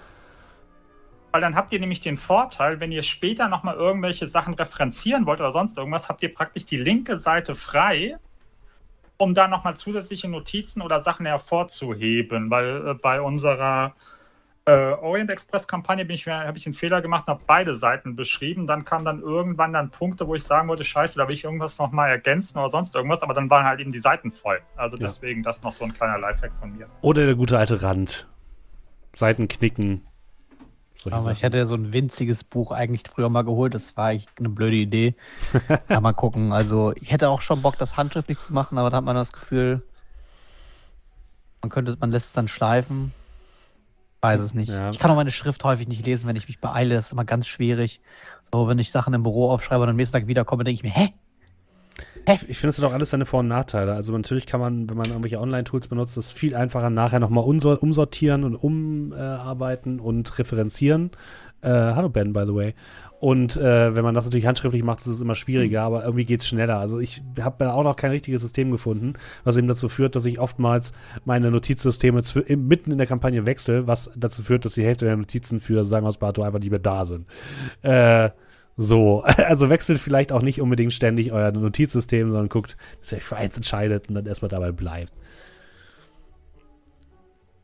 Weil dann habt ihr nämlich den Vorteil, wenn ihr später nochmal irgendwelche Sachen referenzieren wollt oder sonst irgendwas, habt ihr praktisch die linke Seite frei, um da nochmal zusätzliche Notizen oder Sachen hervorzuheben. Weil äh, bei unserer äh, Orient Express Kampagne bin ich, habe ich einen Fehler gemacht und habe beide Seiten beschrieben. Dann kamen dann irgendwann dann Punkte, wo ich sagen wollte, scheiße, da will ich irgendwas nochmal ergänzen oder sonst irgendwas, aber dann waren halt eben die Seiten voll. Also ja. deswegen das noch so ein kleiner Lifehack von mir. Oder der gute alte Rand. Seiten knicken. aber Sachen. ich hätte ja so ein winziges Buch eigentlich früher mal geholt. Das war eigentlich eine blöde Idee. ja, mal gucken. Also ich hätte auch schon Bock, das handschriftlich zu machen, aber da hat man das Gefühl, man könnte, man lässt es dann schleifen weiß es nicht. Ja. Ich kann auch meine Schrift häufig nicht lesen, wenn ich mich beeile. Das ist immer ganz schwierig. So, wenn ich Sachen im Büro aufschreibe und am nächsten Tag wiederkomme, denke ich mir, hä? hä? Ich, ich finde, es hat auch alles seine Vor- und Nachteile. Also natürlich kann man, wenn man irgendwelche Online-Tools benutzt, das viel einfacher nachher nochmal umsortieren und umarbeiten und referenzieren. Äh, hallo Ben, by the way. Und äh, wenn man das natürlich handschriftlich macht, ist es immer schwieriger, aber irgendwie geht es schneller. Also ich habe da auch noch kein richtiges System gefunden, was eben dazu führt, dass ich oftmals meine Notizsysteme mitten in der Kampagne wechsle, was dazu führt, dass die Hälfte der Notizen für Sagen aus Bato einfach nicht mehr da sind. Äh, so, also wechselt vielleicht auch nicht unbedingt ständig euer Notizsystem, sondern guckt, dass ihr euch für eins entscheidet und dann erstmal dabei bleibt.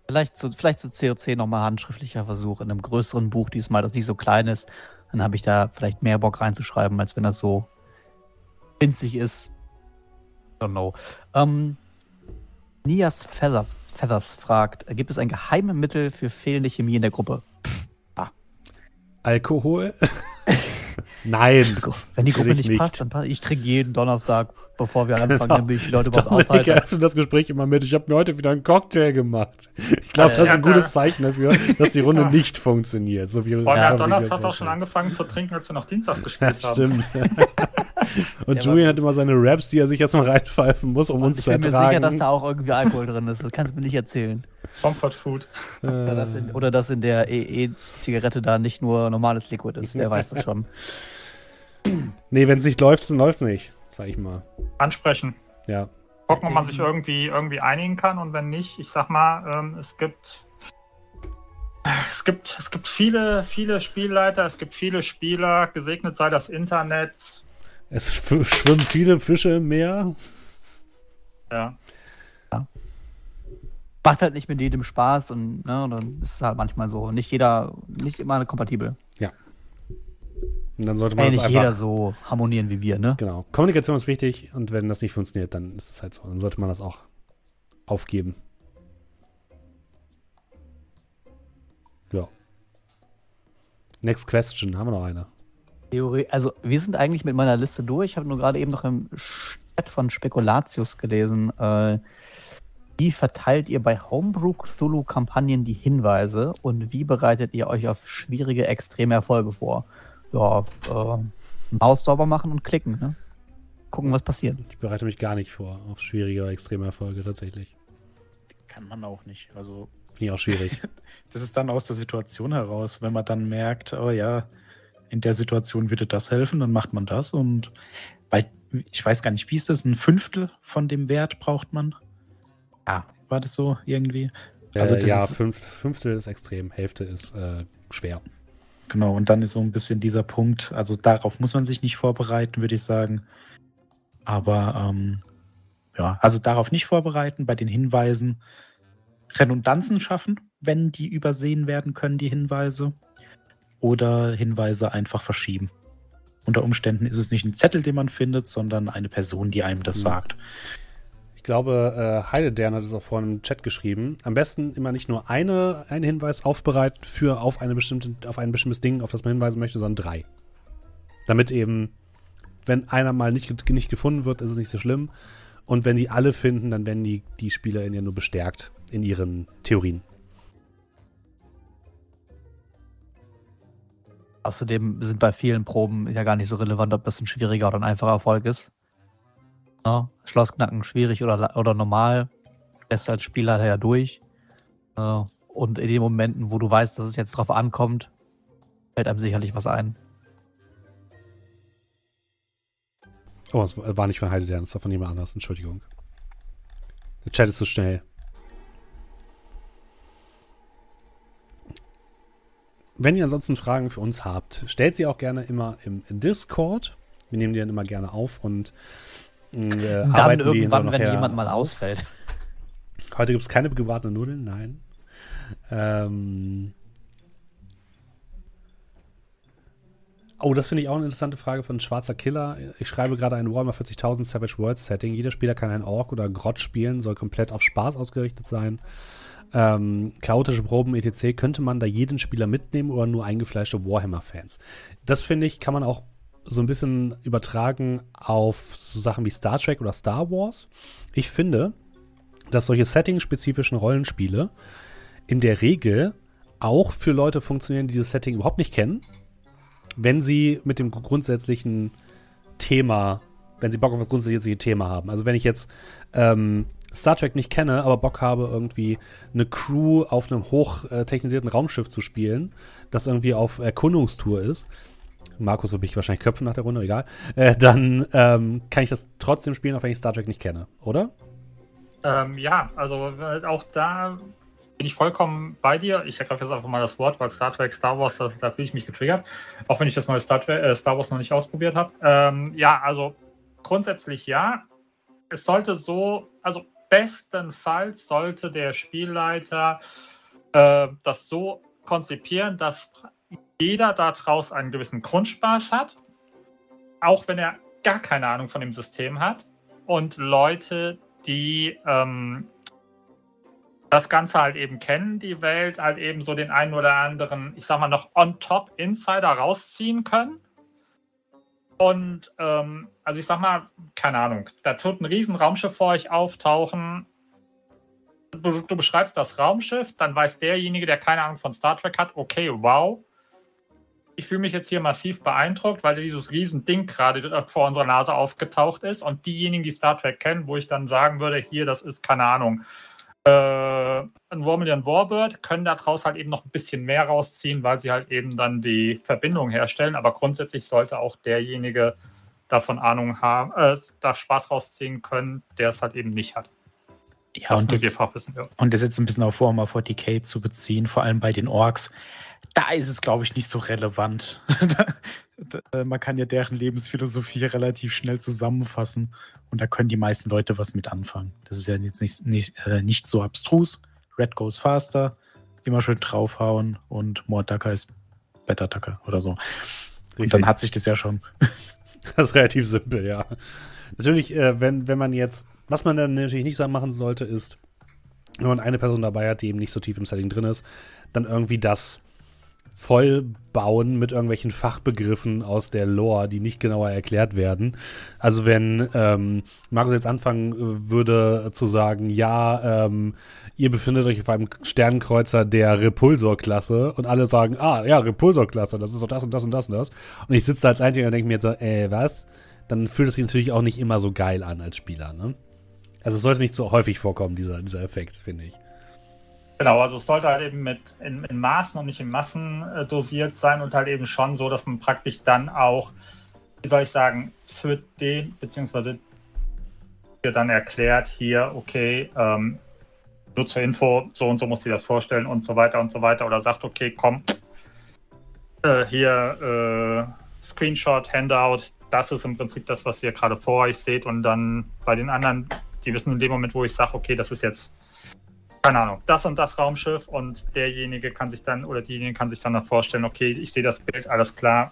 Vielleicht zu, vielleicht zu COC nochmal handschriftlicher Versuch in einem größeren Buch diesmal, das nicht so klein ist dann habe ich da vielleicht mehr Bock reinzuschreiben, als wenn das so winzig ist. Don't know. Ähm, Nias Feather, Feathers fragt, gibt es ein geheimes Mittel für fehlende Chemie in der Gruppe? Ah. Alkohol? Nein. Wenn die Gruppe nicht, nicht, passt, dann passt. Ich trinke jeden Donnerstag, bevor wir anfangen, damit ich die Leute überhaupt aushalten. Ich das Gespräch immer mit. Ich habe mir heute wieder einen Cocktail gemacht. Ich glaube, das ist ein gutes Zeichen dafür, dass die Runde nicht funktioniert. So wie ja, Donnerstag hast du auch schon angefangen zu trinken, als wir noch Dienstags gespielt ja, haben. Stimmt. Und ja, Julian hat immer seine Raps, die er sich jetzt mal reinpfeifen muss, um uns zu ertragen. Ich bin mir sicher, dass da auch irgendwie Alkohol drin ist. Das kannst du mir nicht erzählen. Comfort Food. Oder dass in, oder dass in der EE-Zigarette da nicht nur normales Liquid ist. Wer weiß das schon. Nee, wenn es nicht läuft, dann läuft es nicht, sag ich mal. Ansprechen. Ja. Gucken, ob man sich irgendwie, irgendwie einigen kann und wenn nicht, ich sag mal, ähm, es gibt. Es gibt, es gibt viele, viele Spielleiter, es gibt viele Spieler, gesegnet sei das Internet. Es schwimmen viele Fische im Meer. Ja. ja. Macht halt nicht mit jedem Spaß und ne, dann ist es halt manchmal so. Nicht jeder, nicht immer kompatibel. Ja. Und dann sollte man das nicht einfach. jeder so harmonieren wie wir, ne? Genau. Kommunikation ist wichtig und wenn das nicht funktioniert, dann ist es halt so. Dann sollte man das auch aufgeben. Ja. Next question. Haben wir noch eine? Theorie, also wir sind eigentlich mit meiner Liste durch. Ich habe nur gerade eben noch im Chat von Spekulatius gelesen. Äh, wie verteilt ihr bei Homebrew Cthulhu-Kampagnen die Hinweise und wie bereitet ihr euch auf schwierige, extreme Erfolge vor? Ja, äh, Maus sauber machen und klicken, ne? Gucken, was passiert. Ich bereite mich gar nicht vor auf schwierige oder extreme Erfolge tatsächlich. Kann man auch nicht. Also Finde ich auch schwierig. das ist dann aus der Situation heraus, wenn man dann merkt, oh ja, in der Situation würde das helfen, dann macht man das und bei, ich weiß gar nicht, wie ist das, ein Fünftel von dem Wert braucht man? Ah, war das so irgendwie? also das ja, fünf, Fünftel ist extrem, Hälfte ist äh, schwer. Genau, und dann ist so ein bisschen dieser Punkt, also darauf muss man sich nicht vorbereiten, würde ich sagen. Aber ähm, ja, also darauf nicht vorbereiten, bei den Hinweisen Redundanzen schaffen, wenn die übersehen werden können, die Hinweise. Oder Hinweise einfach verschieben. Unter Umständen ist es nicht ein Zettel, den man findet, sondern eine Person, die einem das Mhm. sagt. Ich glaube, äh, Heiledern hat es auch vorhin im Chat geschrieben. Am besten immer nicht nur eine, einen Hinweis aufbereiten für auf, eine bestimmte, auf ein bestimmtes Ding, auf das man hinweisen möchte, sondern drei. Damit eben, wenn einer mal nicht, nicht gefunden wird, ist es nicht so schlimm. Und wenn die alle finden, dann werden die, die SpielerInnen ja nur bestärkt in ihren Theorien. Außerdem sind bei vielen Proben ja gar nicht so relevant, ob das ein schwieriger oder ein einfacher Erfolg ist. Ja, Schlossknacken schwierig oder, oder normal, lässt als Spieler ja durch. Ja, und in den Momenten, wo du weißt, dass es jetzt drauf ankommt, fällt einem sicherlich was ein. Oh, es war nicht von Heiledern, es war von jemand anders. Entschuldigung. Der Chat ist so schnell. Wenn ihr ansonsten Fragen für uns habt, stellt sie auch gerne immer im Discord. Wir nehmen die dann immer gerne auf und äh, Dann irgendwann, wenn jemand mal ausfällt. Heute gibt es keine gebratenen Nudeln, nein. Ähm oh, das finde ich auch eine interessante Frage von Schwarzer Killer. Ich schreibe gerade ein Warhammer 40.000 Savage Worlds Setting. Jeder Spieler kann einen Ork oder Grott spielen, soll komplett auf Spaß ausgerichtet sein. Ähm, chaotische Proben etc. Könnte man da jeden Spieler mitnehmen oder nur eingefleischte Warhammer-Fans? Das finde ich, kann man auch so ein bisschen übertragen auf so Sachen wie Star Trek oder Star Wars. Ich finde, dass solche setting-spezifischen Rollenspiele in der Regel auch für Leute funktionieren, die das Setting überhaupt nicht kennen, wenn sie mit dem grundsätzlichen Thema, wenn sie Bock auf das grundsätzliche Thema haben. Also wenn ich jetzt ähm, Star Trek nicht kenne, aber Bock habe, irgendwie eine Crew auf einem hochtechnisierten Raumschiff zu spielen, das irgendwie auf Erkundungstour ist, Markus wird mich wahrscheinlich köpfen nach der Runde, egal, äh, dann ähm, kann ich das trotzdem spielen, auch wenn ich Star Trek nicht kenne, oder? Ähm, ja, also äh, auch da bin ich vollkommen bei dir. Ich ergreife jetzt einfach mal das Wort, weil Star Trek, Star Wars, das, da fühle ich mich getriggert. Auch wenn ich das neue Star, Trek, äh, Star Wars noch nicht ausprobiert habe. Ähm, ja, also grundsätzlich ja. Es sollte so, also bestenfalls sollte der Spielleiter äh, das so konzipieren, dass jeder daraus einen gewissen Grundspaß hat, auch wenn er gar keine Ahnung von dem System hat. Und Leute, die ähm, das Ganze halt eben kennen, die Welt, halt eben so den einen oder anderen, ich sag mal, noch on top Insider rausziehen können. Und ähm, also ich sag mal, keine Ahnung, da tut ein riesen Raumschiff vor euch auftauchen. Du, du beschreibst das Raumschiff, dann weiß derjenige, der keine Ahnung von Star Trek hat, okay, wow. Ich fühle mich jetzt hier massiv beeindruckt, weil dieses riesen Ding gerade vor unserer Nase aufgetaucht ist. Und diejenigen, die Star Trek kennen, wo ich dann sagen würde, hier, das ist keine Ahnung, äh, ein Warmillion Warbird, können daraus halt eben noch ein bisschen mehr rausziehen, weil sie halt eben dann die Verbindung herstellen. Aber grundsätzlich sollte auch derjenige davon Ahnung haben, äh, da Spaß rausziehen können, der es halt eben nicht hat. Ja, Das und jetzt, Fachwissen, ja. und das jetzt ein bisschen auf Warhammer 40k zu beziehen, vor allem bei den Orks. Da ist es, glaube ich, nicht so relevant. Man kann ja deren Lebensphilosophie relativ schnell zusammenfassen und da können die meisten Leute was mit anfangen. Das ist ja jetzt nicht, nicht, äh, nicht so abstrus. Red goes faster, immer schön draufhauen und More Ducker ist Better Ducker oder so. Richtig. Und dann hat sich das ja schon. Das ist relativ simpel, ja. Natürlich, äh, wenn, wenn man jetzt, was man dann natürlich nicht machen sollte, ist, wenn man eine Person dabei hat, die eben nicht so tief im Setting drin ist, dann irgendwie das vollbauen mit irgendwelchen Fachbegriffen aus der Lore, die nicht genauer erklärt werden. Also wenn ähm, Markus jetzt anfangen äh, würde zu sagen, ja, ähm, ihr befindet euch auf einem Sternenkreuzer der Repulsor-Klasse und alle sagen, ah, ja, Repulsor-Klasse, das ist doch das und das und das und das. Und ich sitze da als Einziger und denke mir jetzt so, äh, was? Dann fühlt es sich natürlich auch nicht immer so geil an als Spieler, ne? Also es sollte nicht so häufig vorkommen, dieser, dieser Effekt, finde ich. Genau, also es sollte halt eben mit in, in Maßen und nicht in Massen äh, dosiert sein und halt eben schon so, dass man praktisch dann auch, wie soll ich sagen, für den, beziehungsweise dir dann erklärt, hier, okay, ähm, nur zur Info, so und so muss ich das vorstellen und so weiter und so weiter. Oder sagt, okay, komm, äh, hier äh, Screenshot, Handout, das ist im Prinzip das, was ihr gerade vor euch seht. Und dann bei den anderen, die wissen in dem Moment, wo ich sage, okay, das ist jetzt keine Ahnung, das und das Raumschiff und derjenige kann sich dann oder diejenige kann sich dann noch vorstellen, okay, ich sehe das Bild, alles klar.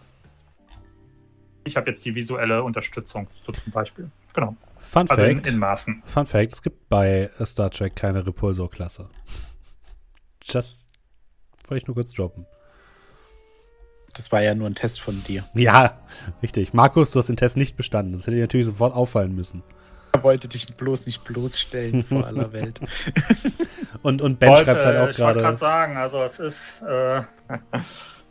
Ich habe jetzt die visuelle Unterstützung, so zum Beispiel. Genau. Fun also Fact. In, in, Maßen. Fun Fact: Es gibt bei Star Trek keine Repulsor-Klasse. Just wollte ich nur kurz droppen. Das war ja nur ein Test von dir. Ja, richtig. Markus, du hast den Test nicht bestanden. Das hätte dir natürlich sofort auffallen müssen wollte dich bloß nicht bloßstellen vor aller Welt. und, und Ben schreibt halt auch gerade. Ich wollte gerade sagen, also es ist. Äh,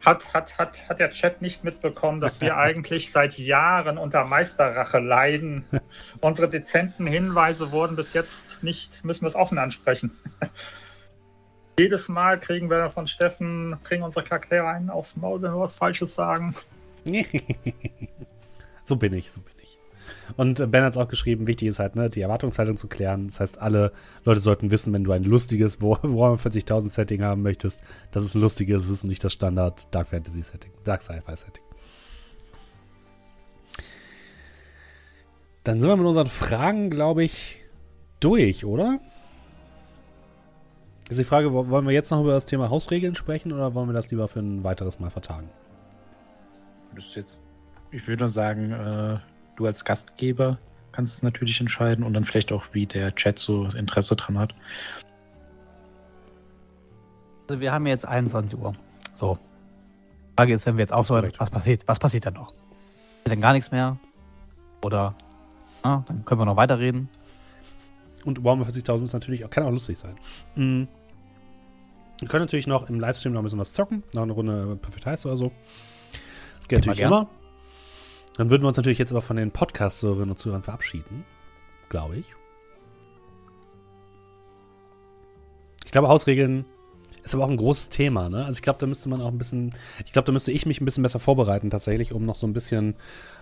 hat, hat, hat, hat der Chat nicht mitbekommen, dass wir eigentlich seit Jahren unter Meisterrache leiden. Unsere dezenten Hinweise wurden bis jetzt nicht, müssen wir es offen ansprechen. Jedes Mal kriegen wir von Steffen, kriegen unsere Charaktere einen aufs Maul, wenn wir was Falsches sagen. so bin ich, so bin ich. Und Ben hat es auch geschrieben, wichtig ist halt, ne, die Erwartungshaltung zu klären. Das heißt, alle Leute sollten wissen, wenn du ein lustiges Warhammer 40.000 Setting haben möchtest, dass es ein lustiges ist und nicht das Standard Dark Fantasy Setting, Dark Sci-Fi Setting. Dann sind wir mit unseren Fragen, glaube ich, durch, oder? Ist die Frage, wollen wir jetzt noch über das Thema Hausregeln sprechen oder wollen wir das lieber für ein weiteres Mal vertagen? Das ist jetzt, ich würde sagen, äh, du als Gastgeber kannst es natürlich entscheiden und dann vielleicht auch, wie der Chat so Interesse dran hat. Also wir haben jetzt 21 Uhr. So. Die Frage ist, wenn wir jetzt auch so, was passiert, was passiert dann noch? Dann gar nichts mehr? Oder na, dann können wir noch weiterreden. Und Warhammer 40.000 ist natürlich auch, kann auch lustig sein. Mhm. Wir können natürlich noch im Livestream noch ein bisschen was zocken, noch eine Runde Perfect Heist oder so. Das geht natürlich immer. Dann würden wir uns natürlich jetzt aber von den Podcast-Hörerinnen und Zuhörern verabschieden. Glaube ich. Ich glaube, Hausregeln ist aber auch ein großes Thema, ne? Also ich glaube, da müsste man auch ein bisschen, ich glaube, da müsste ich mich ein bisschen besser vorbereiten tatsächlich, um noch so ein bisschen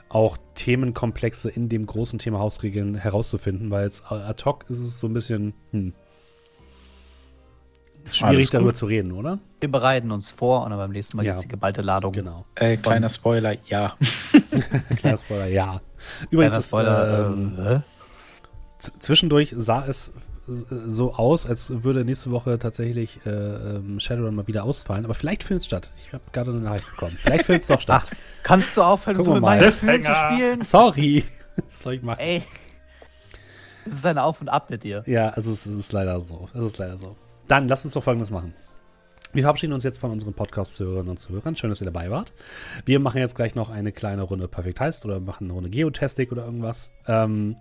auch Themenkomplexe in dem großen Thema Hausregeln herauszufinden, weil es ad hoc ist es so ein bisschen, hm, schwierig darüber zu reden, oder? Wir bereiten uns vor und dann beim nächsten Mal ja. gibt es die geballte Ladung. Genau. Äh, kleiner Spoiler, ja. kleiner Spoiler, ja. Übrigens, kleiner Spoiler, ist, äh, äh, zwischendurch sah es so aus, als würde nächste Woche tatsächlich äh, ähm, Shadowrun mal wieder ausfallen. Aber vielleicht findet es statt. Ich habe gerade eine Nachricht bekommen. Vielleicht findet es doch statt. Ach, kannst du aufhören, so mit meinen Gefühlen zu spielen? Sorry. Was soll ich machen? Ey. Es ist ein Auf und Ab mit dir. Ja, es ist, es ist leider so. Es ist leider so. Dann lass uns doch folgendes machen. Wir verabschieden uns jetzt von unseren Podcast-Zuhörern und Zuhörern. Schön, dass ihr dabei wart. Wir machen jetzt gleich noch eine kleine Runde Perfect Heist oder machen eine Runde Geotastic oder irgendwas. Ähm,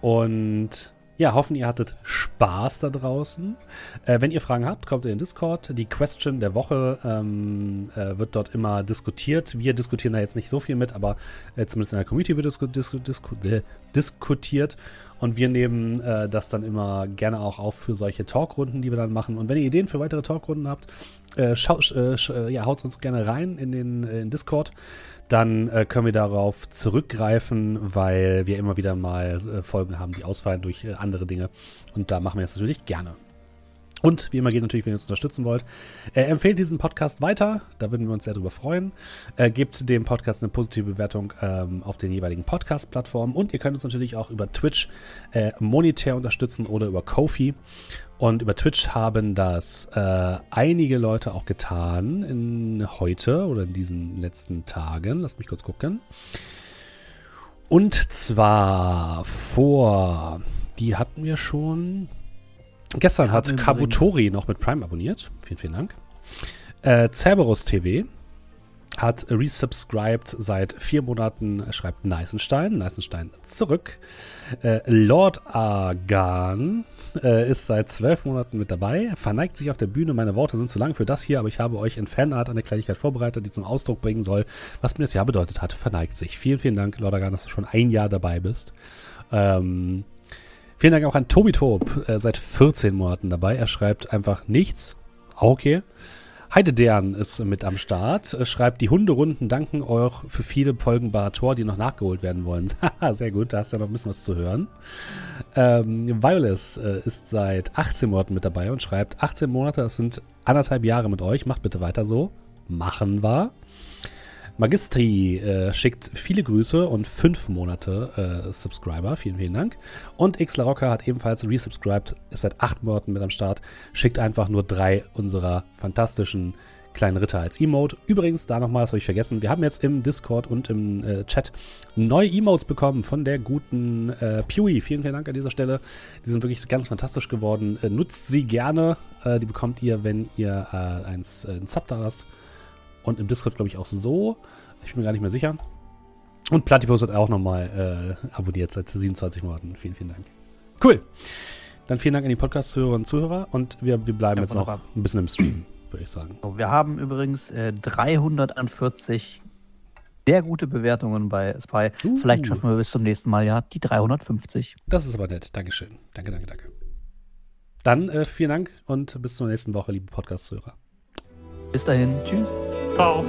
und ja, hoffen, ihr hattet Spaß da draußen. Äh, wenn ihr Fragen habt, kommt in den Discord. Die Question der Woche ähm, äh, wird dort immer diskutiert. Wir diskutieren da jetzt nicht so viel mit, aber äh, zumindest in der Community wird disku disku disku äh, diskutiert. Und wir nehmen äh, das dann immer gerne auch auf für solche Talkrunden, die wir dann machen. Und wenn ihr Ideen für weitere Talkrunden habt, äh, ja, haut uns gerne rein in den in Discord dann äh, können wir darauf zurückgreifen, weil wir immer wieder mal äh, Folgen haben, die ausfallen durch äh, andere Dinge. Und da machen wir es natürlich gerne. Und wie immer geht natürlich, wenn ihr uns unterstützen wollt, äh, empfehlt diesen Podcast weiter. Da würden wir uns sehr drüber freuen. Äh, gebt dem Podcast eine positive Bewertung ähm, auf den jeweiligen Podcast-Plattformen. Und ihr könnt uns natürlich auch über Twitch äh, monetär unterstützen oder über Kofi. Und über Twitch haben das äh, einige Leute auch getan in heute oder in diesen letzten Tagen. Lasst mich kurz gucken. Und zwar vor, die hatten wir schon Gestern hat Kabutori noch mit Prime abonniert. Vielen, vielen Dank. Äh, Cerberus TV hat resubscribed seit vier Monaten, schreibt Neisenstein. Neisenstein zurück. Äh, Lord Argan äh, ist seit zwölf Monaten mit dabei. Verneigt sich auf der Bühne. Meine Worte sind zu lang für das hier, aber ich habe euch in Fanart eine Kleinigkeit vorbereitet, die zum Ausdruck bringen soll, was mir das Jahr bedeutet hat. Verneigt sich. Vielen, vielen Dank, Lord Argan, dass du schon ein Jahr dabei bist. Ähm, Vielen Dank auch an Tobi Tob, äh, seit 14 Monaten dabei. Er schreibt einfach nichts. Okay. Heide Dern ist mit am Start. Äh, schreibt, die Hunderunden danken euch für viele Folgen Tor, die noch nachgeholt werden wollen. Sehr gut, da hast du ja noch ein bisschen was zu hören. Ähm, Violet äh, ist seit 18 Monaten mit dabei und schreibt, 18 Monate, das sind anderthalb Jahre mit euch. Macht bitte weiter so. Machen wir. Magistri äh, schickt viele Grüße und fünf Monate äh, Subscriber. Vielen, vielen Dank. Und X Rocker hat ebenfalls resubscribed, ist seit acht Monaten mit am Start, schickt einfach nur drei unserer fantastischen kleinen Ritter als Emote. Übrigens, da nochmal, das habe ich vergessen, wir haben jetzt im Discord und im äh, Chat neue Emotes bekommen von der guten äh, Pewy. Vielen, vielen Dank an dieser Stelle. Die sind wirklich ganz fantastisch geworden. Äh, nutzt sie gerne. Äh, die bekommt ihr, wenn ihr äh, eins, äh, ein Sub da lasst. Und im Discord, glaube ich, auch so. Ich bin mir gar nicht mehr sicher. Und Platypus hat auch nochmal äh, abonniert seit 27 Monaten. Vielen, vielen Dank. Cool. Dann vielen Dank an die Podcast-Zuhörer und Zuhörer. Und wir, wir bleiben jetzt noch ein bisschen im Stream, würde ich sagen. Wir haben übrigens äh, 340 sehr gute Bewertungen bei Spy. Uh. Vielleicht schaffen wir bis zum nächsten Mal ja die 350. Das ist aber nett. Dankeschön. Danke, danke, danke. Dann äh, vielen Dank und bis zur nächsten Woche, liebe Podcast-Zuhörer. Bis dahin. Tschüss. Ciao.